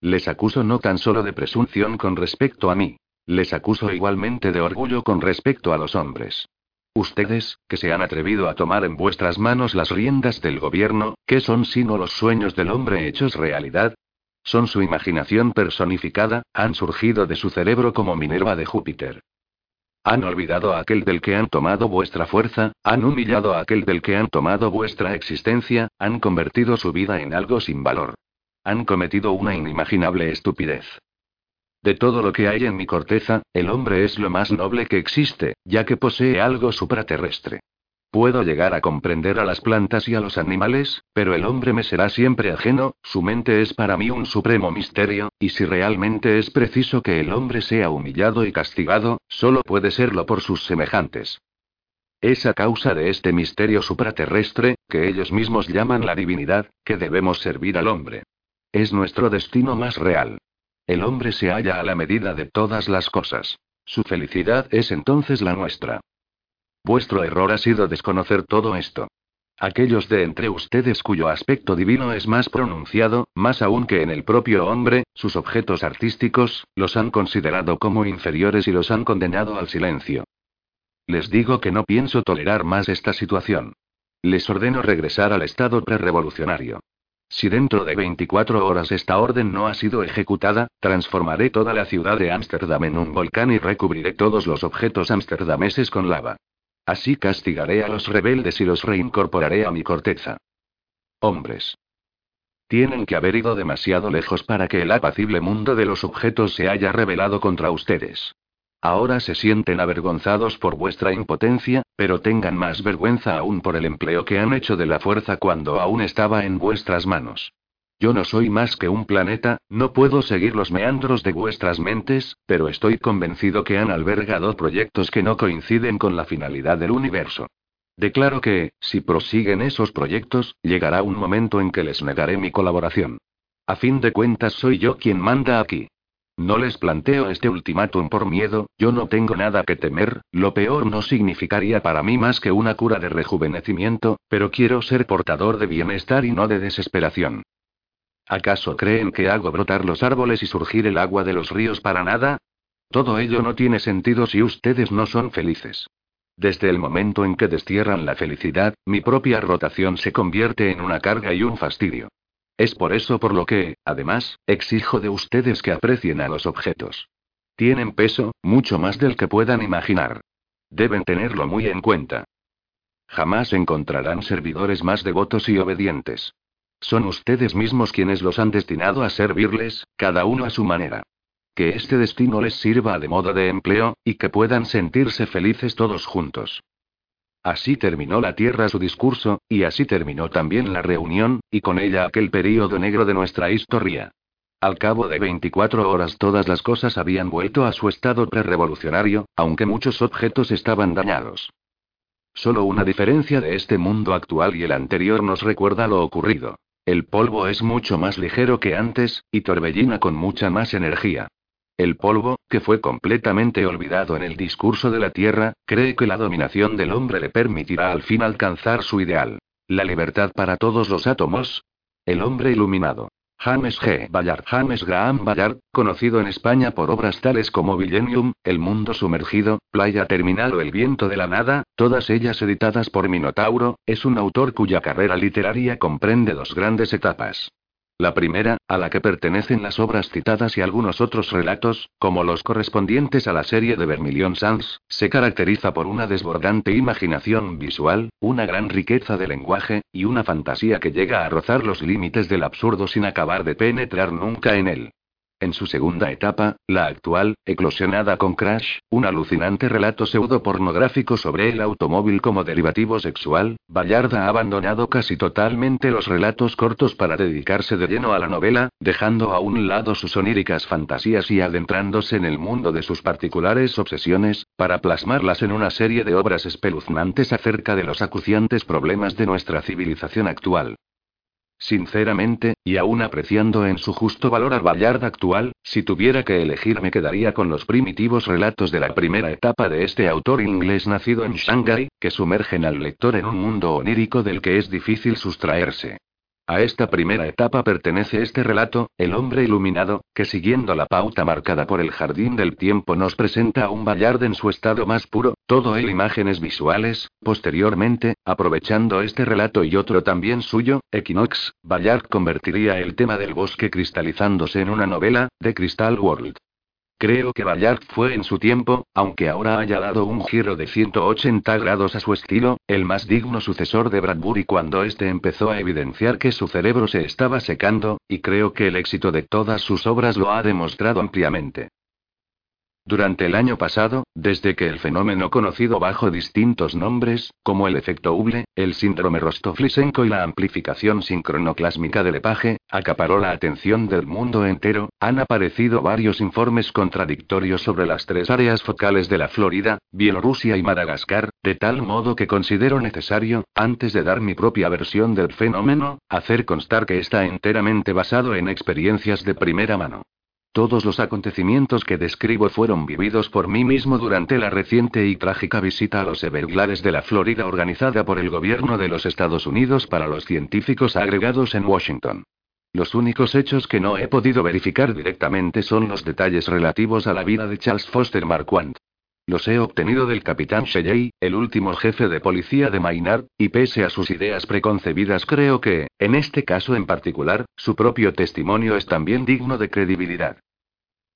A: Les acuso no tan solo de presunción con respecto a mí. Les acuso igualmente de orgullo con respecto a los hombres. Ustedes, que se han atrevido a tomar en vuestras manos las riendas del gobierno, ¿qué son sino los sueños del hombre hechos realidad? Son su imaginación personificada, han surgido de su cerebro como Minerva de Júpiter. Han olvidado a aquel del que han tomado vuestra fuerza, han humillado a aquel del que han tomado vuestra existencia, han convertido su vida en algo sin valor. Han cometido una inimaginable estupidez. De todo lo que hay en mi corteza, el hombre es lo más noble que existe, ya que posee algo supraterrestre. Puedo llegar a comprender a las plantas y a los animales, pero el hombre me será siempre ajeno, su mente es para mí un supremo misterio, y si realmente es preciso que el hombre sea humillado y castigado, solo puede serlo por sus semejantes. Es a causa de este misterio supraterrestre, que ellos mismos llaman la divinidad, que debemos servir al hombre. Es nuestro destino más real. El hombre se halla a la medida de todas las cosas. Su felicidad es entonces la nuestra. Vuestro error ha sido desconocer todo esto. Aquellos de entre ustedes cuyo aspecto divino es más pronunciado, más aún que en el propio hombre, sus objetos artísticos, los han considerado como inferiores y los han condenado al silencio. Les digo que no pienso tolerar más esta situación. Les ordeno regresar al estado prerevolucionario. Si dentro de 24 horas esta orden no ha sido ejecutada, transformaré toda la ciudad de Ámsterdam en un volcán y recubriré todos los objetos amsterdameses con lava. Así castigaré a los rebeldes y los reincorporaré a mi corteza. Hombres. Tienen que haber ido demasiado lejos para que el apacible mundo de los objetos se haya rebelado contra ustedes. Ahora se sienten avergonzados por vuestra impotencia, pero tengan más vergüenza aún por el empleo que han hecho de la fuerza cuando aún estaba en vuestras manos. Yo no soy más que un planeta, no puedo seguir los meandros de vuestras mentes, pero estoy convencido que han albergado proyectos que no coinciden con la finalidad del universo. Declaro que, si prosiguen esos proyectos, llegará un momento en que les negaré mi colaboración. A fin de cuentas soy yo quien manda aquí. No les planteo este ultimátum por miedo, yo no tengo nada que temer, lo peor no significaría para mí más que una cura de rejuvenecimiento, pero quiero ser portador de bienestar y no de desesperación. ¿Acaso creen que hago brotar los árboles y surgir el agua de los ríos para nada? Todo ello no tiene sentido si ustedes no son felices. Desde el momento en que destierran la felicidad, mi propia rotación se convierte en una carga y un fastidio. Es por eso por lo que, además, exijo de ustedes que aprecien a los objetos. Tienen peso, mucho más del que puedan imaginar. Deben tenerlo muy en cuenta. Jamás encontrarán servidores más devotos y obedientes. Son ustedes mismos quienes los han destinado a servirles, cada uno a su manera. Que este destino les sirva de modo de empleo, y que puedan sentirse felices todos juntos. Así terminó la Tierra su discurso, y así terminó también la reunión, y con ella aquel período negro de nuestra historia. Al cabo de 24 horas todas las cosas habían vuelto a su estado prerevolucionario, aunque muchos objetos estaban dañados. Solo una diferencia de este mundo actual y el anterior nos recuerda lo ocurrido. El polvo es mucho más ligero que antes, y torbellina con mucha más energía. El polvo, que fue completamente olvidado en el discurso de la Tierra, cree que la dominación del hombre le permitirá al fin alcanzar su ideal. La libertad para todos los átomos. El hombre iluminado. James G. Ballard. James Graham Ballard, conocido en España por obras tales como Villenium, El mundo sumergido, Playa Terminal o El viento de la nada, todas ellas editadas por Minotauro, es un autor cuya carrera literaria comprende dos grandes etapas. La primera, a la que pertenecen las obras citadas y algunos otros relatos, como los correspondientes a la serie de Vermilion Sands, se caracteriza por una desbordante imaginación visual, una gran riqueza de lenguaje, y una fantasía que llega a rozar los límites del absurdo sin acabar de penetrar nunca en él. En su segunda etapa, la actual, eclosionada con Crash, un alucinante relato pseudo-pornográfico sobre el automóvil como derivativo sexual, Ballard ha abandonado casi totalmente los relatos cortos para dedicarse de lleno a la novela, dejando a un lado sus oníricas fantasías y adentrándose en el mundo de sus particulares obsesiones, para plasmarlas en una serie de obras espeluznantes acerca de los acuciantes problemas de nuestra civilización actual. Sinceramente, y aún apreciando en su justo valor al Ballard actual, si tuviera que elegir me quedaría con los primitivos relatos de la primera etapa de este autor inglés nacido en Shanghai, que sumergen al lector en un mundo onírico del que es difícil sustraerse. A esta primera etapa pertenece este relato, El hombre iluminado, que siguiendo la pauta marcada por el jardín del tiempo nos presenta a un Ballard en su estado más puro, todo él imágenes visuales. Posteriormente, aprovechando este relato y otro también suyo, Equinox, Ballard convertiría el tema del bosque cristalizándose en una novela, The Crystal World. Creo que Ballard fue en su tiempo, aunque ahora haya dado un giro de 180 grados a su estilo, el más digno sucesor de Bradbury cuando éste empezó a evidenciar que su cerebro se estaba secando, y creo que el éxito de todas sus obras lo ha demostrado ampliamente. Durante el año pasado, desde que el fenómeno conocido bajo distintos nombres, como el efecto Hubble, el síndrome Rostov-Lysenko y la amplificación sincronoclásmica de Lepage, acaparó la atención del mundo entero, han aparecido varios informes contradictorios sobre las tres áreas focales de la Florida, Bielorrusia y Madagascar, de tal modo que considero necesario, antes de dar mi propia versión del fenómeno, hacer constar que está enteramente basado en experiencias de primera mano. Todos los acontecimientos que describo fueron vividos por mí mismo durante la reciente y trágica visita a los Everglades de la Florida organizada por el gobierno de los Estados Unidos para los científicos agregados en Washington. Los únicos hechos que no he podido verificar directamente son los detalles relativos a la vida de Charles Foster Marquand. Los he obtenido del capitán Shelley, el último jefe de policía de Maynard, y pese a sus ideas preconcebidas creo que, en este caso en particular, su propio testimonio es también digno de credibilidad.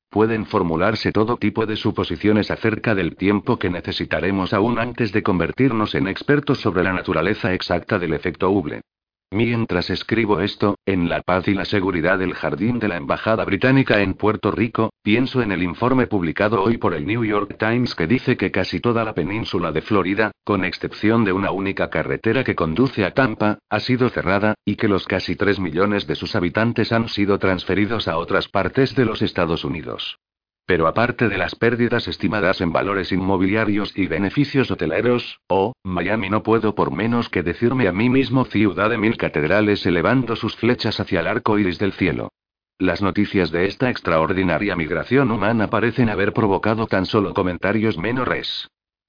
A: Pueden formularse todo tipo de suposiciones acerca del tiempo que necesitaremos aún antes de convertirnos en expertos sobre la naturaleza exacta del efecto Hubble. Mientras escribo esto, en la paz y la seguridad del jardín de la Embajada Británica en Puerto Rico, pienso en el informe publicado hoy por el New York Times que dice que casi toda la península de Florida, con excepción de una única carretera que conduce a Tampa, ha sido cerrada, y que los casi 3 millones de sus habitantes han sido transferidos a otras partes de los Estados Unidos. Pero aparte de las pérdidas estimadas en valores inmobiliarios y beneficios hoteleros, oh, Miami no puedo por menos que decirme a mí mismo ciudad de mil catedrales elevando sus flechas hacia el arco iris del cielo. Las noticias de esta extraordinaria migración humana parecen haber provocado tan solo comentarios menores.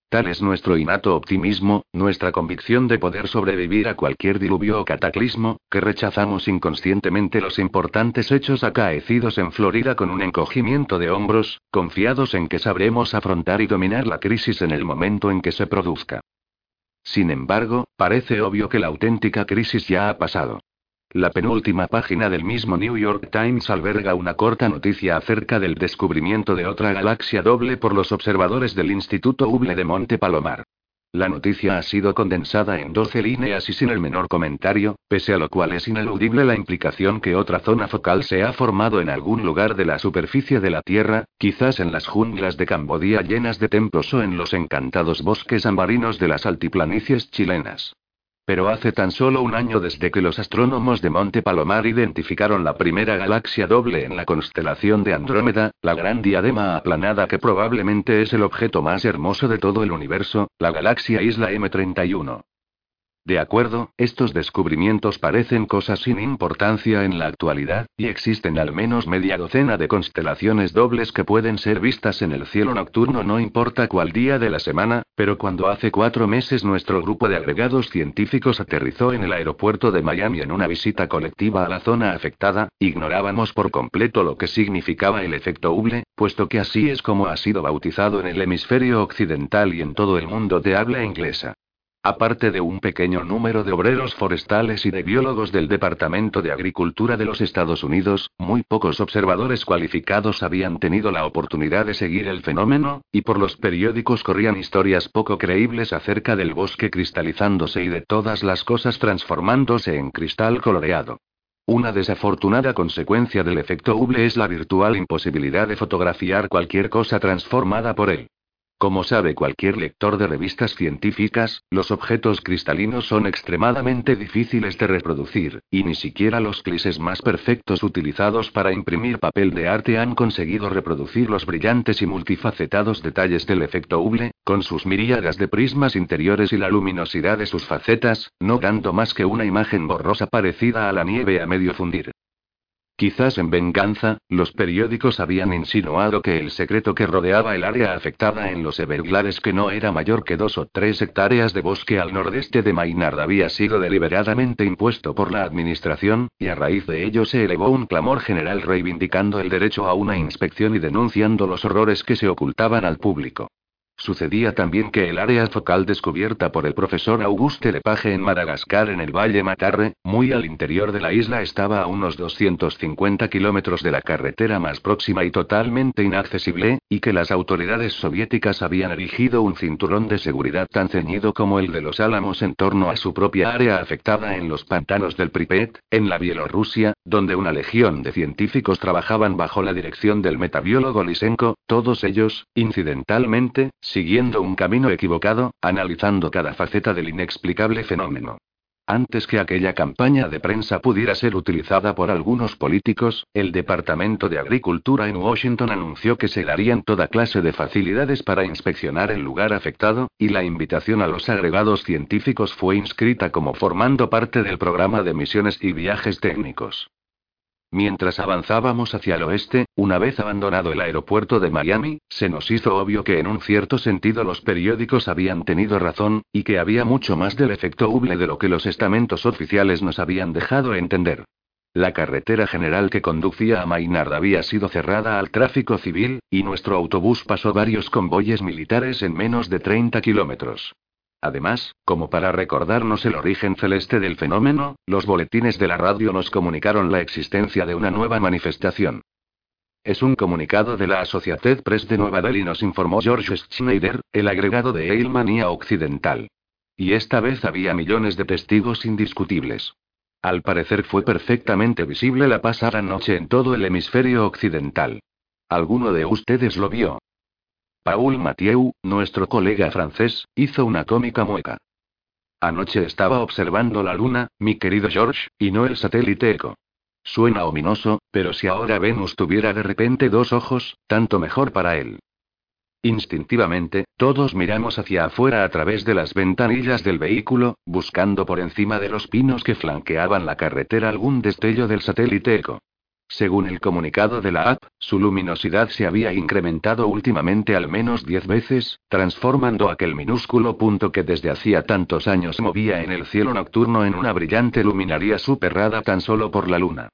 A: Tal es nuestro innato optimismo, nuestra convicción de poder sobrevivir a cualquier diluvio o cataclismo, que rechazamos inconscientemente los importantes hechos acaecidos en Florida con un encogimiento de hombros, confiados en que sabremos afrontar y dominar la crisis en el momento en que se produzca. Sin embargo, parece obvio que la auténtica crisis ya ha pasado. La penúltima página del mismo New York Times alberga una corta noticia acerca del descubrimiento de otra galaxia doble por los observadores del Instituto Hubble de Monte Palomar. La noticia ha sido condensada en 12 líneas y sin el menor comentario, pese a lo cual es ineludible la implicación que otra zona focal se ha formado en algún lugar de la superficie de la Tierra, quizás en las junglas de Cambodia llenas de templos o en los encantados bosques ambarinos de las altiplanicies chilenas. Pero hace tan solo un año desde que los astrónomos de Monte Palomar identificaron la primera galaxia doble en la constelación de Andrómeda, la gran diadema aplanada que probablemente es el objeto más hermoso de todo el universo, la galaxia Isla M31. De acuerdo, estos descubrimientos parecen cosas sin importancia en la actualidad, y existen al menos media docena de constelaciones dobles que pueden ser vistas en el cielo nocturno no importa cuál día de la semana, pero cuando hace cuatro meses nuestro grupo de agregados científicos aterrizó en el aeropuerto de Miami en una visita colectiva a la zona afectada, ignorábamos por completo lo que significaba el efecto Hubble, puesto que así es como ha sido bautizado en el hemisferio occidental y en todo el mundo de habla inglesa. Aparte de un pequeño número de obreros forestales y de biólogos del Departamento de Agricultura de los Estados Unidos, muy pocos observadores cualificados habían tenido la oportunidad de seguir el fenómeno, y por los periódicos corrían historias poco creíbles acerca del bosque cristalizándose y de todas las cosas transformándose en cristal coloreado. Una desafortunada consecuencia del efecto Hubble es la virtual imposibilidad de fotografiar cualquier cosa transformada por él. Como sabe cualquier lector de revistas científicas, los objetos cristalinos son extremadamente difíciles de reproducir, y ni siquiera los clises más perfectos utilizados para imprimir papel de arte han conseguido reproducir los brillantes y multifacetados detalles del efecto Hubble, con sus miríadas de prismas interiores y la luminosidad de sus facetas, no dando más que una imagen borrosa parecida a la nieve a medio fundir. Quizás en venganza, los periódicos habían insinuado que el secreto que rodeaba el área afectada en los Everglades que no era mayor que dos o tres hectáreas de bosque al nordeste de Maynard había sido deliberadamente impuesto por la administración, y a raíz de ello se elevó un clamor general reivindicando el derecho a una inspección y denunciando los horrores que se ocultaban al público. Sucedía también que el área focal descubierta por el profesor Auguste Lepage en Madagascar en el Valle Matarre, muy al interior de la isla, estaba a unos 250 kilómetros de la carretera más próxima y totalmente inaccesible, y que las autoridades soviéticas habían erigido un cinturón de seguridad tan ceñido como el de los Álamos en torno a su propia área afectada en los pantanos del Pripet, en la Bielorrusia, donde una legión de científicos trabajaban bajo la dirección del metabiólogo Lysenko, todos ellos, incidentalmente, siguiendo un camino equivocado, analizando cada faceta del inexplicable fenómeno. Antes que aquella campaña de prensa pudiera ser utilizada por algunos políticos, el Departamento de Agricultura en Washington anunció que se darían toda clase de facilidades para inspeccionar el lugar afectado, y la invitación a los agregados científicos fue inscrita como formando parte del programa de misiones y viajes técnicos. Mientras avanzábamos hacia el oeste, una vez abandonado el aeropuerto de Miami, se nos hizo obvio que en un cierto sentido los periódicos habían tenido razón, y que había mucho más del efecto Hubble de lo que los estamentos oficiales nos habían dejado entender. La carretera general que conducía a Maynard había sido cerrada al tráfico civil, y nuestro autobús pasó varios convoyes militares en menos de 30 kilómetros. Además, como para recordarnos el origen celeste del fenómeno, los boletines de la radio nos comunicaron la existencia de una nueva manifestación. Es un comunicado de la Associated Press de Nueva Delhi, nos informó George Schneider, el agregado de Eilmanía Occidental. Y esta vez había millones de testigos indiscutibles. Al parecer fue perfectamente visible la pasada noche en todo el hemisferio occidental. ¿Alguno de ustedes lo vio? Paul Mathieu, nuestro colega francés, hizo una cómica mueca. Anoche estaba observando la luna, mi querido George, y no el satélite Echo. Suena ominoso, pero si ahora Venus tuviera de repente dos ojos, tanto mejor para él. Instintivamente, todos miramos hacia afuera a través de las ventanillas del vehículo, buscando por encima de los pinos que flanqueaban la carretera algún destello del satélite Echo. Según el comunicado de la app, su luminosidad se había incrementado últimamente al menos 10 veces, transformando aquel minúsculo punto que desde hacía tantos años movía en el cielo nocturno en una brillante luminaria superrada tan solo por la luna.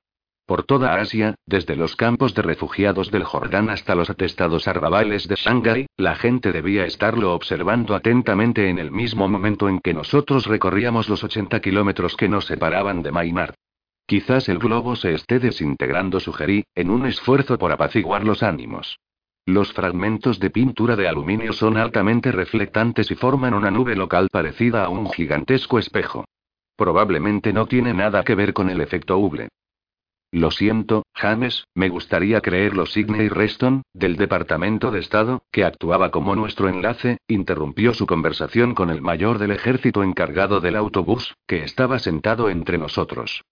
A: Por toda Asia, desde los campos de refugiados del Jordán hasta los atestados arrabales de Shanghái, la gente debía estarlo observando atentamente en el mismo momento en que nosotros recorríamos los 80 kilómetros que nos separaban de Maynard. Quizás el globo se esté desintegrando, sugerí, en un esfuerzo por apaciguar los ánimos. Los fragmentos de pintura de aluminio son altamente reflectantes y forman una nube local parecida a un gigantesco espejo. Probablemente no tiene nada que ver con el efecto Hubble. Lo siento, James, me gustaría creerlo. Sidney Reston, del Departamento de Estado, que actuaba como nuestro enlace, interrumpió su conversación con el mayor del ejército encargado del autobús, que estaba sentado entre nosotros.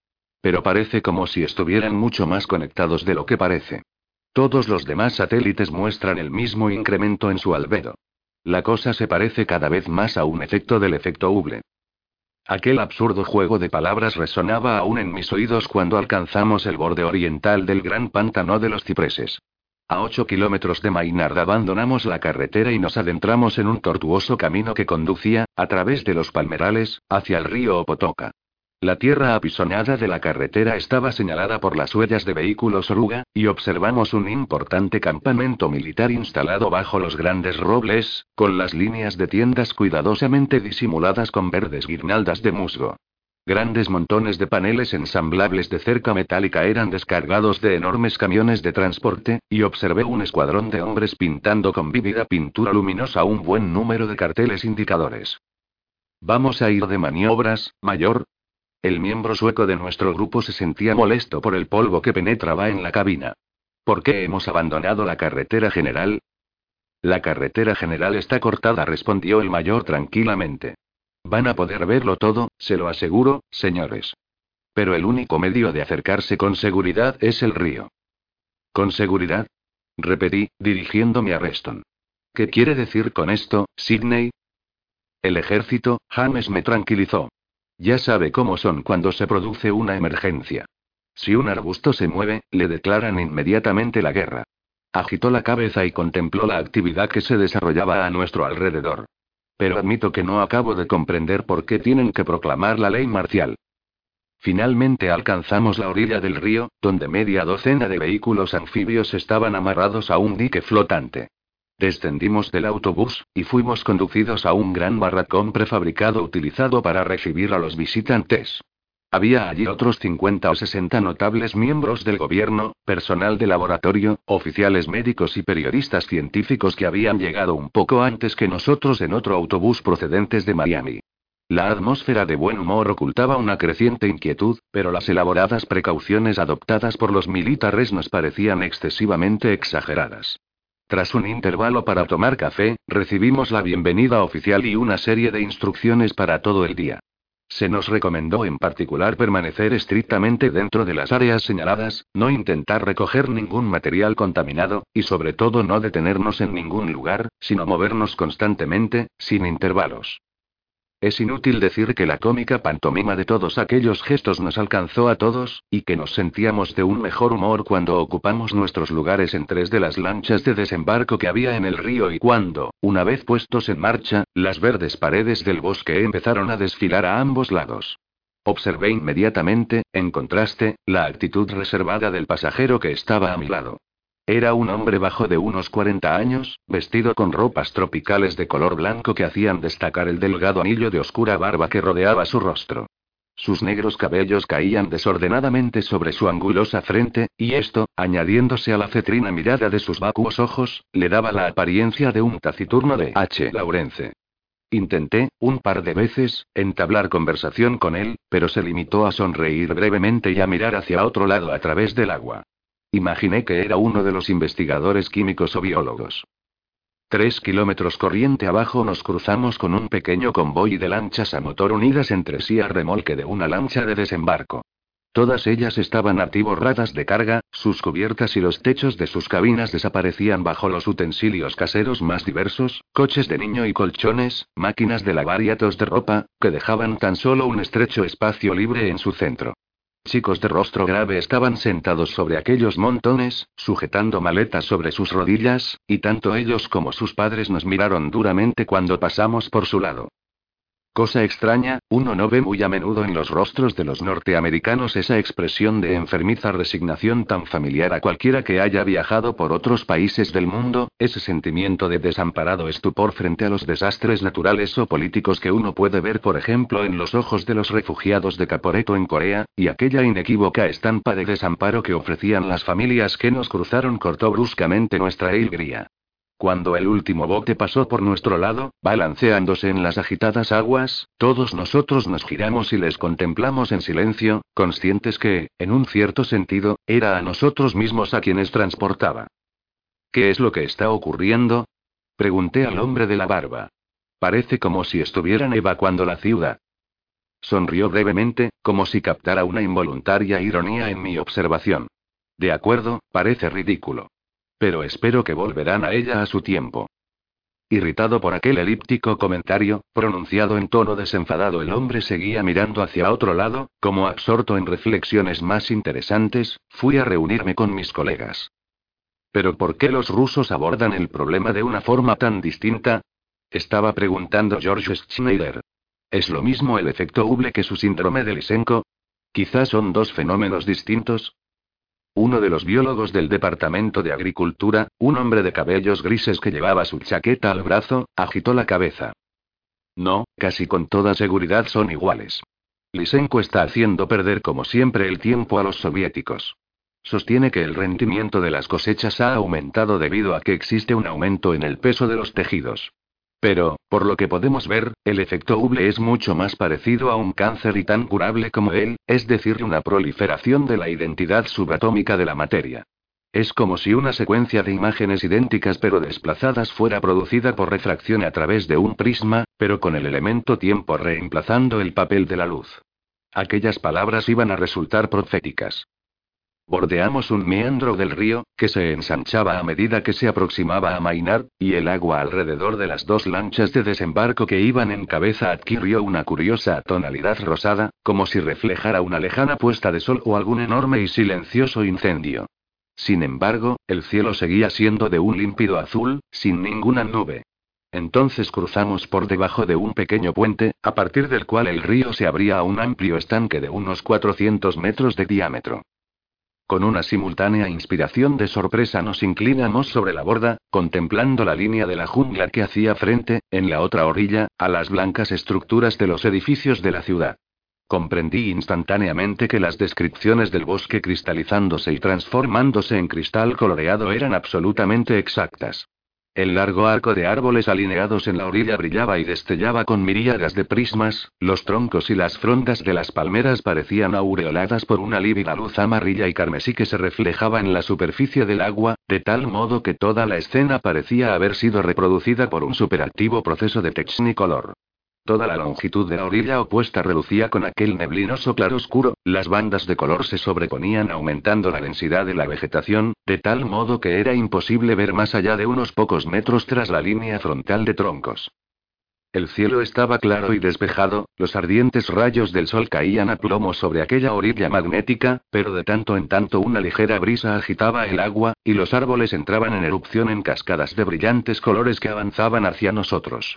A: Pero parece como si estuvieran mucho más conectados de lo que parece. Todos los demás satélites muestran el mismo incremento en su albedo. La cosa se parece cada vez más a un efecto del efecto Hubble. Aquel absurdo juego de palabras resonaba aún en mis oídos cuando alcanzamos el borde oriental del gran pantano de los cipreses. A ocho kilómetros de Maynard abandonamos la carretera y nos adentramos en un tortuoso camino que conducía, a través de los palmerales, hacia el río Opotoca. La tierra apisonada de la carretera estaba señalada por las huellas de vehículos oruga, y observamos un importante campamento militar instalado bajo los grandes robles, con las líneas de tiendas cuidadosamente disimuladas con verdes guirnaldas de musgo. Grandes montones de paneles ensamblables de cerca metálica eran descargados de enormes camiones de transporte, y observé un escuadrón de hombres pintando con vívida pintura luminosa un buen número de carteles indicadores. Vamos a ir de maniobras, mayor, el miembro sueco de nuestro grupo se sentía molesto por el polvo que penetraba en la cabina. ¿Por qué hemos abandonado la carretera general? La carretera general está cortada, respondió el mayor tranquilamente. Van a poder verlo todo, se lo aseguro, señores. Pero el único medio de acercarse con seguridad es el río. ¿Con seguridad? Repetí, dirigiéndome a Reston. ¿Qué quiere decir con esto, Sidney? El ejército, James me tranquilizó. Ya sabe cómo son cuando se produce una emergencia. Si un arbusto se mueve, le declaran inmediatamente la guerra. Agitó la cabeza y contempló la actividad que se desarrollaba a nuestro alrededor. Pero admito que no acabo de comprender por qué tienen que proclamar la ley marcial. Finalmente alcanzamos la orilla del río, donde media docena de vehículos anfibios estaban amarrados a un dique flotante. Descendimos del autobús, y fuimos conducidos a un gran barracón prefabricado utilizado para recibir a los visitantes. Había allí otros 50 o 60 notables miembros del gobierno, personal de laboratorio, oficiales médicos y periodistas científicos que habían llegado un poco antes que nosotros en otro autobús procedentes de Miami. La atmósfera de buen humor ocultaba una creciente inquietud, pero las elaboradas precauciones adoptadas por los militares nos parecían excesivamente exageradas. Tras un intervalo para tomar café, recibimos la bienvenida oficial y una serie de instrucciones para todo el día. Se nos recomendó en particular permanecer estrictamente dentro de las áreas señaladas, no intentar recoger ningún material contaminado, y sobre todo no detenernos en ningún lugar, sino movernos constantemente, sin intervalos. Es inútil decir que la cómica pantomima de todos aquellos gestos nos alcanzó a todos, y que nos sentíamos de un mejor humor cuando ocupamos nuestros lugares en tres de las lanchas de desembarco que había en el río y cuando, una vez puestos en marcha, las verdes paredes del bosque empezaron a desfilar a ambos lados. Observé inmediatamente, en contraste, la actitud reservada del pasajero que estaba a mi lado. Era un hombre bajo de unos 40 años, vestido con ropas tropicales de color blanco que hacían destacar el delgado anillo de oscura barba que rodeaba su rostro. Sus negros cabellos caían desordenadamente sobre su angulosa frente, y esto, añadiéndose a la cetrina mirada de sus vacuos ojos, le daba la apariencia de un taciturno de H. Laurence. Intenté, un par de veces, entablar conversación con él, pero se limitó a sonreír brevemente y a mirar hacia otro lado a través del agua. Imaginé que era uno de los investigadores químicos o biólogos. Tres kilómetros corriente abajo nos cruzamos con un pequeño convoy de lanchas a motor unidas entre sí a remolque de una lancha de desembarco. Todas ellas estaban atiborradas de carga, sus cubiertas y los techos de sus cabinas desaparecían bajo los utensilios caseros más diversos, coches de niño y colchones, máquinas de lavar y atos de ropa, que dejaban tan solo un estrecho espacio libre en su centro. Chicos de rostro grave estaban sentados sobre aquellos montones, sujetando maletas sobre sus rodillas, y tanto ellos como sus padres nos miraron duramente cuando pasamos por su lado. Cosa extraña, uno no ve muy a menudo en los rostros de los norteamericanos esa expresión de enfermiza resignación tan familiar a cualquiera que haya viajado por otros países del mundo, ese sentimiento de desamparado estupor frente a los desastres naturales o políticos que uno puede ver por ejemplo en los ojos de los refugiados de Caporeto en Corea, y aquella inequívoca estampa de desamparo que ofrecían las familias que nos cruzaron cortó bruscamente nuestra alegría. Cuando el último bote pasó por nuestro lado, balanceándose en las agitadas aguas, todos nosotros nos giramos y les contemplamos en silencio, conscientes que, en un cierto sentido, era a nosotros mismos a quienes transportaba. ¿Qué es lo que está ocurriendo? Pregunté al hombre de la barba. Parece como si estuvieran evacuando la ciudad. Sonrió brevemente, como si captara una involuntaria ironía en mi observación. De acuerdo, parece ridículo. Pero espero que volverán a ella a su tiempo. Irritado por aquel elíptico comentario, pronunciado en tono desenfadado, el hombre seguía mirando hacia otro lado, como absorto en reflexiones más interesantes, fui a reunirme con mis colegas. ¿Pero por qué los rusos abordan el problema de una forma tan distinta? Estaba preguntando George Schneider. ¿Es lo mismo el efecto Hubble que su síndrome de Lysenko? Quizás son dos fenómenos distintos. Uno de los biólogos del Departamento de Agricultura, un hombre de cabellos grises que llevaba su chaqueta al brazo, agitó la cabeza. No, casi con toda seguridad son iguales. Lysenko está haciendo perder como siempre el tiempo a los soviéticos. Sostiene que el rendimiento de las cosechas ha aumentado debido a que existe un aumento en el peso de los tejidos. Pero, por lo que podemos ver, el efecto Hubble es mucho más parecido a un cáncer y tan curable como él, es decir, una proliferación de la identidad subatómica de la materia. Es como si una secuencia de imágenes idénticas pero desplazadas fuera producida por refracción a través de un prisma, pero con el elemento tiempo reemplazando el papel de la luz. Aquellas palabras iban a resultar proféticas. Bordeamos un meandro del río, que se ensanchaba a medida que se aproximaba a Mainar, y el agua alrededor de las dos lanchas de desembarco que iban en cabeza adquirió una curiosa tonalidad rosada, como si reflejara una lejana puesta de sol o algún enorme y silencioso incendio. Sin embargo, el cielo seguía siendo de un límpido azul, sin ninguna nube. Entonces cruzamos por debajo de un pequeño puente, a partir del cual el río se abría a un amplio estanque de unos 400 metros de diámetro. Con una simultánea inspiración de sorpresa nos inclinamos sobre la borda, contemplando la línea de la jungla que hacía frente, en la otra orilla, a las blancas estructuras de los edificios de la ciudad. Comprendí instantáneamente que las descripciones del bosque cristalizándose y transformándose en cristal coloreado eran absolutamente exactas. El largo arco de árboles alineados en la orilla brillaba y destellaba con miríadas de prismas, los troncos y las frondas de las palmeras parecían aureoladas por una lívida luz amarilla y carmesí que se reflejaba en la superficie del agua, de tal modo que toda la escena parecía haber sido reproducida por un superactivo proceso de Technicolor. Toda la longitud de la orilla opuesta relucía con aquel neblinoso claroscuro, las bandas de color se sobreponían aumentando la densidad de la vegetación, de tal modo que era imposible ver más allá de unos pocos metros tras la línea frontal de troncos. El cielo estaba claro y despejado, los ardientes rayos del sol caían a plomo sobre aquella orilla magnética, pero de tanto en tanto una ligera brisa agitaba el agua, y los árboles entraban en erupción en cascadas de brillantes colores que avanzaban hacia nosotros.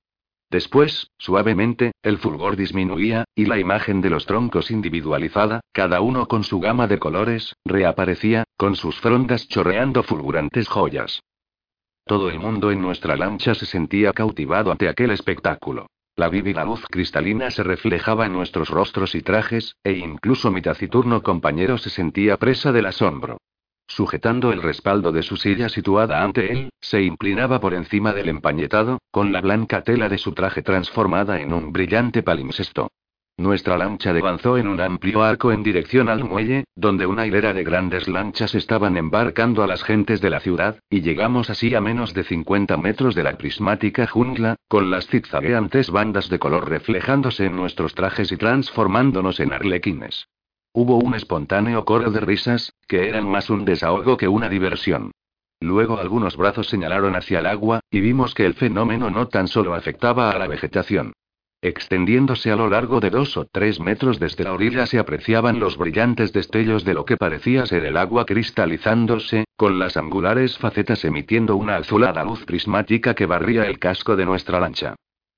A: Después, suavemente, el fulgor disminuía, y la imagen de los troncos individualizada, cada uno con su gama de colores, reaparecía, con sus frondas chorreando fulgurantes joyas. Todo el mundo en nuestra lancha se sentía cautivado ante aquel espectáculo. La vívida luz cristalina se reflejaba en nuestros rostros y trajes, e incluso mi taciturno compañero se sentía presa del asombro. Sujetando el respaldo de su silla situada ante él, se inclinaba por encima del empañetado, con la blanca tela de su traje transformada en un brillante palimpsesto. Nuestra lancha avanzó en un amplio arco en dirección al muelle, donde una hilera de grandes lanchas estaban embarcando a las gentes de la ciudad, y llegamos así a menos de 50 metros de la prismática jungla, con las zigzagueantes bandas de color reflejándose en nuestros trajes y transformándonos en arlequines. Hubo un espontáneo coro de risas, que eran más un desahogo que una diversión. Luego algunos brazos señalaron hacia el agua, y vimos que el fenómeno no tan solo afectaba a la vegetación. Extendiéndose a lo largo de dos o tres metros desde la orilla se apreciaban los brillantes destellos de lo que parecía ser el agua cristalizándose, con las angulares facetas emitiendo una azulada luz prismática que barría el casco de nuestra lancha.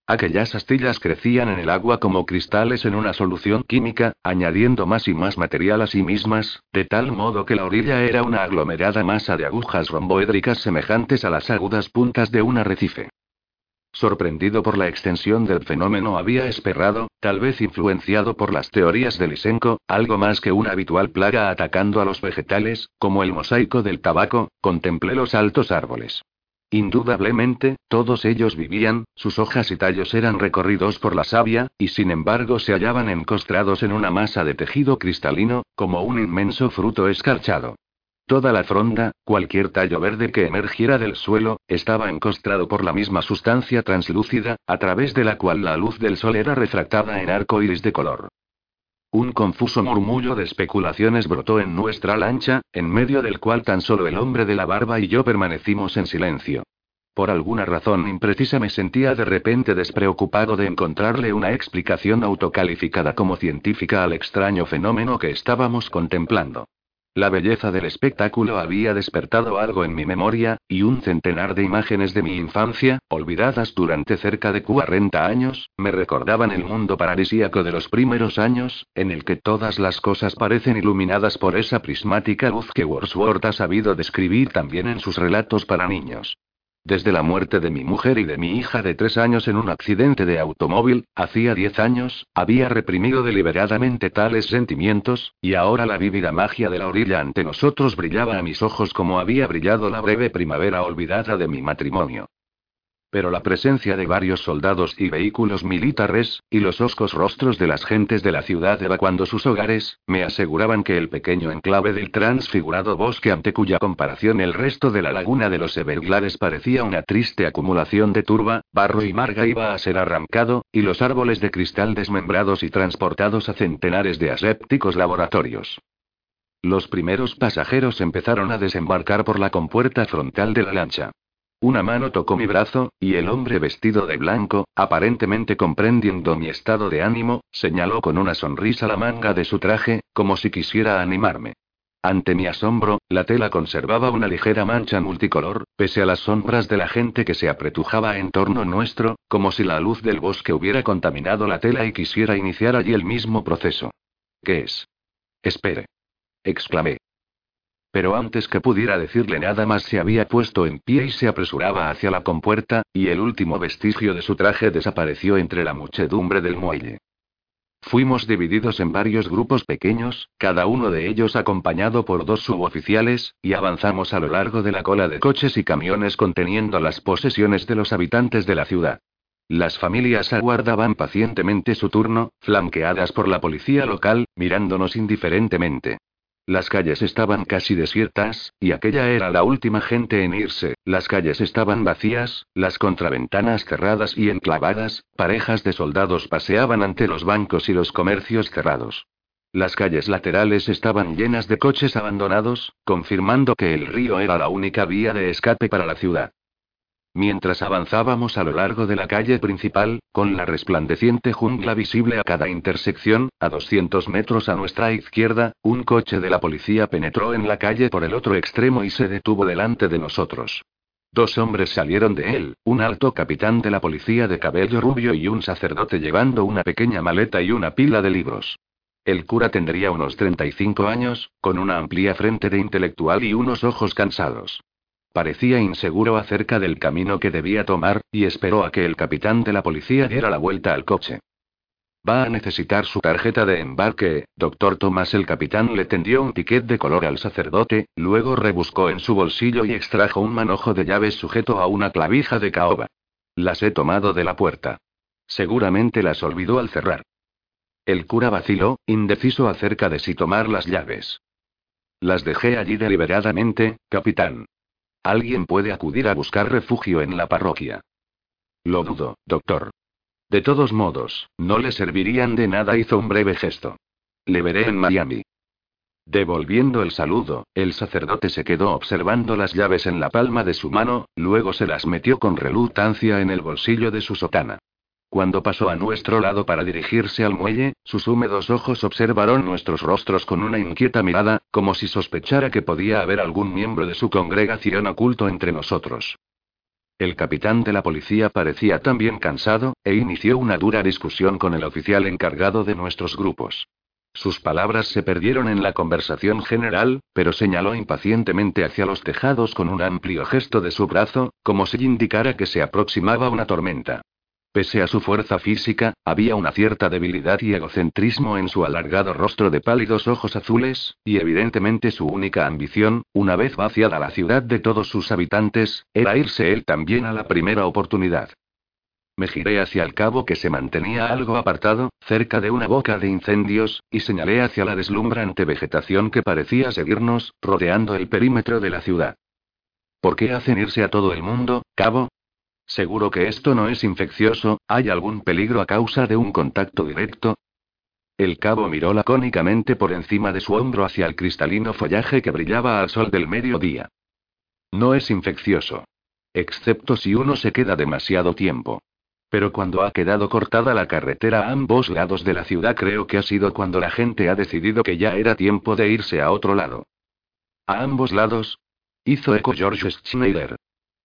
A: Aquellas astillas crecían en el agua como cristales en una solución química, añadiendo más y más material a sí mismas, de tal modo que la orilla era una aglomerada masa de agujas romboédricas semejantes a las agudas puntas de un arrecife. Sorprendido por la extensión del fenómeno, había esperado, tal vez influenciado por las teorías de Lysenko, algo más que una habitual plaga atacando a los vegetales, como el mosaico del tabaco, contemplé los altos árboles. Indudablemente, todos ellos vivían, sus hojas y tallos eran recorridos por la savia, y sin embargo se hallaban encostrados en una masa de tejido cristalino, como un inmenso fruto escarchado. Toda la fronda, cualquier tallo verde que emergiera del suelo, estaba encostrado por la misma sustancia translúcida, a través de la cual la luz del sol era refractada en arco iris de color. Un confuso murmullo de especulaciones brotó en nuestra lancha, en medio del cual tan solo el hombre de la barba y yo permanecimos en silencio. Por alguna razón imprecisa me sentía de repente despreocupado de encontrarle una explicación autocalificada como científica al extraño fenómeno que estábamos contemplando. La belleza del espectáculo había despertado algo en mi memoria, y un centenar de imágenes de mi infancia, olvidadas durante cerca de 40 años, me recordaban el mundo paradisíaco de los primeros años, en el que todas las cosas parecen iluminadas por esa prismática luz que Wordsworth ha sabido describir también en sus relatos para niños. Desde la muerte de mi mujer y de mi hija de tres años en un accidente de automóvil, hacía diez años, había reprimido deliberadamente tales sentimientos, y ahora la vívida magia de la orilla ante nosotros brillaba a mis ojos como había brillado la breve primavera olvidada de mi matrimonio. Pero la presencia de varios soldados y vehículos militares, y los oscos rostros de las gentes de la ciudad evacuando sus hogares, me aseguraban que el pequeño enclave del transfigurado bosque ante cuya comparación el resto de la laguna de los Everglades parecía una triste acumulación de turba, barro y marga iba a ser arrancado, y los árboles de cristal desmembrados y transportados a centenares de asépticos laboratorios. Los primeros pasajeros empezaron a desembarcar por la compuerta frontal de la lancha. Una mano tocó mi brazo, y el hombre vestido de blanco, aparentemente comprendiendo mi estado de ánimo, señaló con una sonrisa la manga de su traje, como si quisiera animarme. Ante mi asombro, la tela conservaba una ligera mancha multicolor, pese a las sombras de la gente que se apretujaba en torno nuestro, como si la luz del bosque hubiera contaminado la tela y quisiera iniciar allí el mismo proceso. ¿Qué es? Espere. exclamé. Pero antes que pudiera decirle nada más se había puesto en pie y se apresuraba hacia la compuerta, y el último vestigio de su traje desapareció entre la muchedumbre del muelle. Fuimos divididos en varios grupos pequeños, cada uno de ellos acompañado por dos suboficiales, y avanzamos a lo largo de la cola de coches y camiones conteniendo las posesiones de los habitantes de la ciudad. Las familias aguardaban pacientemente su turno, flanqueadas por la policía local, mirándonos indiferentemente. Las calles estaban casi desiertas, y aquella era la última gente en irse, las calles estaban vacías, las contraventanas cerradas y enclavadas, parejas de soldados paseaban ante los bancos y los comercios cerrados. Las calles laterales estaban llenas de coches abandonados, confirmando que el río era la única vía de escape para la ciudad. Mientras avanzábamos a lo largo de la calle principal, con la resplandeciente jungla visible a cada intersección, a 200 metros a nuestra izquierda, un coche de la policía penetró en la calle por el otro extremo y se detuvo delante de nosotros. Dos hombres salieron de él, un alto capitán de la policía de cabello rubio y un sacerdote llevando una pequeña maleta y una pila de libros. El cura tendría unos 35 años, con una amplia frente de intelectual y unos ojos cansados. Parecía inseguro acerca del camino que debía tomar, y esperó a que el capitán de la policía diera la vuelta al coche. Va a necesitar su tarjeta de embarque, doctor Tomás. El capitán le tendió un ticket de color al sacerdote, luego rebuscó en su bolsillo y extrajo un manojo de llaves sujeto a una clavija de caoba. Las he tomado de la puerta. Seguramente las olvidó al cerrar. El cura vaciló, indeciso acerca de si tomar las llaves. Las dejé allí deliberadamente, capitán. Alguien puede acudir a buscar refugio en la parroquia. Lo dudo, doctor. De todos modos, no le servirían de nada, hizo un breve gesto. Le veré en Miami. Devolviendo el saludo, el sacerdote se quedó observando las llaves en la palma de su mano, luego se las metió con reluctancia en el bolsillo de su sotana. Cuando pasó a nuestro lado para dirigirse al muelle, sus húmedos ojos observaron nuestros rostros con una inquieta mirada, como si sospechara que podía haber algún miembro de su congregación oculto entre nosotros. El capitán de la policía parecía también cansado, e inició una dura discusión con el oficial encargado de nuestros grupos. Sus palabras se perdieron en la conversación general, pero señaló impacientemente hacia los tejados con un amplio gesto de su brazo, como si indicara que se aproximaba una tormenta. Pese a su fuerza física, había una cierta debilidad y egocentrismo en su alargado rostro de pálidos ojos azules, y evidentemente su única ambición, una vez vaciada la ciudad de todos sus habitantes, era irse él también a la primera oportunidad. Me giré hacia el cabo que se mantenía algo apartado, cerca de una boca de incendios, y señalé hacia la deslumbrante vegetación que parecía seguirnos, rodeando el perímetro de la ciudad. ¿Por qué hacen irse a todo el mundo, cabo? Seguro que esto no es infeccioso, ¿hay algún peligro a causa de un contacto directo? El cabo miró lacónicamente por encima de su hombro hacia el cristalino follaje que brillaba al sol del mediodía. No es infeccioso. Excepto si uno se queda demasiado tiempo. Pero cuando ha quedado cortada la carretera a ambos lados de la ciudad creo que ha sido cuando la gente ha decidido que ya era tiempo de irse a otro lado. ¿A ambos lados? Hizo eco George Schneider.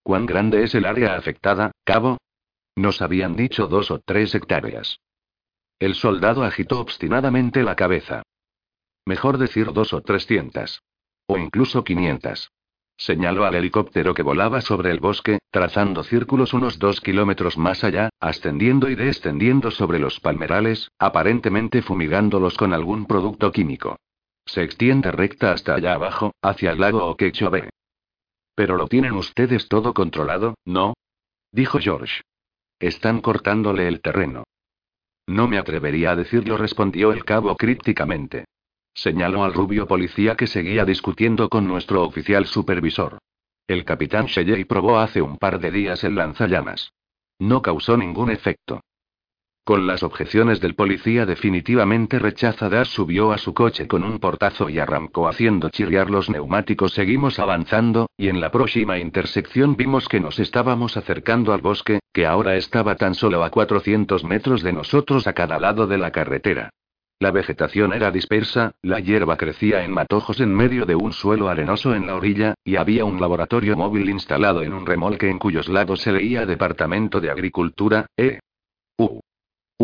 A: ¿Cuán grande es el área afectada, cabo? Nos habían dicho dos o tres hectáreas. El soldado agitó obstinadamente la cabeza. Mejor decir dos o trescientas. O incluso quinientas. Señaló al helicóptero que volaba sobre el bosque, trazando círculos unos dos kilómetros más allá, ascendiendo y descendiendo sobre los palmerales, aparentemente fumigándolos con algún producto químico. Se extiende recta hasta allá abajo, hacia el lago Okeechobee. Pero lo tienen ustedes todo controlado, ¿no? Dijo George. Están cortándole el terreno. No me atrevería a decirlo, respondió el cabo crípticamente. Señaló al rubio policía que seguía discutiendo con nuestro oficial supervisor. El capitán Shelley probó hace un par de días el lanzallamas. No causó ningún efecto. Con las objeciones del policía definitivamente rechazadas, subió a su coche con un portazo y arrancó haciendo chirriar los neumáticos. Seguimos avanzando, y en la próxima intersección vimos que nos estábamos acercando al bosque, que ahora estaba tan solo a 400 metros de nosotros a cada lado de la carretera. La vegetación era dispersa, la hierba crecía en matojos en medio de un suelo arenoso en la orilla, y había un laboratorio móvil instalado en un remolque en cuyos lados se leía Departamento de Agricultura, E. U.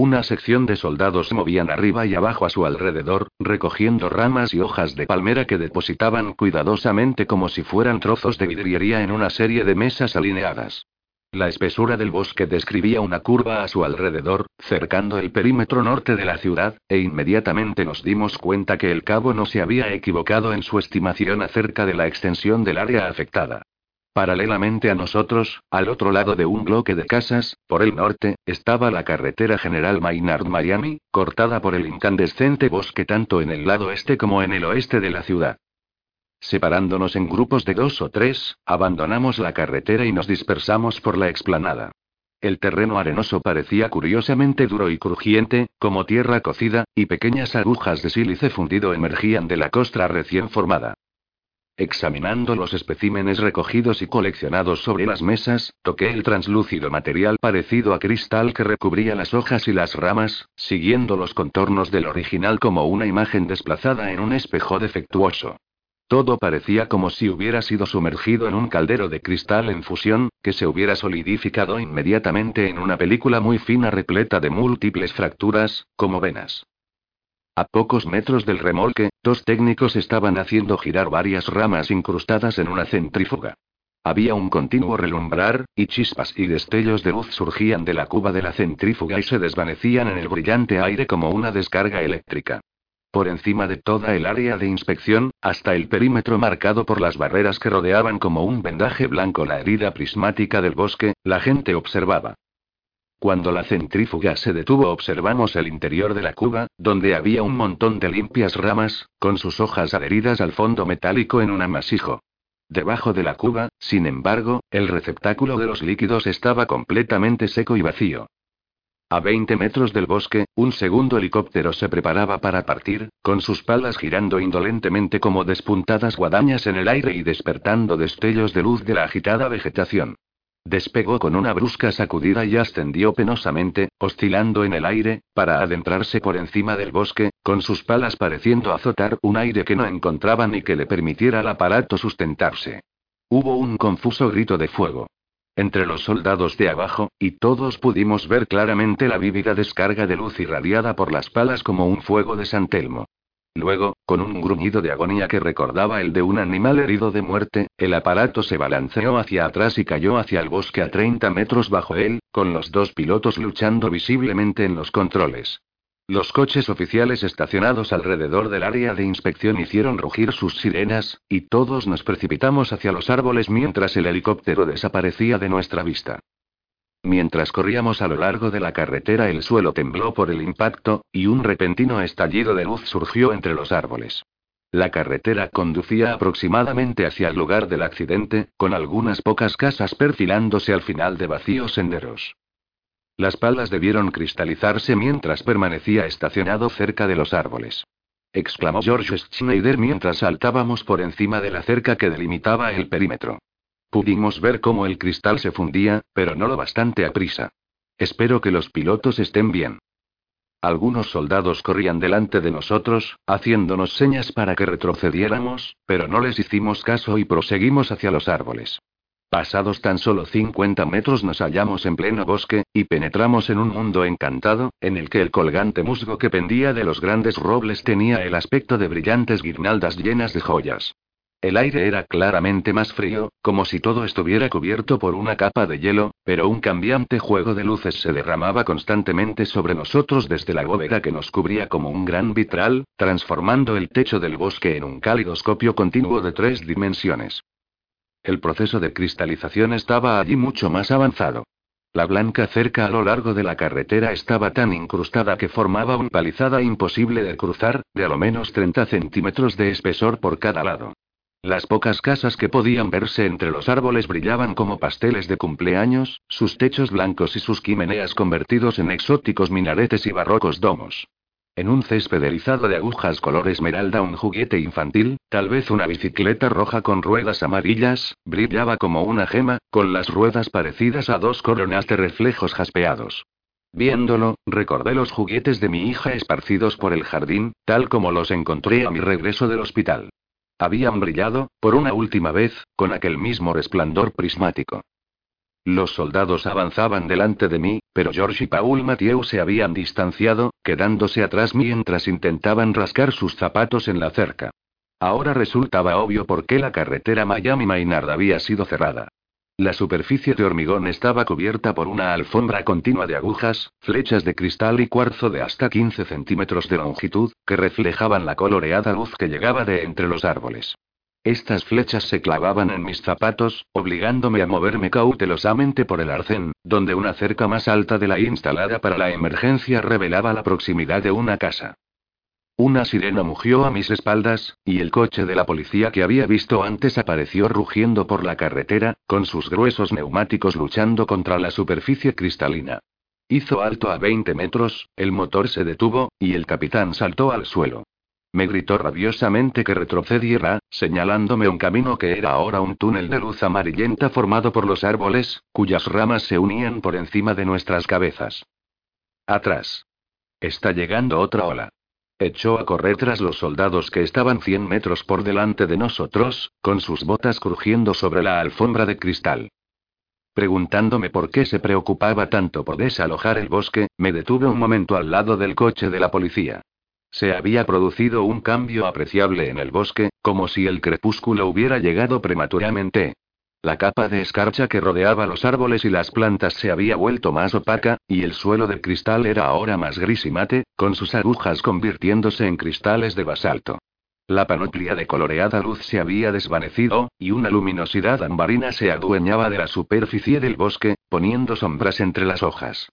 A: Una sección de soldados movían arriba y abajo a su alrededor, recogiendo ramas y hojas de palmera que depositaban cuidadosamente como si fueran trozos de vidriería en una serie de mesas alineadas. La espesura del bosque describía una curva a su alrededor, cercando el perímetro norte de la ciudad, e inmediatamente nos dimos cuenta que el cabo no se había equivocado en su estimación acerca de la extensión del área afectada. Paralelamente a nosotros, al otro lado de un bloque de casas, por el norte, estaba la carretera general Maynard-Miami, cortada por el incandescente bosque tanto en el lado este como en el oeste de la ciudad. Separándonos en grupos de dos o tres, abandonamos la carretera y nos dispersamos por la explanada. El terreno arenoso parecía curiosamente duro y crujiente, como tierra cocida, y pequeñas agujas de sílice fundido emergían de la costra recién formada. Examinando los especímenes recogidos y coleccionados sobre las mesas, toqué el translúcido material parecido a cristal que recubría las hojas y las ramas, siguiendo los contornos del original como una imagen desplazada en un espejo defectuoso. Todo parecía como si hubiera sido sumergido en un caldero de cristal en fusión, que se hubiera solidificado inmediatamente en una película muy fina repleta de múltiples fracturas, como venas. A pocos metros del remolque, dos técnicos estaban haciendo girar varias ramas incrustadas en una centrífuga. Había un continuo relumbrar, y chispas y destellos de luz surgían de la cuba de la centrífuga y se desvanecían en el brillante aire como una descarga eléctrica. Por encima de toda el área de inspección, hasta el perímetro marcado por las barreras que rodeaban como un vendaje blanco la herida prismática del bosque, la gente observaba. Cuando la centrífuga se detuvo observamos el interior de la cuba, donde había un montón de limpias ramas, con sus hojas adheridas al fondo metálico en un amasijo. Debajo de la cuba, sin embargo, el receptáculo de los líquidos estaba completamente seco y vacío. A 20 metros del bosque, un segundo helicóptero se preparaba para partir, con sus palas girando indolentemente como despuntadas guadañas en el aire y despertando destellos de luz de la agitada vegetación. Despegó con una brusca sacudida y ascendió penosamente, oscilando en el aire, para adentrarse por encima del bosque, con sus palas pareciendo azotar un aire que no encontraba ni que le permitiera al aparato sustentarse. Hubo un confuso grito de fuego. Entre los soldados de abajo, y todos pudimos ver claramente la vívida descarga de luz irradiada por las palas como un fuego de San Telmo. Luego, con un gruñido de agonía que recordaba el de un animal herido de muerte, el aparato se balanceó hacia atrás y cayó hacia el bosque a 30 metros bajo él, con los dos pilotos luchando visiblemente en los controles. Los coches oficiales estacionados alrededor del área de inspección hicieron rugir sus sirenas, y todos nos precipitamos hacia los árboles mientras el helicóptero desaparecía de nuestra vista. Mientras corríamos a lo largo de la carretera el suelo tembló por el impacto, y un repentino estallido de luz surgió entre los árboles. La carretera conducía aproximadamente hacia el lugar del accidente, con algunas pocas casas perfilándose al final de vacíos senderos. Las palas debieron cristalizarse mientras permanecía estacionado cerca de los árboles. Exclamó George Schneider mientras saltábamos por encima de la cerca que delimitaba el perímetro. Pudimos ver cómo el cristal se fundía, pero no lo bastante a prisa. Espero que los pilotos estén bien. Algunos soldados corrían delante de nosotros, haciéndonos señas para que retrocediéramos, pero no les hicimos caso y proseguimos hacia los árboles. Pasados tan solo 50 metros nos hallamos en pleno bosque, y penetramos en un mundo encantado, en el que el colgante musgo que pendía de los grandes robles tenía el aspecto de brillantes guirnaldas llenas de joyas. El aire era claramente más frío, como si todo estuviera cubierto por una capa de hielo, pero un cambiante juego de luces se derramaba constantemente sobre nosotros desde la bóveda que nos cubría como un gran vitral, transformando el techo del bosque en un calidoscopio continuo de tres dimensiones. El proceso de cristalización estaba allí mucho más avanzado. La blanca cerca a lo largo de la carretera estaba tan incrustada que formaba una palizada imposible de cruzar, de a lo menos 30 centímetros de espesor por cada lado. Las pocas casas que podían verse entre los árboles brillaban como pasteles de cumpleaños, sus techos blancos y sus chimeneas convertidos en exóticos minaretes y barrocos domos. En un césped erizado de agujas color esmeralda un juguete infantil, tal vez una bicicleta roja con ruedas amarillas, brillaba como una gema, con las ruedas parecidas a dos coronas de reflejos jaspeados. Viéndolo, recordé los juguetes de mi hija esparcidos por el jardín, tal como los encontré a mi regreso del hospital. Habían brillado, por una última vez, con aquel mismo resplandor prismático. Los soldados avanzaban delante de mí, pero George y Paul Mathieu se habían distanciado, quedándose atrás mientras intentaban rascar sus zapatos en la cerca. Ahora resultaba obvio por qué la carretera Miami-Maynard había sido cerrada. La superficie de hormigón estaba cubierta por una alfombra continua de agujas, flechas de cristal y cuarzo de hasta 15 centímetros de longitud, que reflejaban la coloreada luz que llegaba de entre los árboles. Estas flechas se clavaban en mis zapatos, obligándome a moverme cautelosamente por el arcén, donde una cerca más alta de la instalada para la emergencia revelaba la proximidad de una casa. Una sirena mugió a mis espaldas, y el coche de la policía que había visto antes apareció rugiendo por la carretera, con sus gruesos neumáticos luchando contra la superficie cristalina. Hizo alto a 20 metros, el motor se detuvo, y el capitán saltó al suelo. Me gritó rabiosamente que retrocediera, señalándome un camino que era ahora un túnel de luz amarillenta formado por los árboles, cuyas ramas se unían por encima de nuestras cabezas. Atrás. Está llegando otra ola. Echó a correr tras los soldados que estaban 100 metros por delante de nosotros, con sus botas crujiendo sobre la alfombra de cristal. Preguntándome por qué se preocupaba tanto por desalojar el bosque, me detuve un momento al lado del coche de la policía. Se había producido un cambio apreciable en el bosque, como si el crepúsculo hubiera llegado prematuramente. La capa de escarcha que rodeaba los árboles y las plantas se había vuelto más opaca, y el suelo de cristal era ahora más gris y mate, con sus agujas convirtiéndose en cristales de basalto. La panoplia de coloreada luz se había desvanecido, y una luminosidad ambarina se adueñaba de la superficie del bosque, poniendo sombras entre las hojas.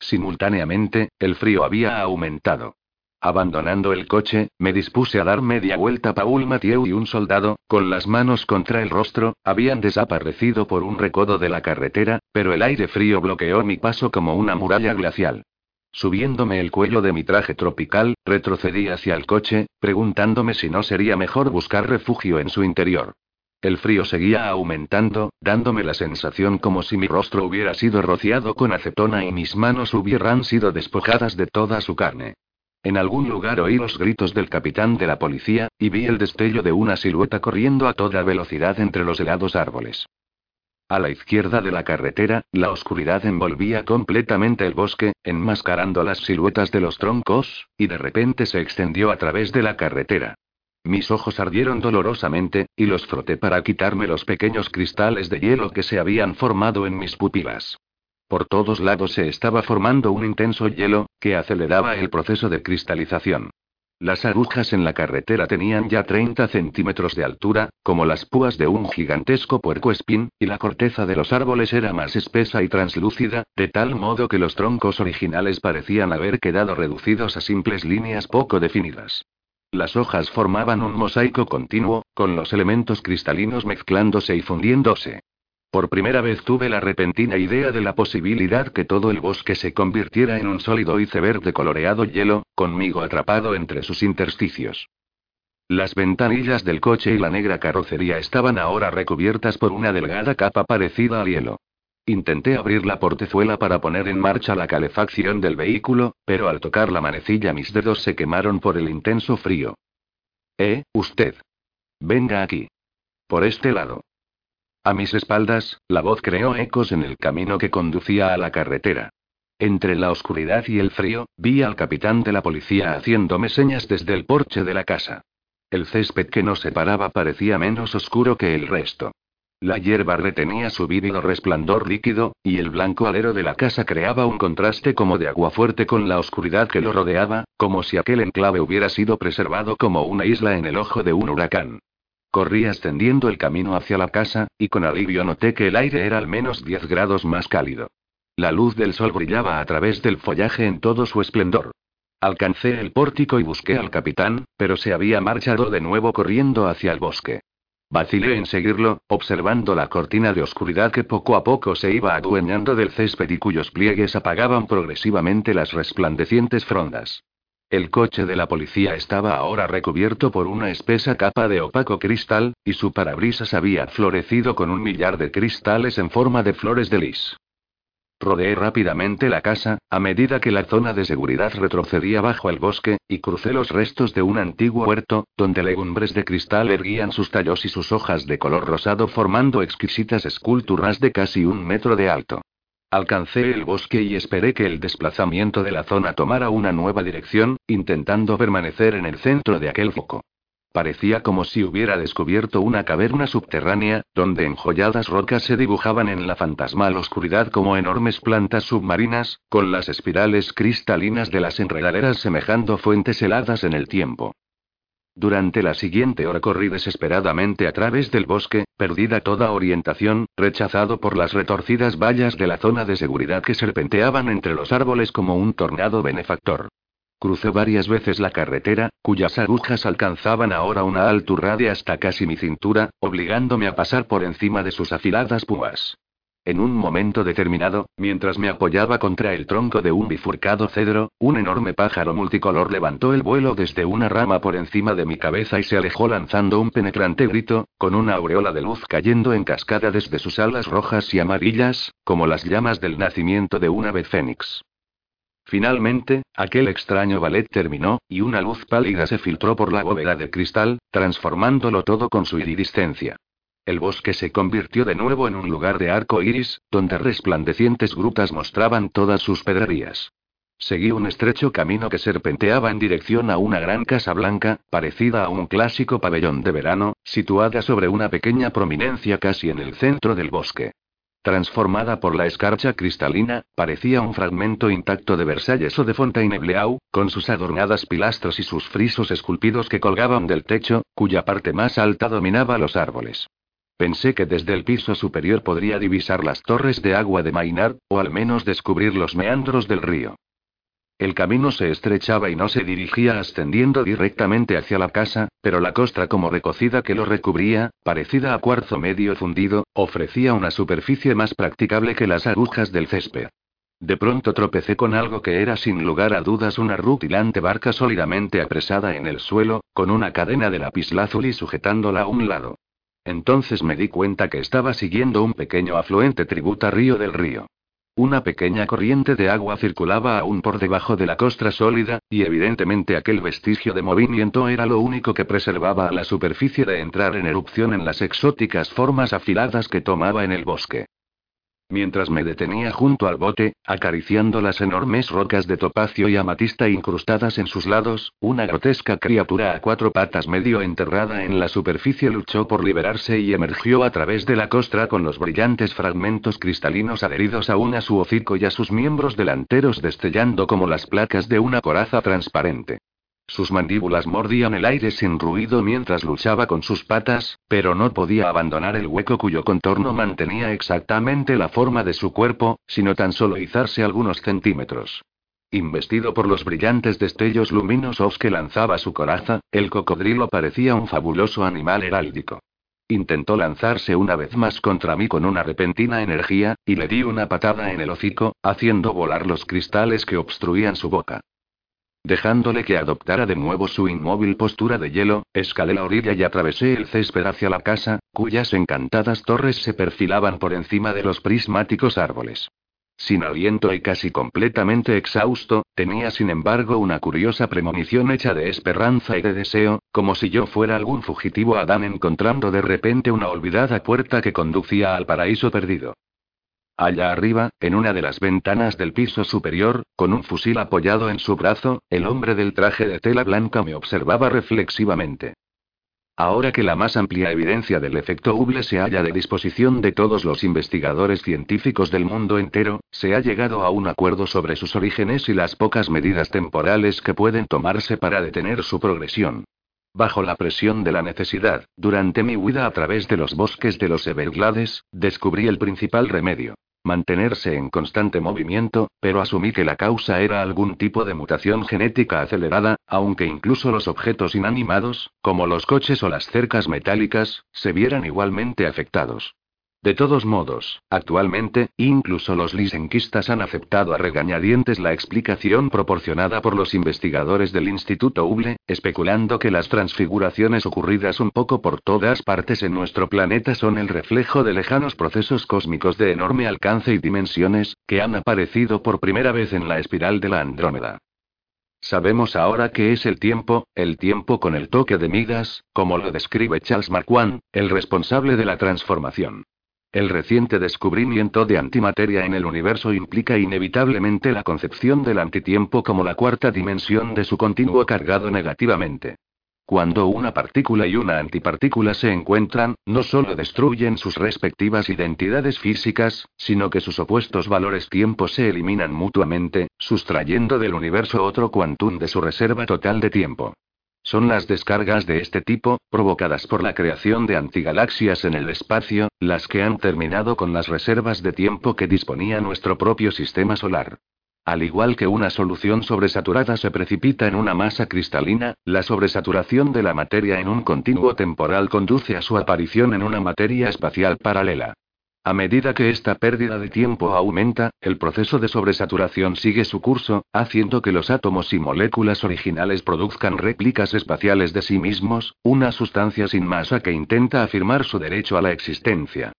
A: Simultáneamente, el frío había aumentado. Abandonando el coche, me dispuse a dar media vuelta. Paul Mathieu y un soldado, con las manos contra el rostro, habían desaparecido por un recodo de la carretera, pero el aire frío bloqueó mi paso como una muralla glacial. Subiéndome el cuello de mi traje tropical, retrocedí hacia el coche, preguntándome si no sería mejor buscar refugio en su interior. El frío seguía aumentando, dándome la sensación como si mi rostro hubiera sido rociado con acetona y mis manos hubieran sido despojadas de toda su carne. En algún lugar oí los gritos del capitán de la policía, y vi el destello de una silueta corriendo a toda velocidad entre los helados árboles. A la izquierda de la carretera, la oscuridad envolvía completamente el bosque, enmascarando las siluetas de los troncos, y de repente se extendió a través de la carretera. Mis ojos ardieron dolorosamente, y los froté para quitarme los pequeños cristales de hielo que se habían formado en mis pupilas. Por todos lados se estaba formando un intenso hielo, que aceleraba el proceso de cristalización. Las agujas en la carretera tenían ya 30 centímetros de altura, como las púas de un gigantesco puercoespín, y la corteza de los árboles era más espesa y translúcida, de tal modo que los troncos originales parecían haber quedado reducidos a simples líneas poco definidas. Las hojas formaban un mosaico continuo, con los elementos cristalinos mezclándose y fundiéndose. Por primera vez tuve la repentina idea de la posibilidad que todo el bosque se convirtiera en un sólido iceberg de coloreado hielo, conmigo atrapado entre sus intersticios. Las ventanillas del coche y la negra carrocería estaban ahora recubiertas por una delgada capa parecida al hielo. Intenté abrir la portezuela para poner en marcha la calefacción del vehículo, pero al tocar la manecilla mis dedos se quemaron por el intenso frío. Eh, usted. Venga aquí. Por este lado. A mis espaldas, la voz creó ecos en el camino que conducía a la carretera. Entre la oscuridad y el frío, vi al capitán de la policía haciéndome señas desde el porche de la casa. El césped que nos separaba parecía menos oscuro que el resto. La hierba retenía su vívido resplandor líquido, y el blanco alero de la casa creaba un contraste como de agua fuerte con la oscuridad que lo rodeaba, como si aquel enclave hubiera sido preservado como una isla en el ojo de un huracán. Corrí ascendiendo el camino hacia la casa, y con alivio noté que el aire era al menos 10 grados más cálido. La luz del sol brillaba a través del follaje en todo su esplendor. Alcancé el pórtico y busqué al capitán, pero se había marchado de nuevo corriendo hacia el bosque. Vacilé en seguirlo, observando la cortina de oscuridad que poco a poco se iba adueñando del césped y cuyos pliegues apagaban progresivamente las resplandecientes frondas. El coche de la policía estaba ahora recubierto por una espesa capa de opaco cristal, y su parabrisas había florecido con un millar de cristales en forma de flores de lis. Rodeé rápidamente la casa, a medida que la zona de seguridad retrocedía bajo el bosque, y crucé los restos de un antiguo huerto, donde legumbres de cristal erguían sus tallos y sus hojas de color rosado formando exquisitas esculturas de casi un metro de alto. Alcancé el bosque y esperé que el desplazamiento de la zona tomara una nueva dirección, intentando permanecer en el centro de aquel foco. Parecía como si hubiera descubierto una caverna subterránea, donde enjolladas rocas se dibujaban en la fantasmal oscuridad como enormes plantas submarinas, con las espirales cristalinas de las enredaderas semejando fuentes heladas en el tiempo. Durante la siguiente hora corrí desesperadamente a través del bosque, perdida toda orientación, rechazado por las retorcidas vallas de la zona de seguridad que serpenteaban entre los árboles como un tornado benefactor. Crucé varias veces la carretera, cuyas agujas alcanzaban ahora una altura de hasta casi mi cintura, obligándome a pasar por encima de sus afiladas púas. En un momento determinado, mientras me apoyaba contra el tronco de un bifurcado cedro, un enorme pájaro multicolor levantó el vuelo desde una rama por encima de mi cabeza y se alejó lanzando un penetrante grito, con una aureola de luz cayendo en cascada desde sus alas rojas y amarillas, como las llamas del nacimiento de un ave fénix. Finalmente, aquel extraño ballet terminó, y una luz pálida se filtró por la bóveda de cristal, transformándolo todo con su iridiscencia. El bosque se convirtió de nuevo en un lugar de arco iris, donde resplandecientes grutas mostraban todas sus pedrerías. Seguí un estrecho camino que serpenteaba en dirección a una gran casa blanca, parecida a un clásico pabellón de verano, situada sobre una pequeña prominencia casi en el centro del bosque. Transformada por la escarcha cristalina, parecía un fragmento intacto de Versalles o de Fontainebleau, con sus adornadas pilastras y sus frisos esculpidos que colgaban del techo, cuya parte más alta dominaba los árboles. Pensé que desde el piso superior podría divisar las torres de agua de Maynard, o al menos descubrir los meandros del río. El camino se estrechaba y no se dirigía ascendiendo directamente hacia la casa, pero la costra como recocida que lo recubría, parecida a cuarzo medio fundido, ofrecía una superficie más practicable que las agujas del césped. De pronto tropecé con algo que era sin lugar a dudas una rutilante barca sólidamente apresada en el suelo, con una cadena de lapislázuli sujetándola a un lado. Entonces me di cuenta que estaba siguiendo un pequeño afluente tributario del río. Una pequeña corriente de agua circulaba aún por debajo de la costra sólida, y evidentemente aquel vestigio de movimiento era lo único que preservaba a la superficie de entrar en erupción en las exóticas formas afiladas que tomaba en el bosque. Mientras me detenía junto al bote, acariciando las enormes rocas de topacio y amatista incrustadas en sus lados, una grotesca criatura a cuatro patas medio enterrada en la superficie luchó por liberarse y emergió a través de la costra con los brillantes fragmentos cristalinos adheridos aún a su hocico y a sus miembros delanteros destellando como las placas de una coraza transparente. Sus mandíbulas mordían el aire sin ruido mientras luchaba con sus patas, pero no podía abandonar el hueco cuyo contorno mantenía exactamente la forma de su cuerpo, sino tan solo izarse algunos centímetros. Investido por los brillantes destellos luminosos que lanzaba su coraza, el cocodrilo parecía un fabuloso animal heráldico. Intentó lanzarse una vez más contra mí con una repentina energía, y le di una patada en el hocico, haciendo volar los cristales que obstruían su boca. Dejándole que adoptara de nuevo su inmóvil postura de hielo, escalé la orilla y atravesé el césped hacia la casa, cuyas encantadas torres se perfilaban por encima de los prismáticos árboles. Sin aliento y casi completamente exhausto, tenía sin embargo una curiosa premonición hecha de esperanza y de deseo, como si yo fuera algún fugitivo Adán encontrando de repente una olvidada puerta que conducía al paraíso perdido. Allá arriba, en una de las ventanas del piso superior, con un fusil apoyado en su brazo, el hombre del traje de tela blanca me observaba reflexivamente. Ahora que la más amplia evidencia del efecto Hubble se halla de disposición de todos los investigadores científicos del mundo entero, se ha llegado a un acuerdo sobre sus orígenes y las pocas medidas temporales que pueden tomarse para detener su progresión. Bajo la presión de la necesidad, durante mi huida a través de los bosques de los Everglades, descubrí el principal remedio mantenerse en constante movimiento, pero asumí que la causa era algún tipo de mutación genética acelerada, aunque incluso los objetos inanimados, como los coches o las cercas metálicas, se vieran igualmente afectados. De todos modos, actualmente, incluso los lisenquistas han aceptado a regañadientes la explicación proporcionada por los investigadores del Instituto Hubble, especulando que las transfiguraciones ocurridas un poco por todas partes en nuestro planeta son el reflejo de lejanos procesos cósmicos de enorme alcance y dimensiones, que han aparecido por primera vez en la espiral de la Andrómeda. Sabemos ahora que es el tiempo, el tiempo con el toque de Midas, como lo describe Charles Marquand, el responsable de la transformación. El reciente descubrimiento de antimateria en el universo implica inevitablemente la concepción del antitiempo como la cuarta dimensión de su continuo cargado negativamente. Cuando una partícula y una antipartícula se encuentran, no solo destruyen sus respectivas identidades físicas, sino que sus opuestos valores tiempo se eliminan mutuamente, sustrayendo del universo otro quantum de su reserva total de tiempo. Son las descargas de este tipo, provocadas por la creación de antigalaxias en el espacio, las que han terminado con las reservas de tiempo que disponía nuestro propio sistema solar. Al igual que una solución sobresaturada se precipita en una masa cristalina, la sobresaturación de la materia en un continuo temporal conduce a su aparición en una materia espacial paralela. A medida que esta pérdida de tiempo aumenta, el proceso de sobresaturación sigue su curso, haciendo que los átomos y moléculas originales produzcan réplicas espaciales de sí mismos, una sustancia sin masa que intenta afirmar su derecho a la existencia.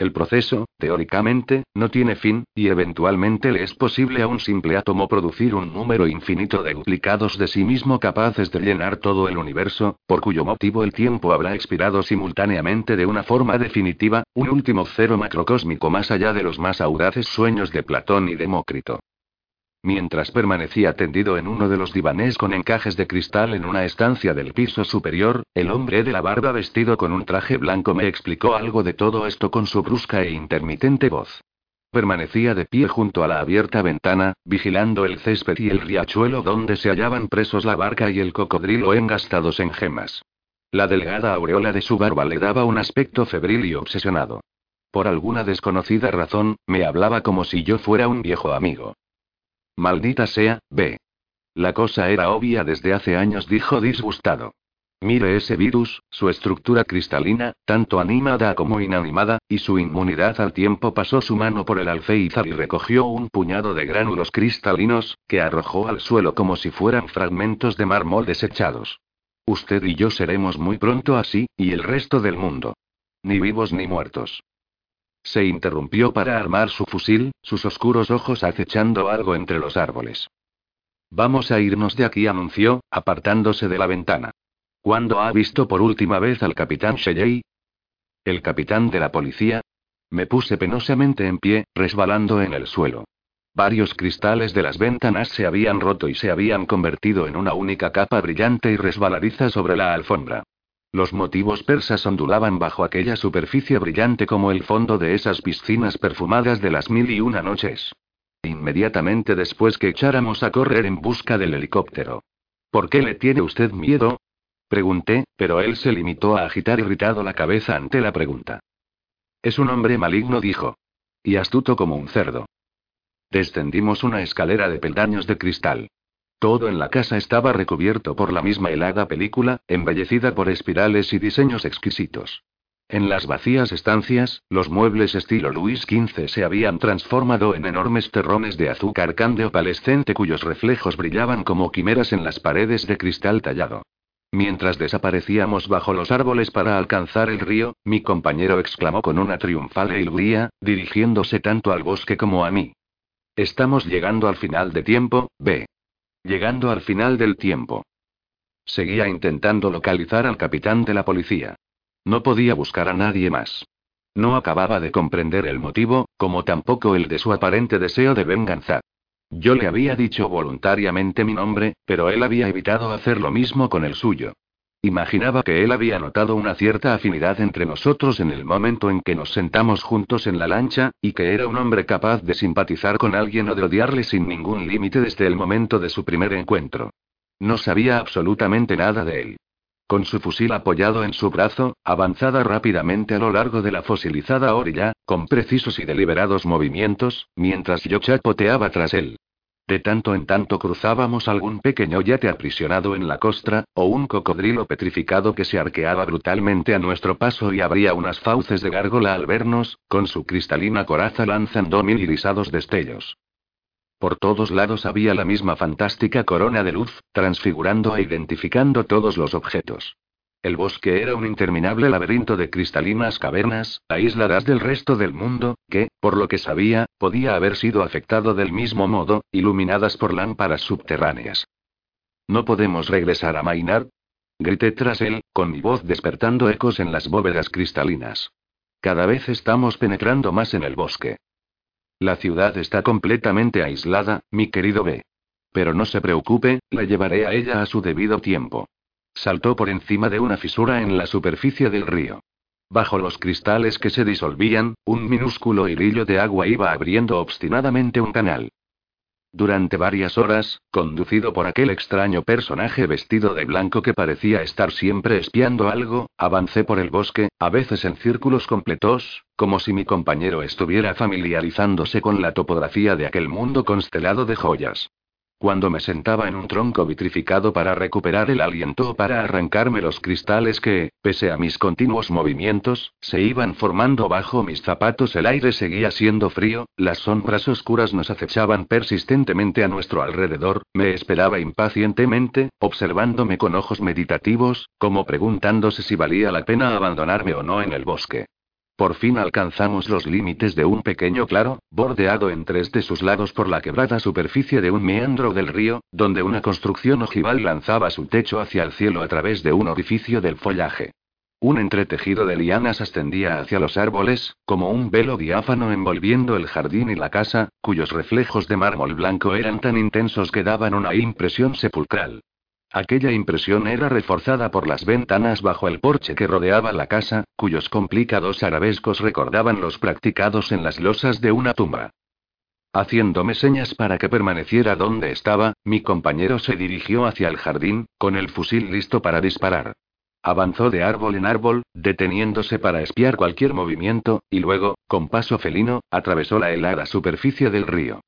A: El proceso, teóricamente, no tiene fin, y eventualmente le es posible a un simple átomo producir un número infinito de duplicados de sí mismo capaces de llenar todo el universo, por cuyo motivo el tiempo habrá expirado simultáneamente de una forma definitiva, un último cero macrocósmico más allá de los más audaces sueños de Platón y Demócrito. Mientras permanecía tendido en uno de los divanés con encajes de cristal en una estancia del piso superior, el hombre de la barba vestido con un traje blanco me explicó algo de todo esto con su brusca e intermitente voz. Permanecía de pie junto a la abierta ventana, vigilando el césped y el riachuelo donde se hallaban presos la barca y el cocodrilo engastados en gemas. La delgada aureola de su barba le daba un aspecto febril y obsesionado. Por alguna desconocida razón, me hablaba como si yo fuera un viejo amigo. Maldita sea, ve. La cosa era obvia desde hace años, dijo disgustado. Mire ese virus, su estructura cristalina, tanto animada como inanimada, y su inmunidad al tiempo pasó su mano por el alféizar y recogió un puñado de gránulos cristalinos, que arrojó al suelo como si fueran fragmentos de mármol desechados. Usted y yo seremos muy pronto así, y el resto del mundo. Ni vivos ni muertos. Se interrumpió para armar su fusil, sus oscuros ojos acechando algo entre los árboles. Vamos a irnos de aquí, anunció, apartándose de la ventana. ¿Cuándo ha visto por última vez al capitán Shelley? ¿El capitán de la policía? Me puse penosamente en pie, resbalando en el suelo. Varios cristales de las ventanas se habían roto y se habían convertido en una única capa brillante y resbaladiza sobre la alfombra. Los motivos persas ondulaban bajo aquella superficie brillante como el fondo de esas piscinas perfumadas de las mil y una noches. Inmediatamente después que echáramos a correr en busca del helicóptero. ¿Por qué le tiene usted miedo? Pregunté, pero él se limitó a agitar irritado la cabeza ante la pregunta. Es un hombre maligno, dijo. Y astuto como un cerdo. Descendimos una escalera de peldaños de cristal. Todo en la casa estaba recubierto por la misma helada película, embellecida por espirales y diseños exquisitos. En las vacías estancias, los muebles estilo Luis XV se habían transformado en enormes terrones de azúcar cande opalescente cuyos reflejos brillaban como quimeras en las paredes de cristal tallado. Mientras desaparecíamos bajo los árboles para alcanzar el río, mi compañero exclamó con una triunfal alegría, dirigiéndose tanto al bosque como a mí. Estamos llegando al final de tiempo, ve. Llegando al final del tiempo. Seguía intentando localizar al capitán de la policía. No podía buscar a nadie más. No acababa de comprender el motivo, como tampoco el de su aparente deseo de venganza. Yo le había dicho voluntariamente mi nombre, pero él había evitado hacer lo mismo con el suyo. Imaginaba que él había notado una cierta afinidad entre nosotros en el momento en que nos sentamos juntos en la lancha, y que era un hombre capaz de simpatizar con alguien o de odiarle sin ningún límite desde el momento de su primer encuentro. No sabía absolutamente nada de él. Con su fusil apoyado en su brazo, avanzada rápidamente a lo largo de la fosilizada orilla, con precisos y deliberados movimientos, mientras yo chapoteaba tras él. De tanto en tanto cruzábamos algún pequeño yate aprisionado en la costra, o un cocodrilo petrificado que se arqueaba brutalmente a nuestro paso y abría unas fauces de gárgola al vernos, con su cristalina coraza lanzando mil irisados destellos. Por todos lados había la misma fantástica corona de luz, transfigurando e identificando todos los objetos. El bosque era un interminable laberinto de cristalinas cavernas, aisladas del resto del mundo, que, por lo que sabía, podía haber sido afectado del mismo modo, iluminadas por lámparas subterráneas. ¿No podemos regresar a Mainar? Grité tras él, con mi voz despertando ecos en las bóvedas cristalinas. Cada vez estamos penetrando más en el bosque. La ciudad está completamente aislada, mi querido B. Pero no se preocupe, la llevaré a ella a su debido tiempo. Saltó por encima de una fisura en la superficie del río. Bajo los cristales que se disolvían, un minúsculo hilillo de agua iba abriendo obstinadamente un canal. Durante varias horas, conducido por aquel extraño personaje vestido de blanco que parecía estar siempre espiando algo, avancé por el bosque, a veces en círculos completos, como si mi compañero estuviera familiarizándose con la topografía de aquel mundo constelado de joyas. Cuando me sentaba en un tronco vitrificado para recuperar el aliento o para arrancarme los cristales que, pese a mis continuos movimientos, se iban formando bajo mis zapatos, el aire seguía siendo frío, las sombras oscuras nos acechaban persistentemente a nuestro alrededor, me esperaba impacientemente, observándome con ojos meditativos, como preguntándose si valía la pena abandonarme o no en el bosque. Por fin alcanzamos los límites de un pequeño claro, bordeado en tres de sus lados por la quebrada superficie de un meandro del río, donde una construcción ojival lanzaba su techo hacia el cielo a través de un orificio del follaje. Un entretejido de lianas ascendía hacia los árboles, como un velo diáfano envolviendo el jardín y la casa, cuyos reflejos de mármol blanco eran tan intensos que daban una impresión sepulcral. Aquella impresión era reforzada por las ventanas bajo el porche que rodeaba la casa, cuyos complicados arabescos recordaban los practicados en las losas de una tumba. Haciéndome señas para que permaneciera donde estaba, mi compañero se dirigió hacia el jardín, con el fusil listo para disparar. Avanzó de árbol en árbol, deteniéndose para espiar cualquier movimiento, y luego, con paso felino, atravesó la helada superficie del río.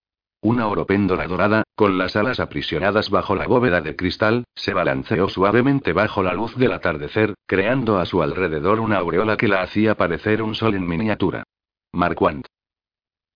A: Una oropéndola dorada, con las alas aprisionadas bajo la bóveda de cristal, se balanceó suavemente bajo la luz del atardecer, creando a su alrededor una aureola que la hacía parecer un sol en miniatura. Marquand.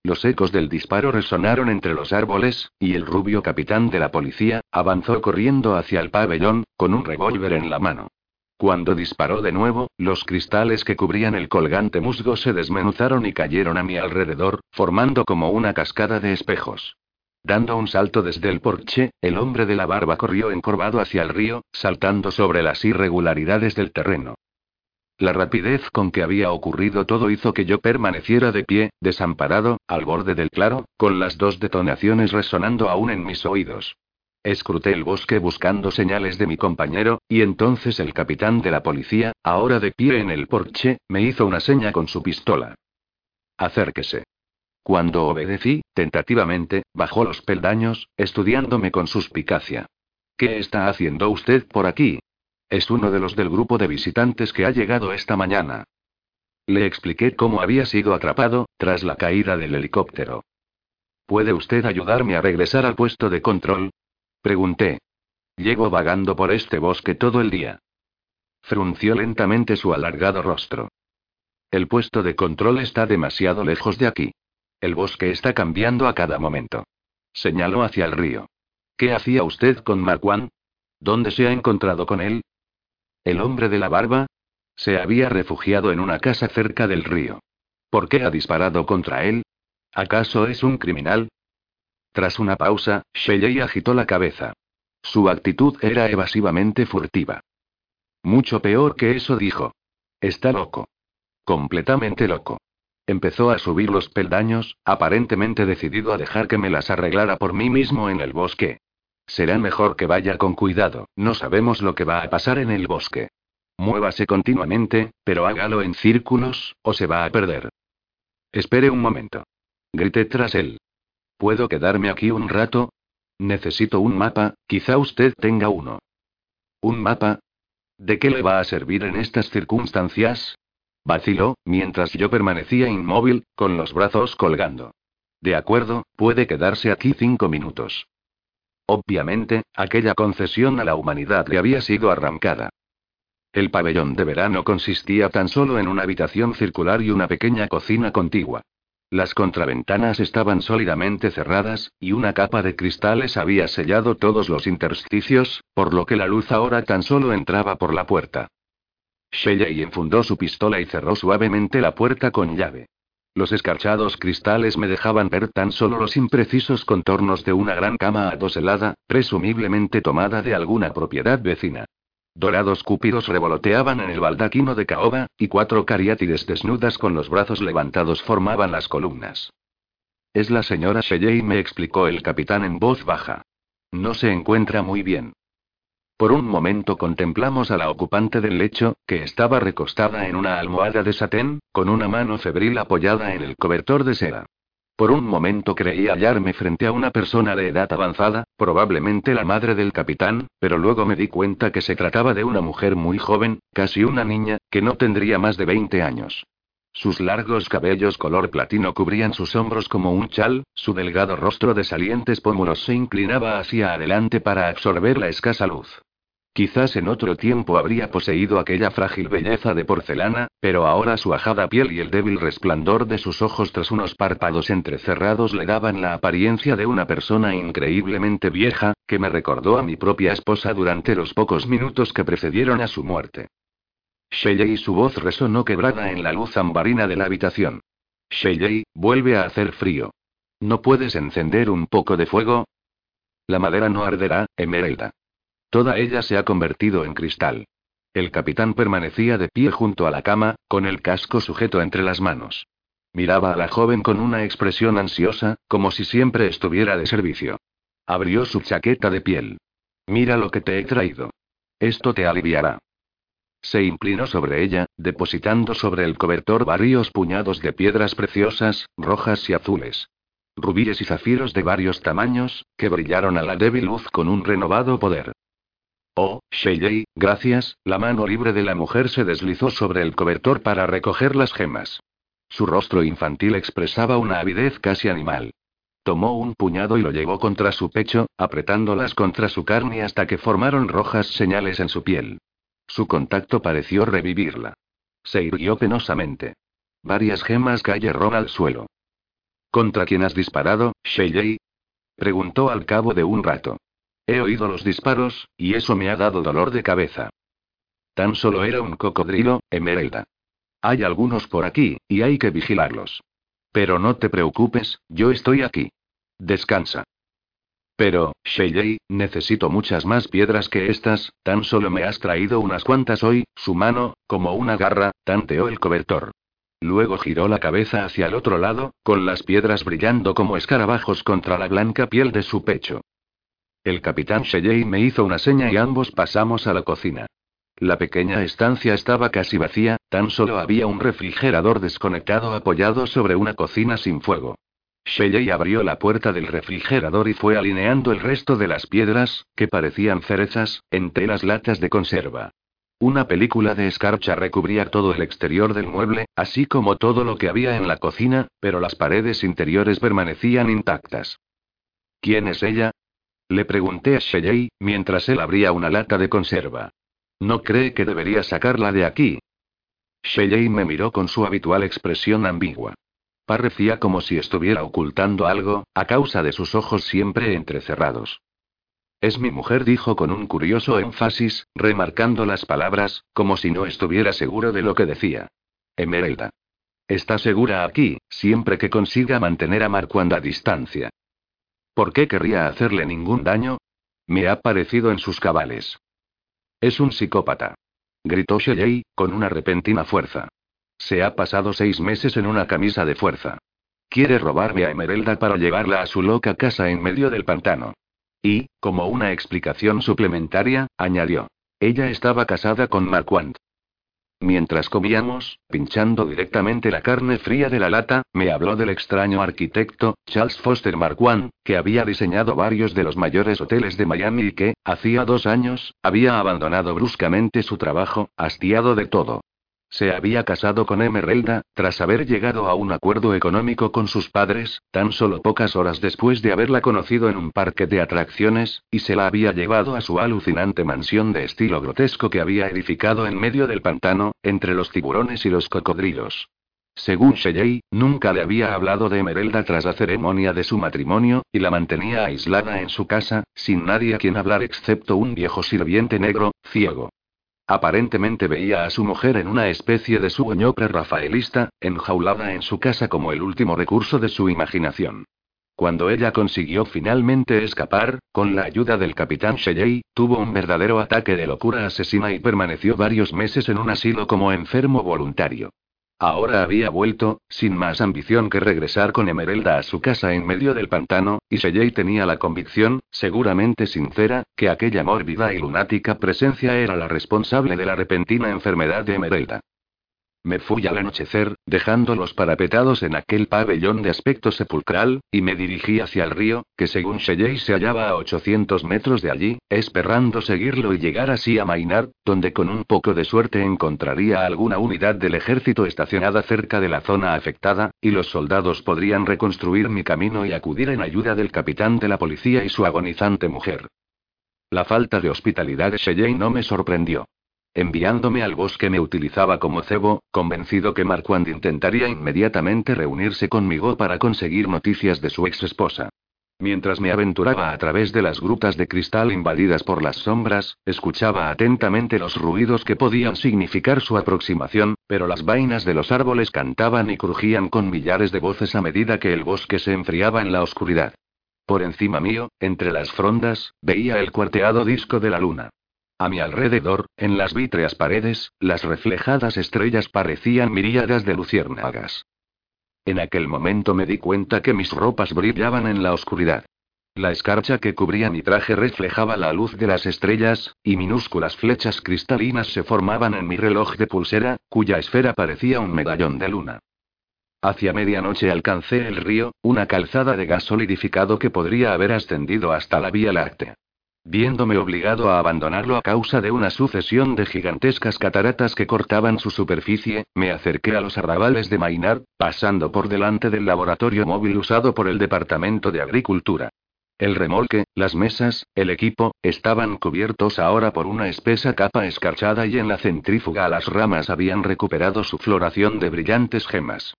A: Los ecos del disparo resonaron entre los árboles, y el rubio capitán de la policía, avanzó corriendo hacia el pabellón, con un revólver en la mano. Cuando disparó de nuevo, los cristales que cubrían el colgante musgo se desmenuzaron y cayeron a mi alrededor, formando como una cascada de espejos. Dando un salto desde el porche, el hombre de la barba corrió encorvado hacia el río, saltando sobre las irregularidades del terreno. La rapidez con que había ocurrido todo hizo que yo permaneciera de pie, desamparado, al borde del claro, con las dos detonaciones resonando aún en mis oídos. Escruté el bosque buscando señales de mi compañero, y entonces el capitán de la policía, ahora de pie en el porche, me hizo una seña con su pistola. Acérquese. Cuando obedecí, tentativamente, bajó los peldaños, estudiándome con suspicacia. ¿Qué está haciendo usted por aquí? Es uno de los del grupo de visitantes que ha llegado esta mañana. Le expliqué cómo había sido atrapado, tras la caída del helicóptero. ¿Puede usted ayudarme a regresar al puesto de control? Pregunté. Llego vagando por este bosque todo el día. Frunció lentamente su alargado rostro. El puesto de control está demasiado lejos de aquí. El bosque está cambiando a cada momento. Señaló hacia el río. ¿Qué hacía usted con Marquand? ¿Dónde se ha encontrado con él? ¿El hombre de la barba? Se había refugiado en una casa cerca del río. ¿Por qué ha disparado contra él? ¿Acaso es un criminal? Tras una pausa, Shelley agitó la cabeza. Su actitud era evasivamente furtiva. Mucho peor que eso dijo. Está loco. Completamente loco. Empezó a subir los peldaños, aparentemente decidido a dejar que me las arreglara por mí mismo en el bosque. Será mejor que vaya con cuidado, no sabemos lo que va a pasar en el bosque. Muévase continuamente, pero hágalo en círculos, o se va a perder. Espere un momento. Grité tras él. ¿Puedo quedarme aquí un rato? Necesito un mapa, quizá usted tenga uno. ¿Un mapa? ¿De qué le va a servir en estas circunstancias? Vaciló, mientras yo permanecía inmóvil, con los brazos colgando. De acuerdo, puede quedarse aquí cinco minutos. Obviamente, aquella concesión a la humanidad le había sido arrancada. El pabellón de verano consistía tan solo en una habitación circular y una pequeña cocina contigua. Las contraventanas estaban sólidamente cerradas, y una capa de cristales había sellado todos los intersticios, por lo que la luz ahora tan solo entraba por la puerta. Shelley enfundó su pistola y cerró suavemente la puerta con llave. Los escarchados cristales me dejaban ver tan solo los imprecisos contornos de una gran cama adoselada, presumiblemente tomada de alguna propiedad vecina. Dorados cúpidos revoloteaban en el baldaquino de caoba, y cuatro cariátides desnudas con los brazos levantados formaban las columnas. Es la señora Shelley, me explicó el capitán en voz baja. No se encuentra muy bien. Por un momento contemplamos a la ocupante del lecho, que estaba recostada en una almohada de satén, con una mano febril apoyada en el cobertor de seda. Por un momento creí hallarme frente a una persona de edad avanzada, probablemente la madre del capitán, pero luego me di cuenta que se trataba de una mujer muy joven, casi una niña, que no tendría más de 20 años. Sus largos cabellos color platino cubrían sus hombros como un chal, su delgado rostro de salientes pómulos se inclinaba hacia adelante para absorber la escasa luz. Quizás en otro tiempo habría poseído aquella frágil belleza de porcelana, pero ahora su ajada piel y el débil resplandor de sus ojos tras unos párpados entrecerrados le daban la apariencia de una persona increíblemente vieja, que me recordó a mi propia esposa durante los pocos minutos que precedieron a su muerte. Shelley su voz resonó quebrada en la luz ambarina de la habitación. Shelley, vuelve a hacer frío. ¿No puedes encender un poco de fuego? La madera no arderá, Emerelda. Toda ella se ha convertido en cristal. El capitán permanecía de pie junto a la cama, con el casco sujeto entre las manos. Miraba a la joven con una expresión ansiosa, como si siempre estuviera de servicio. Abrió su chaqueta de piel. Mira lo que te he traído. Esto te aliviará. Se inclinó sobre ella, depositando sobre el cobertor varios puñados de piedras preciosas, rojas y azules. Rubíes y zafiros de varios tamaños, que brillaron a la débil luz con un renovado poder. Oh, Shelley, gracias, la mano libre de la mujer se deslizó sobre el cobertor para recoger las gemas. Su rostro infantil expresaba una avidez casi animal. Tomó un puñado y lo llevó contra su pecho, apretándolas contra su carne hasta que formaron rojas señales en su piel. Su contacto pareció revivirla. Se irguió penosamente. Varias gemas cayeron al suelo. ¿Contra quién has disparado, Shelley? Preguntó al cabo de un rato. He oído los disparos, y eso me ha dado dolor de cabeza. tan solo era un cocodrilo, Emerelda. Hay algunos por aquí, y hay que vigilarlos. Pero no te preocupes, yo estoy aquí. Descansa. Pero, Shelley, necesito muchas más piedras que estas, tan solo me has traído unas cuantas hoy, su mano, como una garra, tanteó el cobertor. Luego giró la cabeza hacia el otro lado, con las piedras brillando como escarabajos contra la blanca piel de su pecho. El capitán Shelley me hizo una seña y ambos pasamos a la cocina. La pequeña estancia estaba casi vacía, tan solo había un refrigerador desconectado apoyado sobre una cocina sin fuego. Shelley abrió la puerta del refrigerador y fue alineando el resto de las piedras, que parecían cerezas, entre las latas de conserva. Una película de escarcha recubría todo el exterior del mueble, así como todo lo que había en la cocina, pero las paredes interiores permanecían intactas. ¿Quién es ella? Le pregunté a Shelley, mientras él abría una lata de conserva. ¿No cree que debería sacarla de aquí? Shelley me miró con su habitual expresión ambigua. Parecía como si estuviera ocultando algo, a causa de sus ojos siempre entrecerrados. Es mi mujer, dijo con un curioso énfasis, remarcando las palabras, como si no estuviera seguro de lo que decía. Emerelda. Está segura aquí, siempre que consiga mantener a Marquand a distancia. ¿Por qué querría hacerle ningún daño? Me ha parecido en sus cabales. Es un psicópata. Gritó Shelley, con una repentina fuerza. Se ha pasado seis meses en una camisa de fuerza. Quiere robarme a Emerelda para llevarla a su loca casa en medio del pantano. Y, como una explicación suplementaria, añadió. Ella estaba casada con Marquand. Mientras comíamos, pinchando directamente la carne fría de la lata, me habló del extraño arquitecto, Charles Foster Marquand, que había diseñado varios de los mayores hoteles de Miami y que, hacía dos años, había abandonado bruscamente su trabajo, hastiado de todo. Se había casado con Emerelda, tras haber llegado a un acuerdo económico con sus padres, tan solo pocas horas después de haberla conocido en un parque de atracciones, y se la había llevado a su alucinante mansión de estilo grotesco que había edificado en medio del pantano, entre los tiburones y los cocodrilos. Según Shelley, nunca le había hablado de Emerelda tras la ceremonia de su matrimonio, y la mantenía aislada en su casa, sin nadie a quien hablar excepto un viejo sirviente negro, ciego. Aparentemente veía a su mujer en una especie de sueño prerrafaelista, enjaulada en su casa como el último recurso de su imaginación. Cuando ella consiguió finalmente escapar, con la ayuda del capitán Shelley, tuvo un verdadero ataque de locura asesina y permaneció varios meses en un asilo como enfermo voluntario. Ahora había vuelto, sin más ambición que regresar con Emerelda a su casa en medio del pantano, y Shelley tenía la convicción, seguramente sincera, que aquella mórbida y lunática presencia era la responsable de la repentina enfermedad de Emerelda. Me fui al anochecer, dejándolos parapetados en aquel pabellón de aspecto sepulcral, y me dirigí hacia el río, que según Shelley se hallaba a 800 metros de allí, esperando seguirlo y llegar así a Maynard, donde con un poco de suerte encontraría alguna unidad del ejército estacionada cerca de la zona afectada, y los soldados podrían reconstruir mi camino y acudir en ayuda del capitán de la policía y su agonizante mujer. La falta de hospitalidad de Shelley no me sorprendió. Enviándome al bosque me utilizaba como cebo, convencido que Marquand intentaría inmediatamente reunirse conmigo para conseguir noticias de su ex esposa. Mientras me aventuraba a través de las grutas de cristal invadidas por las sombras, escuchaba atentamente los ruidos que podían significar su aproximación, pero las vainas de los árboles cantaban y crujían con millares de voces a medida que el bosque se enfriaba en la oscuridad. Por encima mío, entre las frondas, veía el cuarteado disco de la luna. A mi alrededor, en las vítreas paredes, las reflejadas estrellas parecían miríadas de luciérnagas. En aquel momento me di cuenta que mis ropas brillaban en la oscuridad. La escarcha que cubría mi traje reflejaba la luz de las estrellas, y minúsculas flechas cristalinas se formaban en mi reloj de pulsera, cuya esfera parecía un medallón de luna. Hacia medianoche alcancé el río, una calzada de gas solidificado que podría haber ascendido hasta la Vía Láctea. Viéndome obligado a abandonarlo a causa de una sucesión de gigantescas cataratas que cortaban su superficie, me acerqué a los arrabales de Mainar, pasando por delante del laboratorio móvil usado por el Departamento de Agricultura. El remolque, las mesas, el equipo, estaban cubiertos ahora por una espesa capa escarchada y en la centrífuga las ramas habían recuperado su floración de brillantes gemas.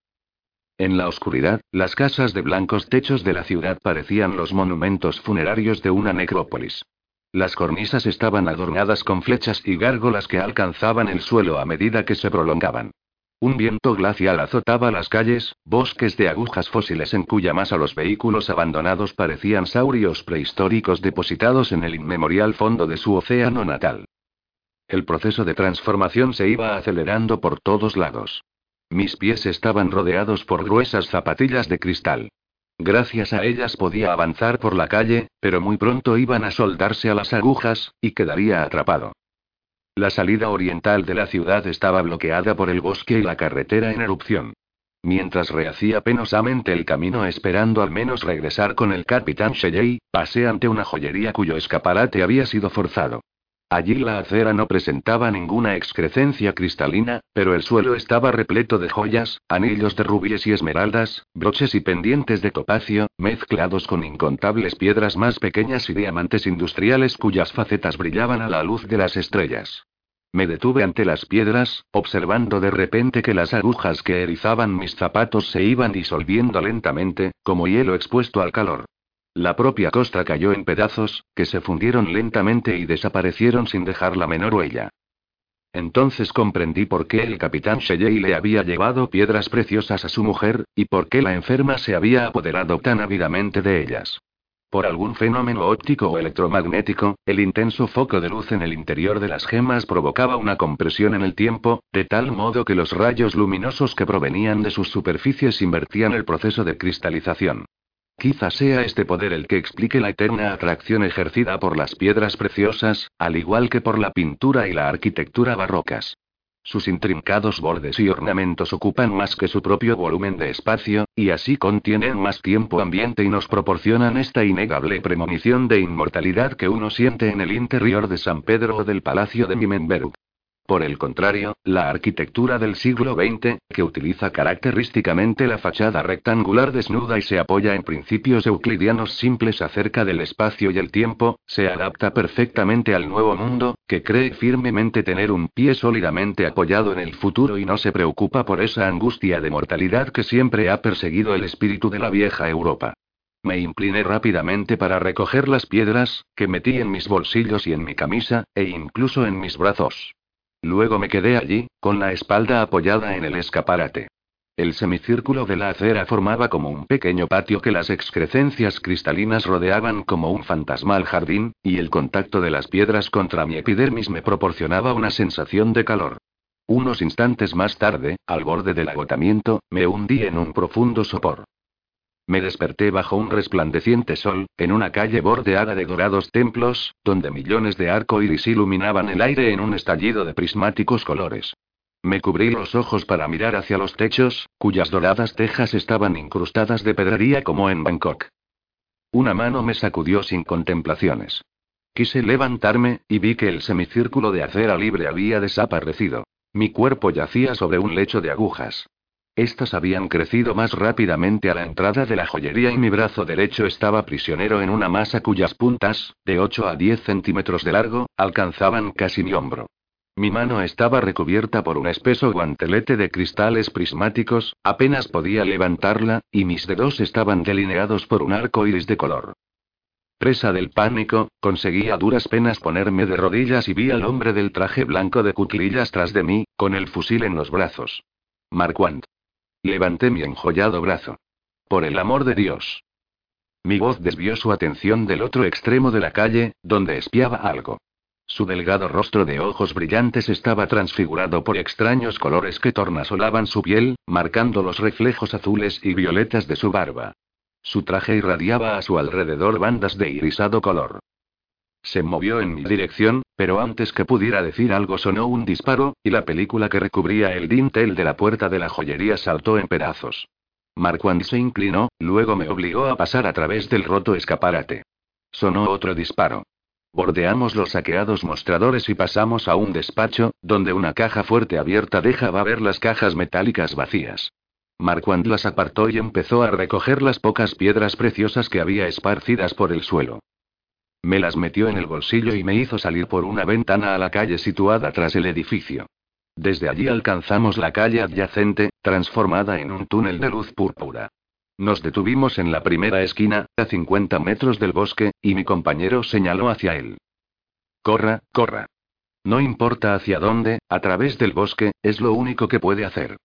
A: En la oscuridad, las casas de blancos techos de la ciudad parecían los monumentos funerarios de una necrópolis. Las cornisas estaban adornadas con flechas y gárgolas que alcanzaban el suelo a medida que se prolongaban. Un viento glacial azotaba las calles, bosques de agujas fósiles en cuya masa los vehículos abandonados parecían saurios prehistóricos depositados en el inmemorial fondo de su océano natal. El proceso de transformación se iba acelerando por todos lados. Mis pies estaban rodeados por gruesas zapatillas de cristal. Gracias a ellas podía avanzar por la calle, pero muy pronto iban a soldarse a las agujas, y quedaría atrapado. La salida oriental de la ciudad estaba bloqueada por el bosque y la carretera en erupción. Mientras rehacía penosamente el camino esperando al menos regresar con el capitán Shelley, pasé ante una joyería cuyo escaparate había sido forzado. Allí la acera no presentaba ninguna excrescencia cristalina, pero el suelo estaba repleto de joyas, anillos de rubíes y esmeraldas, broches y pendientes de topacio, mezclados con incontables piedras más pequeñas y diamantes industriales cuyas facetas brillaban a la luz de las estrellas. Me detuve ante las piedras, observando de repente que las agujas que erizaban mis zapatos se iban disolviendo lentamente, como hielo expuesto al calor. La propia costa cayó en pedazos, que se fundieron lentamente y desaparecieron sin dejar la menor huella. Entonces comprendí por qué el capitán Shelley le había llevado piedras preciosas a su mujer, y por qué la enferma se había apoderado tan ávidamente de ellas. Por algún fenómeno óptico o electromagnético, el intenso foco de luz en el interior de las gemas provocaba una compresión en el tiempo, de tal modo que los rayos luminosos que provenían de sus superficies invertían el proceso de cristalización. Quizá sea este poder el que explique la eterna atracción ejercida por las piedras preciosas, al igual que por la pintura y la arquitectura barrocas. Sus intrincados bordes y ornamentos ocupan más que su propio volumen de espacio, y así contienen más tiempo ambiente y nos proporcionan esta innegable premonición de inmortalidad que uno siente en el interior de San Pedro o del Palacio de Mimenberg. Por el contrario, la arquitectura del siglo XX, que utiliza característicamente la fachada rectangular desnuda y se apoya en principios euclidianos simples acerca del espacio y el tiempo, se adapta perfectamente al nuevo mundo, que cree firmemente tener un pie sólidamente apoyado en el futuro y no se preocupa por esa angustia de mortalidad que siempre ha perseguido el espíritu de la vieja Europa. Me incliné rápidamente para recoger las piedras, que metí en mis bolsillos y en mi camisa, e incluso en mis brazos. Luego me quedé allí, con la espalda apoyada en el escaparate. El semicírculo de la acera formaba como un pequeño patio que las excrescencias cristalinas rodeaban como un fantasmal jardín, y el contacto de las piedras contra mi epidermis me proporcionaba una sensación de calor. Unos instantes más tarde, al borde del agotamiento, me hundí en un profundo sopor. Me desperté bajo un resplandeciente sol, en una calle bordeada de dorados templos, donde millones de arco iris iluminaban el aire en un estallido de prismáticos colores. Me cubrí los ojos para mirar hacia los techos, cuyas doradas tejas estaban incrustadas de pedrería como en Bangkok. Una mano me sacudió sin contemplaciones. Quise levantarme, y vi que el semicírculo de acera libre había desaparecido. Mi cuerpo yacía sobre un lecho de agujas. Estas habían crecido más rápidamente a la entrada de la joyería y mi brazo derecho estaba prisionero en una masa cuyas puntas, de 8 a 10 centímetros de largo, alcanzaban casi mi hombro. Mi mano estaba recubierta por un espeso guantelete de cristales prismáticos, apenas podía levantarla, y mis dedos estaban delineados por un arco iris de color. Presa del pánico, conseguí a duras penas ponerme de rodillas y vi al hombre del traje blanco de cuclillas tras de mí, con el fusil en los brazos. Marquand. Levanté mi enjollado brazo. Por el amor de Dios. Mi voz desvió su atención del otro extremo de la calle, donde espiaba algo. Su delgado rostro de ojos brillantes estaba transfigurado por extraños colores que tornasolaban su piel, marcando los reflejos azules y violetas de su barba. Su traje irradiaba a su alrededor bandas de irisado color. Se movió en mi dirección, pero antes que pudiera decir algo sonó un disparo, y la película que recubría el dintel de la puerta de la joyería saltó en pedazos. Marquand se inclinó, luego me obligó a pasar a través del roto escaparate. Sonó otro disparo. Bordeamos los saqueados mostradores y pasamos a un despacho, donde una caja fuerte abierta dejaba ver las cajas metálicas vacías. Marquand las apartó y empezó a recoger las pocas piedras preciosas que había esparcidas por el suelo. Me las metió en el bolsillo y me hizo salir por una ventana a la calle situada tras el edificio. Desde allí alcanzamos la calle adyacente, transformada en un túnel de luz púrpura. Nos detuvimos en la primera esquina, a 50 metros del bosque, y mi compañero señaló hacia él. Corra, corra. No importa hacia dónde, a través del bosque, es lo único que puede hacer.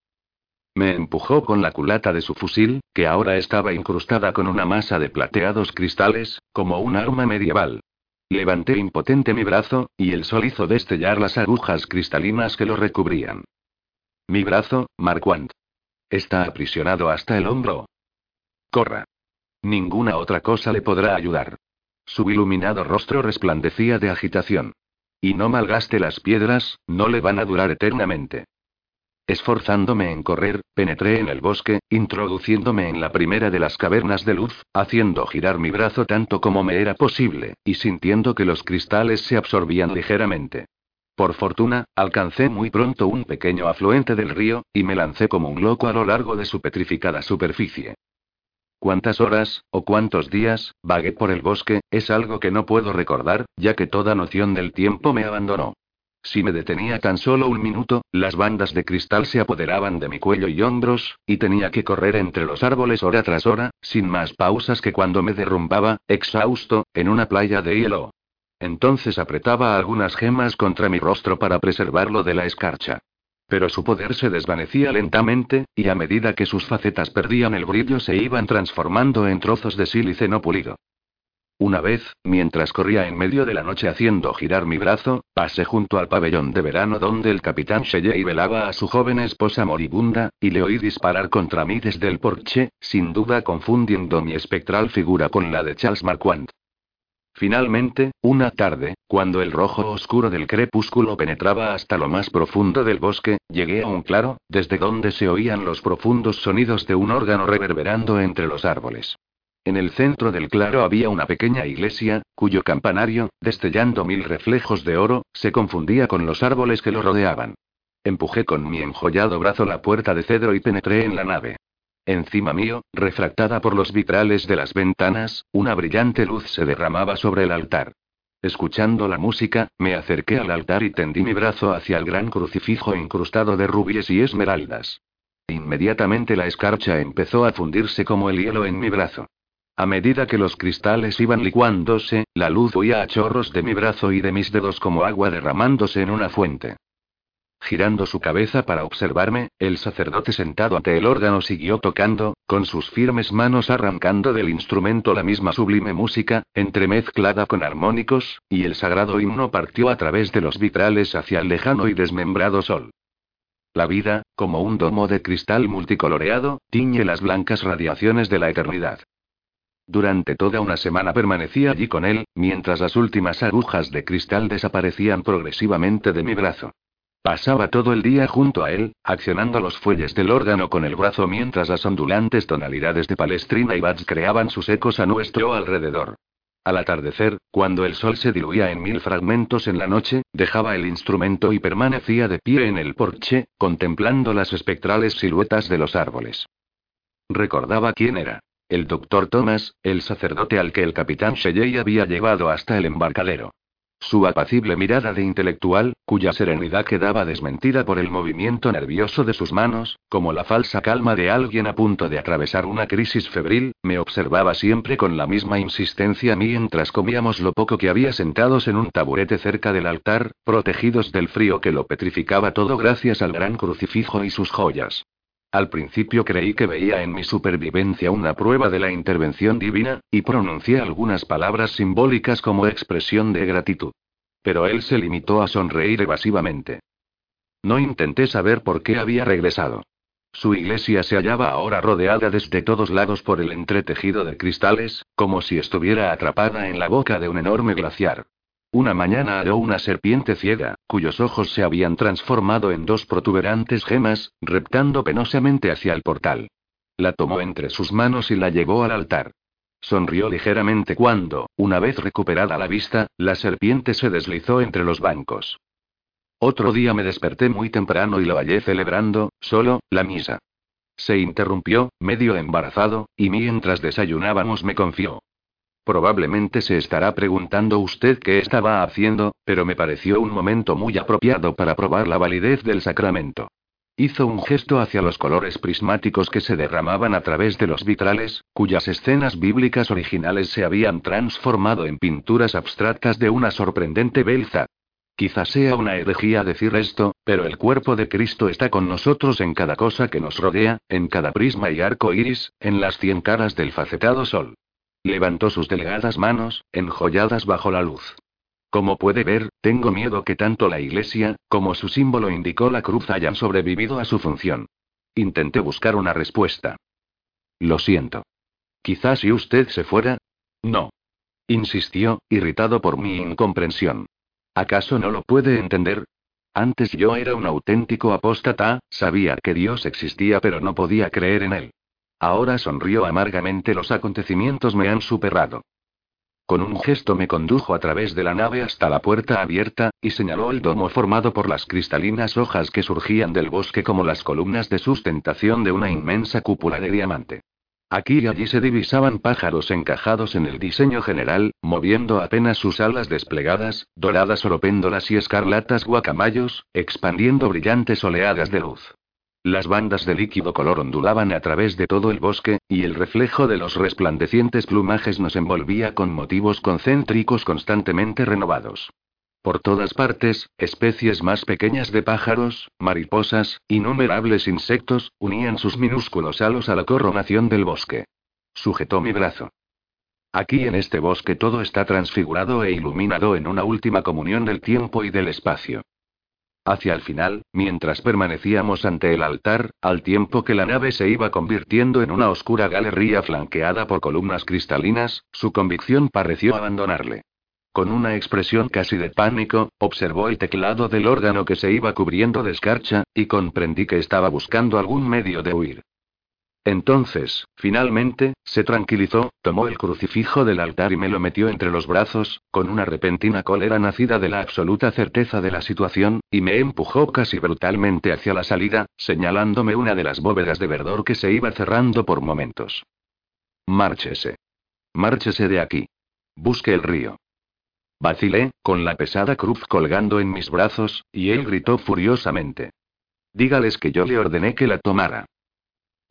A: Me empujó con la culata de su fusil, que ahora estaba incrustada con una masa de plateados cristales, como un arma medieval. Levanté impotente mi brazo, y el sol hizo destellar las agujas cristalinas que lo recubrían. Mi brazo, Marquand. Está aprisionado hasta el hombro. Corra. Ninguna otra cosa le podrá ayudar. Su iluminado rostro resplandecía de agitación. Y no malgaste las piedras, no le van a durar eternamente. Esforzándome en correr, penetré en el bosque, introduciéndome en la primera de las cavernas de luz, haciendo girar mi brazo tanto como me era posible, y sintiendo que los cristales se absorbían ligeramente. Por fortuna, alcancé muy pronto un pequeño afluente del río, y me lancé como un loco a lo largo de su petrificada superficie. Cuántas horas, o cuántos días, vagué por el bosque, es algo que no puedo recordar, ya que toda noción del tiempo me abandonó. Si me detenía tan solo un minuto, las bandas de cristal se apoderaban de mi cuello y hombros, y tenía que correr entre los árboles hora tras hora, sin más pausas que cuando me derrumbaba, exhausto, en una playa de hielo. Entonces apretaba algunas gemas contra mi rostro para preservarlo de la escarcha. Pero su poder se desvanecía lentamente, y a medida que sus facetas perdían el brillo se iban transformando en trozos de sílice no pulido. Una vez, mientras corría en medio de la noche haciendo girar mi brazo, pasé junto al pabellón de verano donde el capitán Shelley velaba a su joven esposa moribunda, y le oí disparar contra mí desde el porche, sin duda confundiendo mi espectral figura con la de Charles Marquand. Finalmente, una tarde, cuando el rojo oscuro del crepúsculo penetraba hasta lo más profundo del bosque, llegué a un claro, desde donde se oían los profundos sonidos de un órgano reverberando entre los árboles. En el centro del claro había una pequeña iglesia, cuyo campanario, destellando mil reflejos de oro, se confundía con los árboles que lo rodeaban. Empujé con mi enjollado brazo la puerta de cedro y penetré en la nave. Encima mío, refractada por los vitrales de las ventanas, una brillante luz se derramaba sobre el altar. Escuchando la música, me acerqué al altar y tendí mi brazo hacia el gran crucifijo incrustado de rubíes y esmeraldas. Inmediatamente la escarcha empezó a fundirse como el hielo en mi brazo. A medida que los cristales iban licuándose, la luz huía a chorros de mi brazo y de mis dedos como agua derramándose en una fuente. Girando su cabeza para observarme, el sacerdote sentado ante el órgano siguió tocando, con sus firmes manos arrancando del instrumento la misma sublime música, entremezclada con armónicos, y el sagrado himno partió a través de los vitrales hacia el lejano y desmembrado sol. La vida, como un domo de cristal multicoloreado, tiñe las blancas radiaciones de la eternidad. Durante toda una semana permanecí allí con él, mientras las últimas agujas de cristal desaparecían progresivamente de mi brazo. Pasaba todo el día junto a él, accionando los fuelles del órgano con el brazo mientras las ondulantes tonalidades de Palestrina y Bach creaban sus ecos a nuestro alrededor. Al atardecer, cuando el sol se diluía en mil fragmentos en la noche, dejaba el instrumento y permanecía de pie en el porche, contemplando las espectrales siluetas de los árboles. Recordaba quién era. El doctor Thomas, el sacerdote al que el capitán Shelley había llevado hasta el embarcadero. Su apacible mirada de intelectual, cuya serenidad quedaba desmentida por el movimiento nervioso de sus manos, como la falsa calma de alguien a punto de atravesar una crisis febril, me observaba siempre con la misma insistencia mientras comíamos lo poco que había sentados en un taburete cerca del altar, protegidos del frío que lo petrificaba todo gracias al gran crucifijo y sus joyas. Al principio creí que veía en mi supervivencia una prueba de la intervención divina, y pronuncié algunas palabras simbólicas como expresión de gratitud. Pero él se limitó a sonreír evasivamente. No intenté saber por qué había regresado. Su iglesia se hallaba ahora rodeada desde todos lados por el entretejido de cristales, como si estuviera atrapada en la boca de un enorme glaciar. Una mañana halló una serpiente ciega, cuyos ojos se habían transformado en dos protuberantes gemas, reptando penosamente hacia el portal. La tomó entre sus manos y la llevó al altar. Sonrió ligeramente cuando, una vez recuperada la vista, la serpiente se deslizó entre los bancos. Otro día me desperté muy temprano y lo hallé celebrando, solo, la misa. Se interrumpió, medio embarazado, y mientras desayunábamos me confió. Probablemente se estará preguntando usted qué estaba haciendo, pero me pareció un momento muy apropiado para probar la validez del sacramento. Hizo un gesto hacia los colores prismáticos que se derramaban a través de los vitrales, cuyas escenas bíblicas originales se habían transformado en pinturas abstractas de una sorprendente belza. Quizás sea una herejía decir esto, pero el cuerpo de Cristo está con nosotros en cada cosa que nos rodea, en cada prisma y arco iris, en las cien caras del facetado sol. Levantó sus delgadas manos, enjolladas bajo la luz. Como puede ver, tengo miedo que tanto la iglesia, como su símbolo indicó la cruz hayan sobrevivido a su función. Intenté buscar una respuesta. Lo siento. Quizás si usted se fuera. No. Insistió, irritado por mi incomprensión. ¿Acaso no lo puede entender? Antes yo era un auténtico apóstata, sabía que Dios existía pero no podía creer en él. Ahora sonrió amargamente los acontecimientos me han superado. Con un gesto me condujo a través de la nave hasta la puerta abierta, y señaló el domo formado por las cristalinas hojas que surgían del bosque como las columnas de sustentación de una inmensa cúpula de diamante. Aquí y allí se divisaban pájaros encajados en el diseño general, moviendo apenas sus alas desplegadas, doradas oropéndolas y escarlatas guacamayos, expandiendo brillantes oleadas de luz. Las bandas de líquido color ondulaban a través de todo el bosque, y el reflejo de los resplandecientes plumajes nos envolvía con motivos concéntricos constantemente renovados. Por todas partes, especies más pequeñas de pájaros, mariposas, innumerables insectos, unían sus minúsculos halos a la coronación del bosque. Sujetó mi brazo. Aquí en este bosque todo está transfigurado e iluminado en una última comunión del tiempo y del espacio. Hacia el final, mientras permanecíamos ante el altar, al tiempo que la nave se iba convirtiendo en una oscura galería flanqueada por columnas cristalinas, su convicción pareció abandonarle. Con una expresión casi de pánico, observó el teclado del órgano que se iba cubriendo de escarcha, y comprendí que estaba buscando algún medio de huir. Entonces, finalmente, se tranquilizó, tomó el crucifijo del altar y me lo metió entre los brazos, con una repentina cólera nacida de la absoluta certeza de la situación, y me empujó casi brutalmente hacia la salida, señalándome una de las bóvedas de verdor que se iba cerrando por momentos. Márchese. Márchese de aquí. Busque el río. Vacilé, con la pesada cruz colgando en mis brazos, y él gritó furiosamente. Dígales que yo le ordené que la tomara.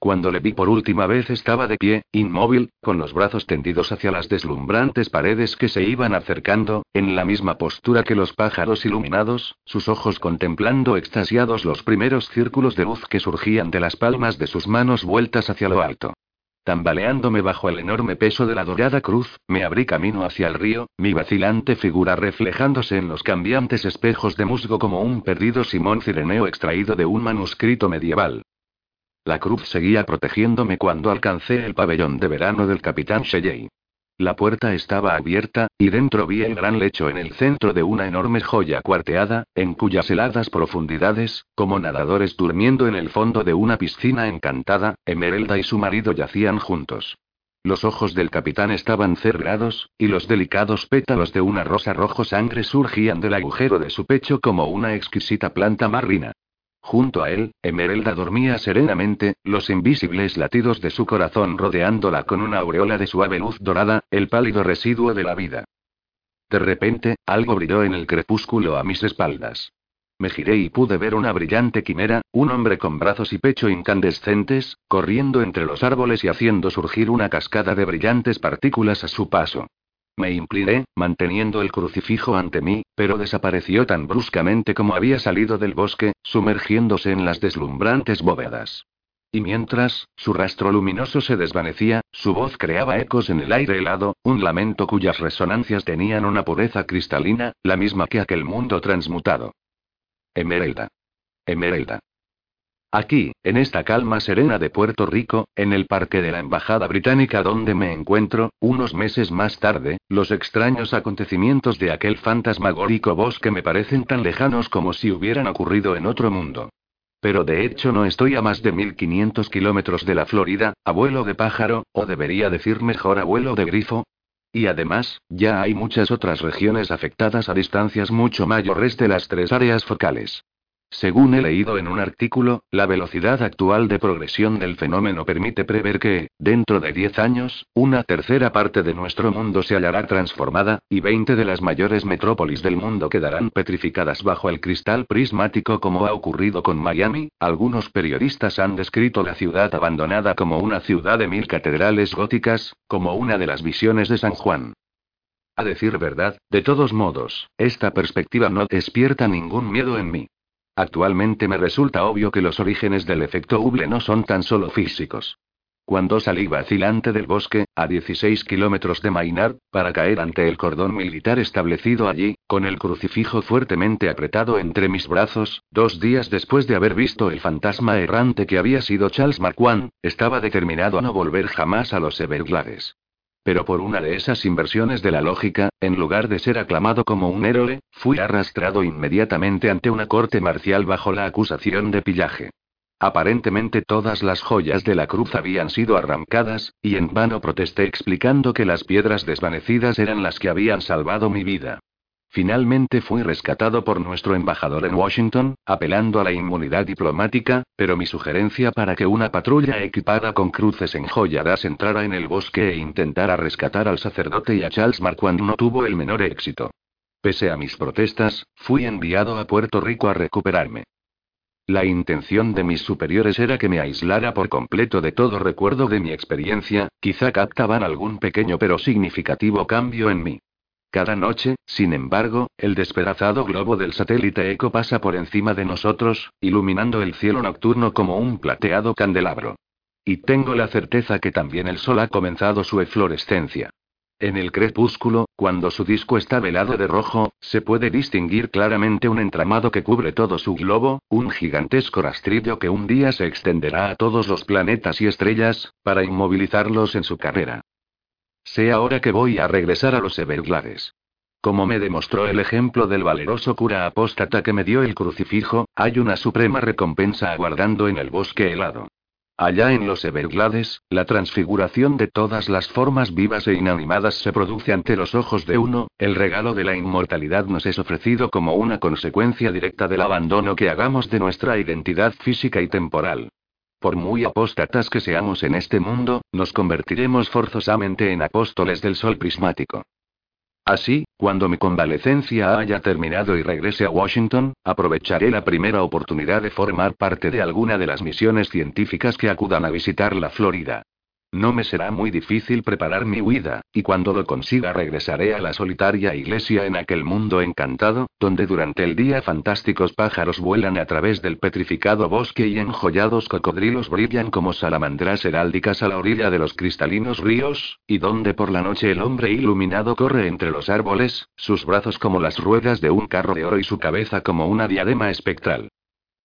A: Cuando le vi por última vez estaba de pie, inmóvil, con los brazos tendidos hacia las deslumbrantes paredes que se iban acercando, en la misma postura que los pájaros iluminados, sus ojos contemplando extasiados los primeros círculos de luz que surgían de las palmas de sus manos vueltas hacia lo alto. Tambaleándome bajo el enorme peso de la dorada cruz, me abrí camino hacia el río, mi vacilante figura reflejándose en los cambiantes espejos de musgo como un perdido Simón Cireneo extraído de un manuscrito medieval. La cruz seguía protegiéndome cuando alcancé el pabellón de verano del capitán Shelley. La puerta estaba abierta, y dentro vi el gran lecho en el centro de una enorme joya cuarteada, en cuyas heladas profundidades, como nadadores durmiendo en el fondo de una piscina encantada, Emerelda y su marido yacían juntos. Los ojos del capitán estaban cerrados, y los delicados pétalos de una rosa rojo sangre surgían del agujero de su pecho como una exquisita planta marrina. Junto a él, Emerelda dormía serenamente, los invisibles latidos de su corazón rodeándola con una aureola de suave luz dorada, el pálido residuo de la vida. De repente, algo brilló en el crepúsculo a mis espaldas. Me giré y pude ver una brillante quimera, un hombre con brazos y pecho incandescentes, corriendo entre los árboles y haciendo surgir una cascada de brillantes partículas a su paso. Me incliné, manteniendo el crucifijo ante mí, pero desapareció tan bruscamente como había salido del bosque, sumergiéndose en las deslumbrantes bóvedas. Y mientras, su rastro luminoso se desvanecía, su voz creaba ecos en el aire helado, un lamento cuyas resonancias tenían una pureza cristalina, la misma que aquel mundo transmutado. Emerelda. Emerelda. Aquí, en esta calma serena de Puerto Rico, en el parque de la Embajada Británica donde me encuentro, unos meses más tarde, los extraños acontecimientos de aquel fantasmagórico bosque me parecen tan lejanos como si hubieran ocurrido en otro mundo. Pero de hecho no estoy a más de 1500 kilómetros de la Florida, abuelo de pájaro, o debería decir mejor abuelo de grifo. Y además, ya hay muchas otras regiones afectadas a distancias mucho mayores de las tres áreas focales. Según he leído en un artículo, la velocidad actual de progresión del fenómeno permite prever que, dentro de 10 años, una tercera parte de nuestro mundo se hallará transformada, y 20 de las mayores metrópolis del mundo quedarán petrificadas bajo el cristal prismático como ha ocurrido con Miami. Algunos periodistas han descrito la ciudad abandonada como una ciudad de mil catedrales góticas, como una de las visiones de San Juan. A decir verdad, de todos modos, esta perspectiva no despierta ningún miedo en mí. Actualmente me resulta obvio que los orígenes del efecto Hubble no son tan solo físicos. Cuando salí vacilante del bosque, a 16 kilómetros de Maynard, para caer ante el cordón militar establecido allí, con el crucifijo fuertemente apretado entre mis brazos, dos días después de haber visto el fantasma errante que había sido Charles Marquand, estaba determinado a no volver jamás a los Everglades. Pero por una de esas inversiones de la lógica, en lugar de ser aclamado como un héroe, fui arrastrado inmediatamente ante una corte marcial bajo la acusación de pillaje. Aparentemente todas las joyas de la cruz habían sido arrancadas, y en vano protesté explicando que las piedras desvanecidas eran las que habían salvado mi vida. Finalmente fui rescatado por nuestro embajador en Washington, apelando a la inmunidad diplomática, pero mi sugerencia para que una patrulla equipada con cruces enjolladas entrara en el bosque e intentara rescatar al sacerdote y a Charles Marquand no tuvo el menor éxito. Pese a mis protestas, fui enviado a Puerto Rico a recuperarme. La intención de mis superiores era que me aislara por completo de todo recuerdo de mi experiencia, quizá captaban algún pequeño pero significativo cambio en mí. Cada noche, sin embargo, el despedazado globo del satélite Eco pasa por encima de nosotros, iluminando el cielo nocturno como un plateado candelabro. Y tengo la certeza que también el sol ha comenzado su eflorescencia. En el crepúsculo, cuando su disco está velado de rojo, se puede distinguir claramente un entramado que cubre todo su globo, un gigantesco rastrillo que un día se extenderá a todos los planetas y estrellas, para inmovilizarlos en su carrera. Sé ahora que voy a regresar a los Everglades. Como me demostró el ejemplo del valeroso cura apóstata que me dio el crucifijo, hay una suprema recompensa aguardando en el bosque helado. Allá en los Everglades, la transfiguración de todas las formas vivas e inanimadas se produce ante los ojos de uno, el regalo de la inmortalidad nos es ofrecido como una consecuencia directa del abandono que hagamos de nuestra identidad física y temporal. Por muy apóstatas que seamos en este mundo, nos convertiremos forzosamente en apóstoles del sol prismático. Así, cuando mi convalecencia haya terminado y regrese a Washington, aprovecharé la primera oportunidad de formar parte de alguna de las misiones científicas que acudan a visitar la Florida. No me será muy difícil preparar mi huida, y cuando lo consiga regresaré a la solitaria iglesia en aquel mundo encantado, donde durante el día fantásticos pájaros vuelan a través del petrificado bosque y enjollados cocodrilos brillan como salamandras heráldicas a la orilla de los cristalinos ríos, y donde por la noche el hombre iluminado corre entre los árboles, sus brazos como las ruedas de un carro de oro y su cabeza como una diadema espectral.